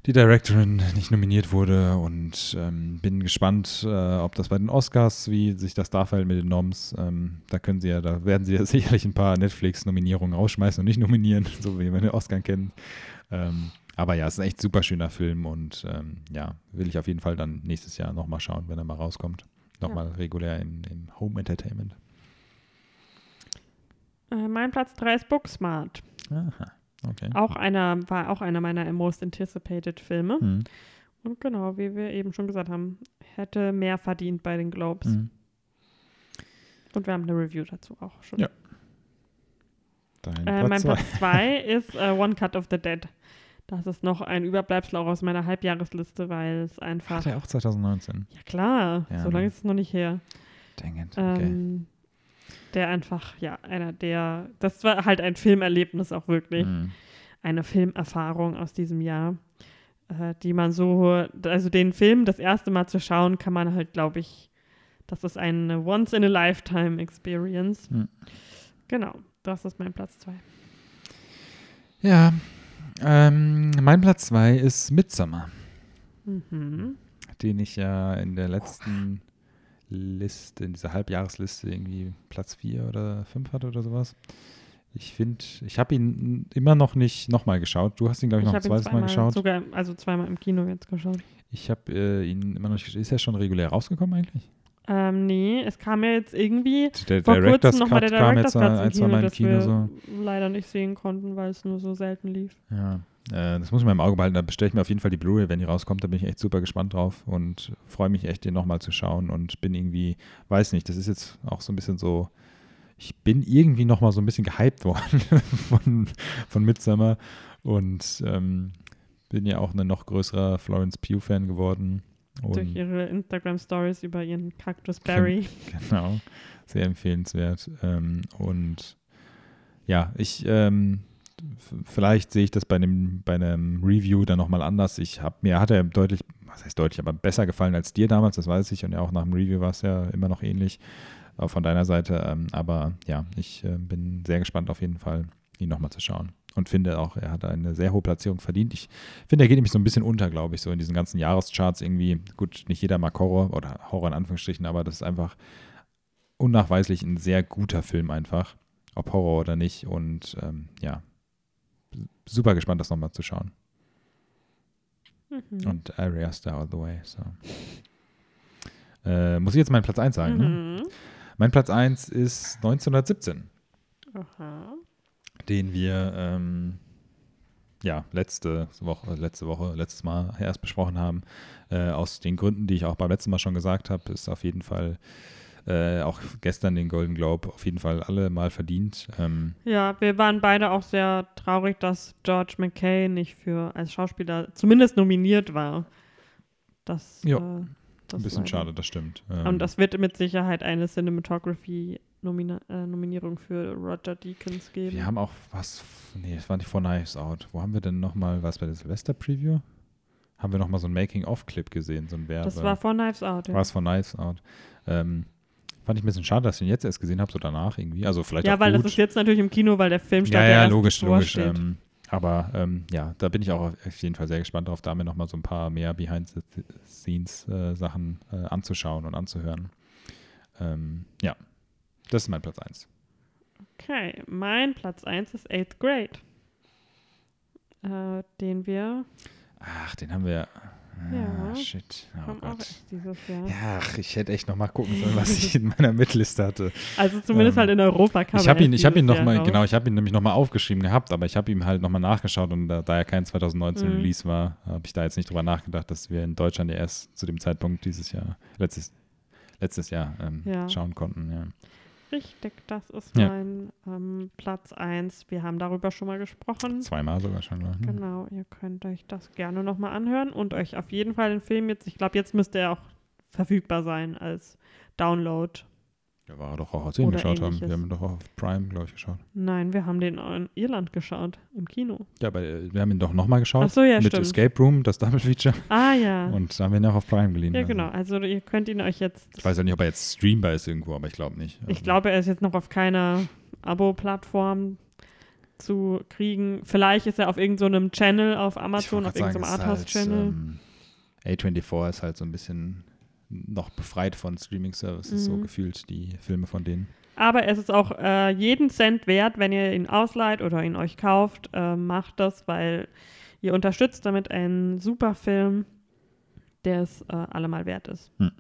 Speaker 2: die Directorin nicht nominiert wurde und ähm, bin gespannt, äh, ob das bei den Oscars, wie sich das darfällt mit den Noms, ähm, da können sie ja, da werden sie ja <laughs> sicherlich ein paar Netflix-Nominierungen rausschmeißen und nicht nominieren, <laughs> so wie man den Oscar kennt. Ähm, aber ja, es ist ein echt super schöner Film und ähm, ja, will ich auf jeden Fall dann nächstes Jahr nochmal schauen, wenn er mal rauskommt. Nochmal regulär im, im Home Entertainment.
Speaker 1: Äh, mein Platz 3 ist Booksmart.
Speaker 2: Aha, okay.
Speaker 1: Auch einer, war auch einer meiner most anticipated Filme.
Speaker 2: Hm.
Speaker 1: Und genau, wie wir eben schon gesagt haben, hätte mehr verdient bei den Globes.
Speaker 2: Hm.
Speaker 1: Und wir haben eine Review dazu auch schon.
Speaker 2: Ja. Dein
Speaker 1: Äh, mein
Speaker 2: Platz zwei.
Speaker 1: Platz <laughs> 2 ist äh, One Cut of the Dead. Das ist noch ein Überbleibsel auch aus meiner Halbjahresliste, weil es einfach.
Speaker 2: Hat er auch 2019?
Speaker 1: Ja, klar,
Speaker 2: Ja,
Speaker 1: so lange
Speaker 2: ne?
Speaker 1: ist es noch nicht her.
Speaker 2: Dang it. Okay.
Speaker 1: Ähm, der einfach, ja, einer der. Das war halt ein Filmerlebnis auch wirklich.
Speaker 2: Hm.
Speaker 1: Eine Filmerfahrung aus diesem Jahr, äh, die man so. Also den Film das erste Mal zu schauen, kann man halt, glaube ich. Das ist eine Once-in-a-Lifetime-Experience.
Speaker 2: Hm.
Speaker 1: Genau, das ist mein Platz 2.
Speaker 2: Ja, ähm, mein Platz 2 ist Midsummer,
Speaker 1: Mhm.
Speaker 2: den ich ja in der letzten Liste, in dieser Halbjahresliste irgendwie Platz 4 oder 5 hatte oder sowas. Ich finde, ich habe ihn immer noch nicht nochmal geschaut. Du hast ihn, glaube ich, noch ein zweites Mal
Speaker 1: zweimal,
Speaker 2: geschaut.
Speaker 1: sogar, also zweimal im Kino jetzt geschaut.
Speaker 2: Ich habe äh, ihn immer noch nicht geschaut. Ist er schon regulär rausgekommen eigentlich?
Speaker 1: Ähm, nee, es kam ja jetzt irgendwie
Speaker 2: Der
Speaker 1: vor
Speaker 2: Director's
Speaker 1: kurzem nochmal
Speaker 2: Cut
Speaker 1: der
Speaker 2: kam
Speaker 1: Director's
Speaker 2: jetzt
Speaker 1: Cut
Speaker 2: ein,
Speaker 1: im
Speaker 2: zwei Mal im Kino
Speaker 1: wir
Speaker 2: so.
Speaker 1: leider nicht sehen konnten, weil es nur so selten lief.
Speaker 2: Ja, äh, das muss ich mal im Auge behalten. Da bestelle ich mir auf jeden Fall die Blu-ray, wenn die rauskommt. Da bin ich echt super gespannt drauf und freue mich echt, den nochmal zu schauen. Und bin irgendwie, weiß nicht, das ist jetzt auch so ein bisschen so, ich bin irgendwie nochmal so ein bisschen gehypt worden <laughs> von, von Midsummer und ähm, bin ja auch ein noch größerer Florence Pugh-Fan geworden.
Speaker 1: Durch
Speaker 2: Und
Speaker 1: ihre Instagram-Stories über ihren Cactus Berry. <laughs>
Speaker 2: Genau, sehr empfehlenswert. Ähm, und ja, ich, ähm, vielleicht sehe ich das bei einem, bei einem Review dann nochmal anders. Ich habe mir hat er deutlich, was heißt deutlich, aber besser gefallen als dir damals, das weiß ich. Und ja, auch nach dem Review war es ja immer noch ähnlich, auch von deiner Seite. Ähm, aber ja, ich äh, bin sehr gespannt auf jeden Fall, ihn nochmal zu schauen. Und finde auch, er hat eine sehr hohe Platzierung verdient. Ich finde, er geht nämlich so ein bisschen unter, glaube ich, so in diesen ganzen Jahrescharts irgendwie. Gut, nicht jeder mag Horror oder Horror in Anführungsstrichen, aber das ist einfach unnachweislich ein sehr guter Film einfach, ob Horror oder nicht. Und ähm, ja, super gespannt, das nochmal zu schauen.
Speaker 1: Mhm.
Speaker 2: Und Area Star All the Way. So. Äh, muss ich jetzt meinen Platz 1 sagen? Ne?
Speaker 1: Mhm.
Speaker 2: Mein Platz 1 ist 1917,
Speaker 1: Aha.
Speaker 2: den wir ähm, ja, letzte Woche, letzte Woche, letztes Mal erst besprochen haben. Äh, aus den Gründen, die ich auch beim letzten Mal schon gesagt habe, ist auf jeden Fall äh, auch gestern den Golden Globe auf jeden Fall alle mal verdient. Ähm,
Speaker 1: Ja, wir waren beide auch sehr traurig, dass George McKay nicht für als Schauspieler zumindest nominiert war. Das,
Speaker 2: Ja,
Speaker 1: äh, das
Speaker 2: ein bisschen
Speaker 1: leider.
Speaker 2: schade, das stimmt. Ähm,
Speaker 1: Und das wird mit Sicherheit eine Cinematography-Nominierung für Roger Deakins geben.
Speaker 2: wir haben auch was, nee, das war nicht vor Knives Out. Wo haben wir denn nochmal, was bei der Silvester-Preview? Haben wir nochmal so einen Making-of-Clip gesehen, so ein Werbe.
Speaker 1: das war vor Knives Out. Ja,
Speaker 2: War es von Knives Out. Ähm, fand ich ein bisschen schade, dass ich ihn jetzt erst gesehen habe, so danach irgendwie. Also vielleicht
Speaker 1: ja
Speaker 2: auch
Speaker 1: weil
Speaker 2: gut.
Speaker 1: das ist jetzt natürlich im Kino, weil der Film
Speaker 2: ja, ja,
Speaker 1: erst
Speaker 2: logisch, logisch. Ähm, aber ähm, ja, da bin ich auch auf jeden Fall sehr gespannt drauf, da mir nochmal so ein paar mehr Behind-the-Scenes-Sachen äh, anzuschauen und anzuhören. Ähm, ja, das ist mein Platz 1.
Speaker 1: Okay, mein Platz 1 ist Eighth Grade. Äh, den wir.
Speaker 2: Ach, den haben wir.
Speaker 1: Ja.
Speaker 2: Ah, shit. Oh Gott. Ja, ach, ich hätte echt noch mal gucken sollen, was ich in meiner Mitliste hatte.
Speaker 1: Also zumindest
Speaker 2: Ähm,
Speaker 1: halt in Europa kam
Speaker 2: Ich habe ihn, ich habe ihn noch mal,
Speaker 1: Jahr
Speaker 2: genau,
Speaker 1: raus.
Speaker 2: ich habe ihn nämlich noch mal aufgeschrieben gehabt, aber ich habe ihm halt noch mal nachgeschaut und da, da er kein 2019
Speaker 1: Mhm.
Speaker 2: Release war, habe ich da jetzt nicht drüber nachgedacht, dass wir in Deutschland ja erst zu dem Zeitpunkt dieses Jahr, letztes, letztes Jahr ähm,
Speaker 1: Ja.
Speaker 2: schauen konnten. Ja.
Speaker 1: Richtig, das ist
Speaker 2: Ja.
Speaker 1: mein ähm, Platz 1. Wir haben darüber schon mal gesprochen.
Speaker 2: Zweimal sogar schon. glaub ich, ne?
Speaker 1: Genau, ihr könnt euch das gerne nochmal anhören und euch auf jeden Fall den Film jetzt, ich glaube, jetzt müsste er auch verfügbar sein als Download.
Speaker 2: Ja, war er doch auch, als wir ihn geschaut haben.
Speaker 1: ähnliches.
Speaker 2: Wir haben ihn doch auch auf Prime, glaube ich, geschaut.
Speaker 1: Nein, wir haben den in Irland geschaut, im Kino.
Speaker 2: Ja, aber äh, wir haben ihn doch noch mal geschaut.
Speaker 1: Ach so, ja,
Speaker 2: mit
Speaker 1: stimmt.
Speaker 2: Escape Room, das Double Feature.
Speaker 1: Ah ja.
Speaker 2: Und da haben wir ihn auch auf Prime geliehen.
Speaker 1: ja,
Speaker 2: also.
Speaker 1: genau. Also ihr könnt ihn euch jetzt.
Speaker 2: Ich weiß ja nicht, ob er jetzt streambar ist irgendwo, aber ich glaube nicht.
Speaker 1: Ich
Speaker 2: Also-
Speaker 1: glaube, er ist jetzt noch auf keiner Abo-Plattform zu kriegen. Vielleicht ist er auf irgendeinem Channel auf
Speaker 2: Ich
Speaker 1: Amazon, auf irgendeinem
Speaker 2: es ist
Speaker 1: Arthouse-Channel.
Speaker 2: Halt, ähm, A24 ist halt so ein bisschen noch befreit von Streaming-Services, so
Speaker 1: Mhm.
Speaker 2: gefühlt die Filme von denen.
Speaker 1: Aber es ist auch äh, jeden Cent wert, wenn ihr ihn ausleiht oder ihn euch kauft. Äh, macht das, weil ihr unterstützt damit einen super Film, der es äh, allemal wert ist.
Speaker 2: Hm.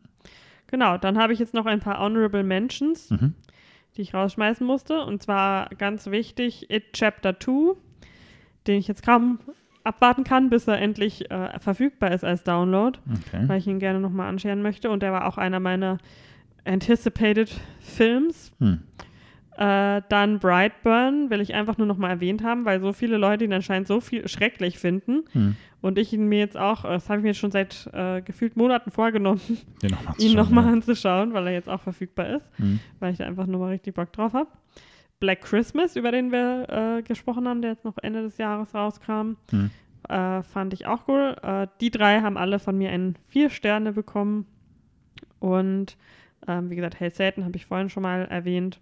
Speaker 1: Genau, dann habe ich jetzt noch ein paar Honorable Mentions,
Speaker 2: Mhm.
Speaker 1: die ich rausschmeißen musste. Und zwar ganz wichtig, It Chapter 2, den ich jetzt kaum abwarten kann, bis er endlich äh, verfügbar ist als Download
Speaker 2: Okay.
Speaker 1: weil ich ihn gerne nochmal anscheren möchte. Und der war auch einer meiner Anticipated Films.
Speaker 2: Hm.
Speaker 1: Äh, dann Brightburn will ich einfach nur nochmal erwähnt haben, weil so viele Leute ihn anscheinend so viel schrecklich finden.
Speaker 2: Hm.
Speaker 1: Und ich ihn mir jetzt auch, äh, das habe ich mir jetzt schon seit äh, gefühlt Monaten vorgenommen, <laughs>
Speaker 2: Den noch
Speaker 1: ihn nochmal
Speaker 2: ja.
Speaker 1: anzuschauen, weil er jetzt auch verfügbar ist,
Speaker 2: Hm.
Speaker 1: weil ich da einfach nur mal richtig Bock drauf habe. Black Christmas, über den wir äh, gesprochen haben, der jetzt noch Ende des Jahres rauskam.
Speaker 2: Hm.
Speaker 1: Äh, fand ich auch cool. Äh, die drei haben alle von mir einen vier Sterne bekommen. Und ähm, wie gesagt, Hail Satan habe ich vorhin schon mal erwähnt.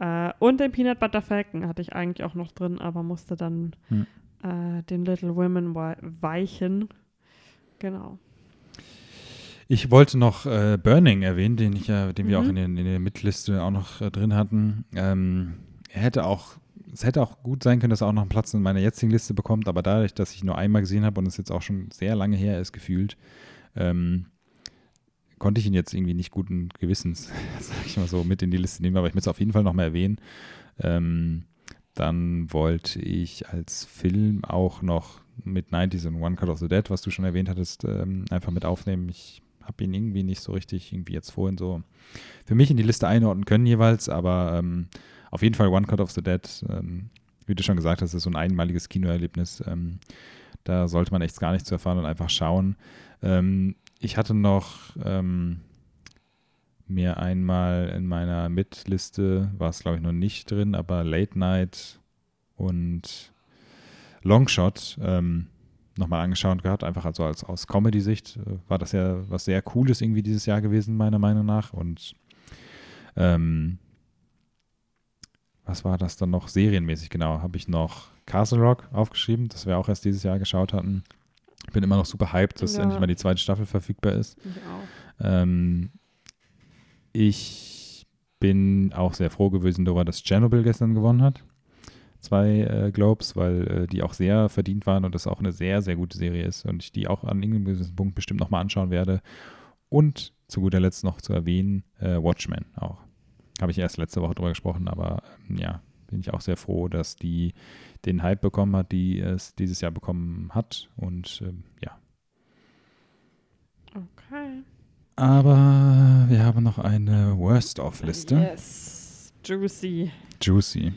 Speaker 1: Äh, und den Peanut Butter Falcon hatte ich eigentlich auch noch drin, aber musste dann
Speaker 2: Hm.
Speaker 1: äh, den Little Women wei- weichen. Genau.
Speaker 2: Ich wollte noch äh, Burning erwähnen, den, ich, ja, den wir
Speaker 1: Mhm.
Speaker 2: auch in, den, in der Mitliste auch noch äh, drin hatten. Ähm, er hätte auch, es hätte auch gut sein können, dass er auch noch einen Platz in meiner jetzigen Liste bekommt, aber dadurch, dass ich nur einmal gesehen habe und es jetzt auch schon sehr lange her ist, gefühlt, ähm, konnte ich ihn jetzt irgendwie nicht guten Gewissens, <laughs> sag ich mal so, mit in die Liste nehmen, aber ich möchte es auf jeden Fall nochmal erwähnen. Ähm, dann wollte ich als Film auch noch mit 90s und One Cut of the Dead, was du schon erwähnt hattest, ähm, einfach mit aufnehmen. Ich habe ihn irgendwie nicht so richtig, irgendwie jetzt vorhin so für mich in die Liste einordnen können jeweils, aber ähm, auf jeden Fall One Cut of the Dead, ähm, wie du schon gesagt hast, ist so ein einmaliges Kinoerlebnis. Ähm, da sollte man echt gar nichts zu erfahren und einfach schauen. Ähm, ich hatte noch ähm, mir einmal in meiner Mitliste, war es glaube ich noch nicht drin, aber Late Night und Longshot ähm, nochmal angeschaut gehabt, einfach also als aus Comedy-Sicht äh, war das ja was sehr Cooles irgendwie dieses Jahr gewesen, meiner Meinung nach. Und ähm, was war das dann noch serienmäßig? Genau, habe ich noch Castle Rock aufgeschrieben, das wir auch erst dieses Jahr geschaut hatten. Ich bin immer noch super hyped, dass
Speaker 1: Ja.
Speaker 2: endlich mal die zweite Staffel verfügbar ist.
Speaker 1: Ich auch.
Speaker 2: Ähm, ich bin auch sehr froh gewesen darüber, dass Chernobyl gestern gewonnen hat. Zwei äh, Globes, weil äh, die auch sehr verdient waren und das auch eine sehr, sehr gute Serie ist und ich die auch an irgendeinem gewissen Punkt bestimmt nochmal anschauen werde. Und zu guter Letzt noch zu erwähnen, äh, Watchmen auch. Habe ich erst letzte Woche drüber gesprochen, aber ähm, ja, bin ich auch sehr froh, dass die den Hype bekommen hat, die es dieses Jahr bekommen hat. Und ähm, ja,
Speaker 1: Okay.
Speaker 2: Aber wir haben noch eine Worst-of-Liste.
Speaker 1: Yes. Juicy.
Speaker 2: Juicy.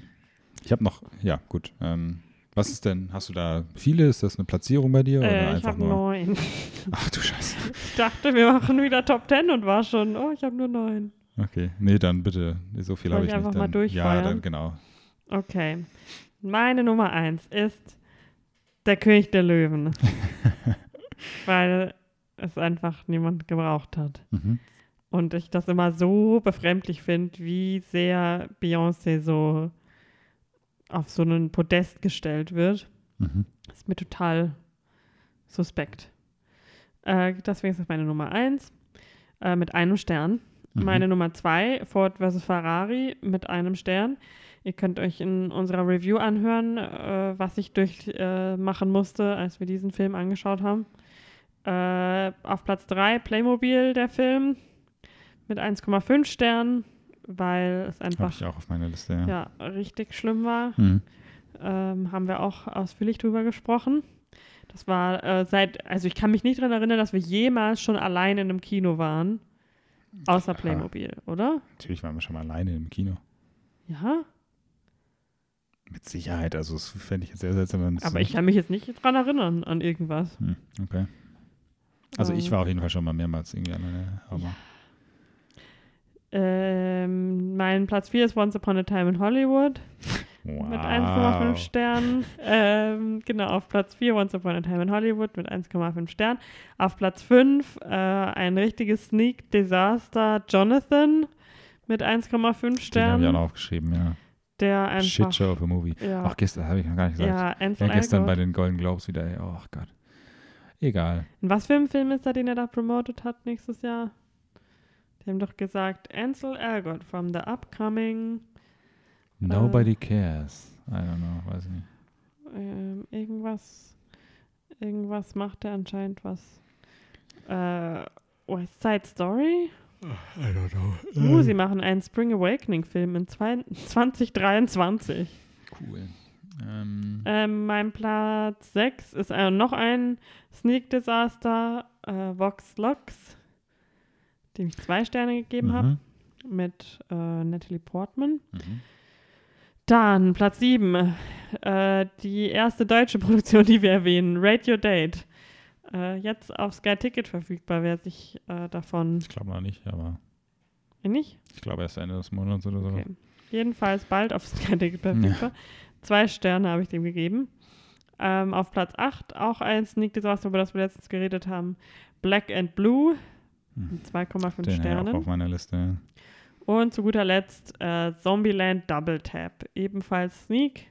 Speaker 2: Ich habe noch, ja, gut. Ähm, was ist denn, hast du da viele? Ist das eine Platzierung bei dir? oder
Speaker 1: Äh, ich
Speaker 2: einfach
Speaker 1: habe
Speaker 2: nur?
Speaker 1: neun. <laughs>
Speaker 2: Ach du Scheiße.
Speaker 1: Ich dachte, wir machen wieder Top Ten und war schon, oh, ich habe nur neun.
Speaker 2: Okay. Nee, dann bitte. So viel habe
Speaker 1: ich
Speaker 2: ich nicht.
Speaker 1: einfach mal
Speaker 2: Dann,
Speaker 1: durchfeuern?
Speaker 2: Ja, dann genau.
Speaker 1: Okay. Meine Nummer eins ist der König der Löwen. <laughs> Weil es einfach niemand gebraucht hat.
Speaker 2: Mhm.
Speaker 1: Und ich das immer so befremdlich finde, wie sehr Beyoncé so auf so einen Podest gestellt wird.
Speaker 2: Mhm.
Speaker 1: Ist mir total suspekt. Äh, deswegen ist das meine Nummer eins äh, mit einem Stern.
Speaker 2: Mhm.
Speaker 1: Meine Nummer zwei, Ford vs. Ferrari mit einem Stern. Ihr könnt euch in unserer Review anhören, äh, was ich durchmachen äh, musste, als wir diesen Film angeschaut haben. Äh, auf Platz 3 Playmobil, der Film, mit 1,5 Sternen, weil es einfach
Speaker 2: ich auch auf meiner Liste, ja.
Speaker 1: ja, richtig schlimm war.
Speaker 2: Hm.
Speaker 1: Ähm, haben wir auch ausführlich drüber gesprochen. Das war äh, seit, also ich kann mich nicht daran erinnern, dass wir jemals schon allein in einem Kino waren. Außer
Speaker 2: Ja.
Speaker 1: Playmobil, oder?
Speaker 2: Natürlich waren wir schon mal alleine im Kino.
Speaker 1: Ja,
Speaker 2: Mit Sicherheit, also das fände ich jetzt sehr seltsam, wenn
Speaker 1: aber ich kann mich jetzt nicht dran erinnern an irgendwas.
Speaker 2: Hm, okay. Also ich
Speaker 1: Ähm.
Speaker 2: war auf jeden Fall schon mal mehrmals irgendwie alleine, aber
Speaker 1: Ähm, mein Platz 4 ist Once Upon a Time in Hollywood
Speaker 2: wow.
Speaker 1: mit 1,5 Sternen. Ähm, genau, auf Platz 4 Once Upon a Time in Hollywood mit 1,5 Sternen. Auf Platz 5 äh, ein richtiges Sneak Disaster Jonathan mit 1,5
Speaker 2: Den habe ich auch
Speaker 1: Sternen.
Speaker 2: noch aufgeschrieben, ja.
Speaker 1: Der einfach.
Speaker 2: Shit Show of a Movie.
Speaker 1: Ja,
Speaker 2: Auch gestern, habe ich noch gar nicht gesagt.
Speaker 1: ja, Ansel
Speaker 2: Ja, gestern bei den Golden Globes wieder, ey, oh Gott. Egal.
Speaker 1: Und was für ein Film ist da, den er da promotet hat nächstes Jahr? Die haben doch gesagt, Ansel Elgort from the upcoming
Speaker 2: Nobody cares. I don't know, weiß ich nicht.
Speaker 1: ähm, irgendwas, irgendwas macht er anscheinend was. Äh, West Side Story?
Speaker 2: I don't know.
Speaker 1: Uh, sie machen einen Spring Awakening Film in zwei, <laughs> 2023.
Speaker 2: Cool. Ähm,
Speaker 1: Ähm, mein Platz 6 ist äh, noch ein Sneak Disaster, äh, Vox Lux, dem ich zwei Sterne gegeben habe,
Speaker 2: mhm,
Speaker 1: mit äh, Natalie Portman.
Speaker 2: mhm.
Speaker 1: Dann Platz 7, äh, die erste deutsche Produktion, die wir erwähnen, Radio Date. Äh, jetzt auf Sky Ticket verfügbar, wer sich äh, davon.
Speaker 2: Ich glaube noch nicht, aber
Speaker 1: nicht?
Speaker 2: ich glaube erst Ende des Monats oder so.
Speaker 1: Okay. Jedenfalls bald auf Sky Ticket verfügbar. Zwei Sterne habe ich dem gegeben. Ähm, auf Platz 8 auch ein Sneak Disaster, über das wir letztens geredet haben. Black and Blue 2,5
Speaker 2: Den habe ich auch
Speaker 1: Sternen.
Speaker 2: auf meiner Liste.
Speaker 1: Und zu guter Letzt äh, Zombieland Double Tap. Ebenfalls Sneak,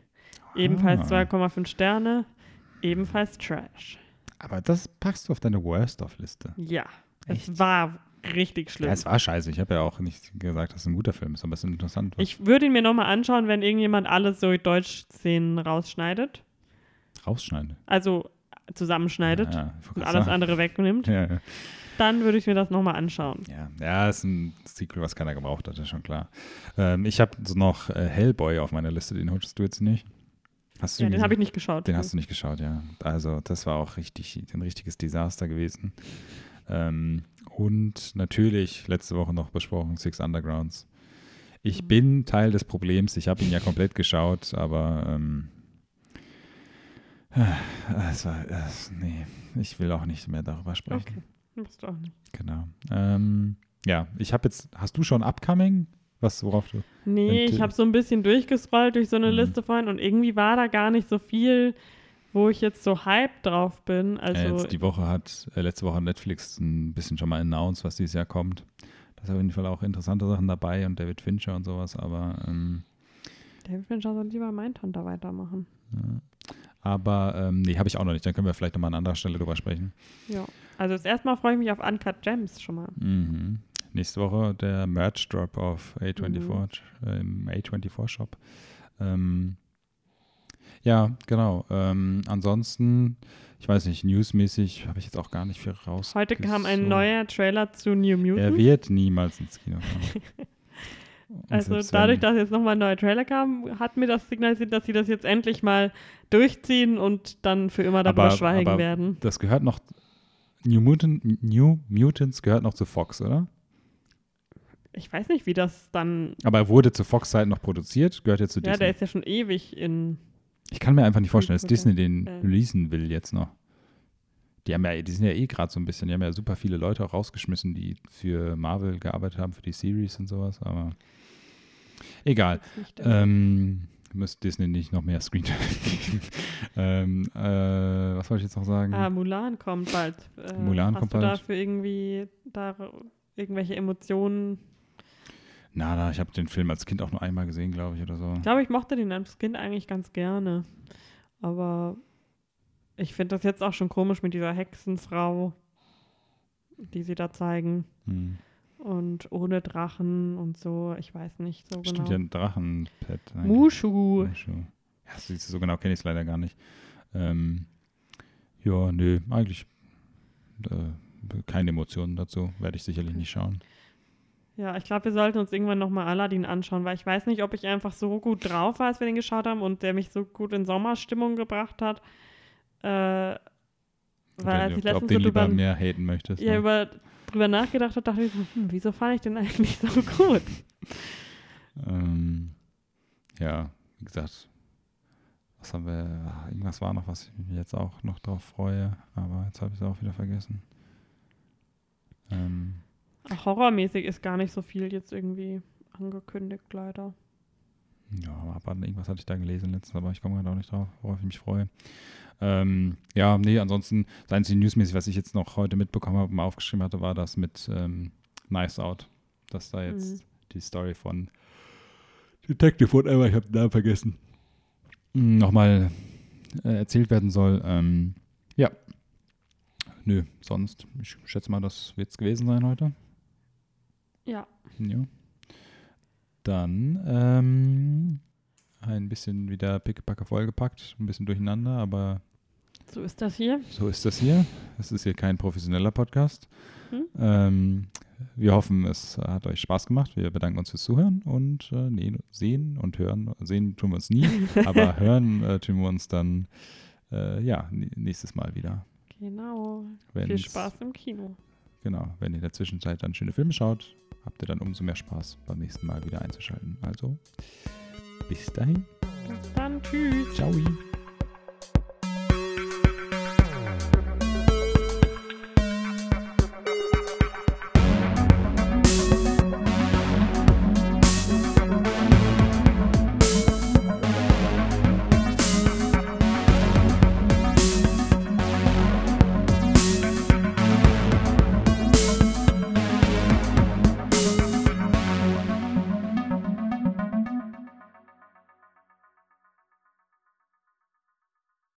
Speaker 1: ebenfalls
Speaker 2: Ah.
Speaker 1: 2,5 Sterne, ebenfalls Trash.
Speaker 2: Aber das packst du auf deine Worst-of-Liste.
Speaker 1: Ja, es
Speaker 2: Echt?
Speaker 1: war richtig schlimm.
Speaker 2: Ja, es war scheiße. Ich habe ja auch nicht gesagt, dass es ein guter Film ist, aber es ist interessant.
Speaker 1: ich würde ihn mir nochmal anschauen, wenn irgendjemand alle so Deutsch-Szenen rausschneidet.
Speaker 2: rausschneide.
Speaker 1: Also zusammenschneidet
Speaker 2: Ja, wollte
Speaker 1: und alles
Speaker 2: sagen.
Speaker 1: andere wegnimmt.
Speaker 2: Ja, ja.
Speaker 1: Dann würde ich mir das nochmal anschauen.
Speaker 2: Ja, ja, ist ein Sequel, was keiner gebraucht hat, ist schon klar. Ähm, ich habe so noch äh, Hellboy auf meiner Liste, den holst du jetzt nicht. Hast du
Speaker 1: Ja, den habe ich nicht geschaut.
Speaker 2: Den hast du nicht geschaut, ja. Also das war auch richtig, ein richtiges Desaster gewesen. Ähm, und natürlich letzte Woche noch besprochen, Six Undergrounds. Ich
Speaker 1: Mhm.
Speaker 2: bin Teil des Problems. Ich habe ihn ja komplett geschaut, aber ähm, äh, es war, es, nee, ich will auch nicht mehr darüber sprechen.
Speaker 1: Okay, musst du auch nicht.
Speaker 2: Genau. Ähm, ja, ich habe jetzt, hast du schon Upcoming? Was, worauf du?
Speaker 1: Nee, ich habe so ein bisschen durchgescrollt durch so eine
Speaker 2: Mhm.
Speaker 1: Liste vorhin und irgendwie war da gar nicht so viel, wo ich jetzt so hyped drauf bin. Also,
Speaker 2: jetzt die Woche hat, äh, letzte Woche hat Netflix ein bisschen schon mal announced, was dieses Jahr kommt. Da ist auf jeden Fall auch interessante Sachen dabei und David Fincher und sowas, aber ähm,
Speaker 1: David Fincher soll lieber Mindhunter weitermachen.
Speaker 2: ja. aber ähm, nee, habe ich auch noch nicht. Dann können wir vielleicht nochmal an anderer Stelle drüber sprechen.
Speaker 1: Ja. Also das erste Mal freue ich mich auf Uncut Gems schon mal.
Speaker 2: Mhm. Nächste Woche der Merch Drop auf A24,
Speaker 1: Mhm.
Speaker 2: äh, im A24 Shop. Ähm, ja, genau. Ähm, ansonsten, ich weiß nicht, newsmäßig habe ich jetzt auch gar nicht viel raus.
Speaker 1: Heute kam ein neuer Trailer zu New
Speaker 2: Er
Speaker 1: Mutants.
Speaker 2: wird niemals ins Kino kommen. <laughs>
Speaker 1: Also dadurch, dass jetzt nochmal ein neuer Trailer kam, hat mir das signalisiert, dass sie das jetzt endlich mal durchziehen und dann für immer darüber
Speaker 2: Aber-
Speaker 1: schweigen
Speaker 2: aber-
Speaker 1: werden.
Speaker 2: das gehört noch, New, Mutant, New Mutants gehört noch zu Fox, oder?
Speaker 1: Ich weiß nicht, wie das dann.
Speaker 2: Aber er wurde zu Fox-Zeiten noch produziert, gehört jetzt zu
Speaker 1: Ja,
Speaker 2: Disney.
Speaker 1: der ist ja schon ewig in.
Speaker 2: Ich kann mir einfach nicht vorstellen, dass Disney den
Speaker 1: äh.
Speaker 2: releasen will jetzt noch. Die haben ja, die sind ja eh gerade so ein bisschen, die haben ja super viele Leute auch rausgeschmissen, die für Marvel gearbeitet haben, für die Series und sowas, aber egal.
Speaker 1: Der-
Speaker 2: Ähm, müsste Disney nicht noch mehr Screen <laughs> geben. ähm, äh, was wollte ich jetzt noch sagen?
Speaker 1: Ah, Mulan kommt bald. Äh,
Speaker 2: Mulan
Speaker 1: hast
Speaker 2: kommt
Speaker 1: du
Speaker 2: bald.
Speaker 1: dafür irgendwie da irgendwelche Emotionen?
Speaker 2: Na, na, ich habe den Film als Kind auch nur einmal gesehen, glaube ich, oder so.
Speaker 1: Ich glaube, ich mochte den als Kind eigentlich ganz gerne. Aber ich finde das jetzt auch schon komisch mit dieser Hexenfrau, die sie da zeigen.
Speaker 2: Hm.
Speaker 1: Und ohne Drachen und so. Ich weiß nicht so
Speaker 2: Stimmt ja
Speaker 1: genau.
Speaker 2: ein Drachenpet. eigentlich.
Speaker 1: Mushu.
Speaker 2: Mushu. Ja, so, so genau kenne ich es leider gar nicht. Ähm, ja, nö, eigentlich äh, keine Emotionen dazu. Werde ich sicherlich nicht schauen.
Speaker 1: Ja, ich glaube, wir sollten uns irgendwann nochmal Aladdin anschauen, weil ich weiß nicht, ob ich einfach so gut drauf war, als wir den geschaut haben und der mich so gut in Sommerstimmung gebracht hat. Äh, weil als ich letztens
Speaker 2: du
Speaker 1: so drüber,
Speaker 2: mehr haten möchtest.
Speaker 1: ja,
Speaker 2: ne?
Speaker 1: über, drüber nachgedacht habe, dachte ich so, hm, wieso fand ich den eigentlich so gut?
Speaker 2: Ähm, ja, wie gesagt, was haben wir, ach, irgendwas war noch, was ich mich jetzt auch noch drauf freue, aber jetzt habe ich es auch wieder vergessen. Ähm,
Speaker 1: Ach, horrormäßig ist gar nicht so viel jetzt irgendwie angekündigt, leider.
Speaker 2: ja, aber irgendwas hatte ich da gelesen letztens, aber ich komme gerade auch nicht drauf, worauf ich mich freue. Ähm, ja, nee, ansonsten, das einzige Newsmäßig, was ich jetzt noch heute mitbekommen habe und mal aufgeschrieben hatte, war das mit ähm, Nice Out, dass da jetzt
Speaker 1: Mhm.
Speaker 2: die Story von Detective Whatever, ich habe den Namen vergessen, mm, nochmal äh, erzählt werden soll. Ähm, ja. Nö, sonst, ich schätze mal, das wird es gewesen sein heute.
Speaker 1: Ja.
Speaker 2: Ja. Dann ähm, ein bisschen wieder pickepacke vollgepackt, ein bisschen durcheinander, aber
Speaker 1: So ist das hier.
Speaker 2: so ist das hier. Es ist hier kein professioneller Podcast.
Speaker 1: Hm?
Speaker 2: Ähm, wir hoffen, es hat euch Spaß gemacht. Wir bedanken uns fürs Zuhören und äh, nee, sehen und hören. Sehen tun wir uns nie, <laughs> aber hören äh, tun wir uns dann äh, ja nächstes Mal wieder.
Speaker 1: Genau.
Speaker 2: Wenn's-
Speaker 1: Viel Spaß im Kino.
Speaker 2: Genau, wenn ihr in der Zwischenzeit dann schöne Filme schaut, habt ihr dann umso mehr Spaß beim nächsten Mal wieder einzuschalten. Also bis dahin,
Speaker 1: Bis dann. Tschüss.
Speaker 2: ciao.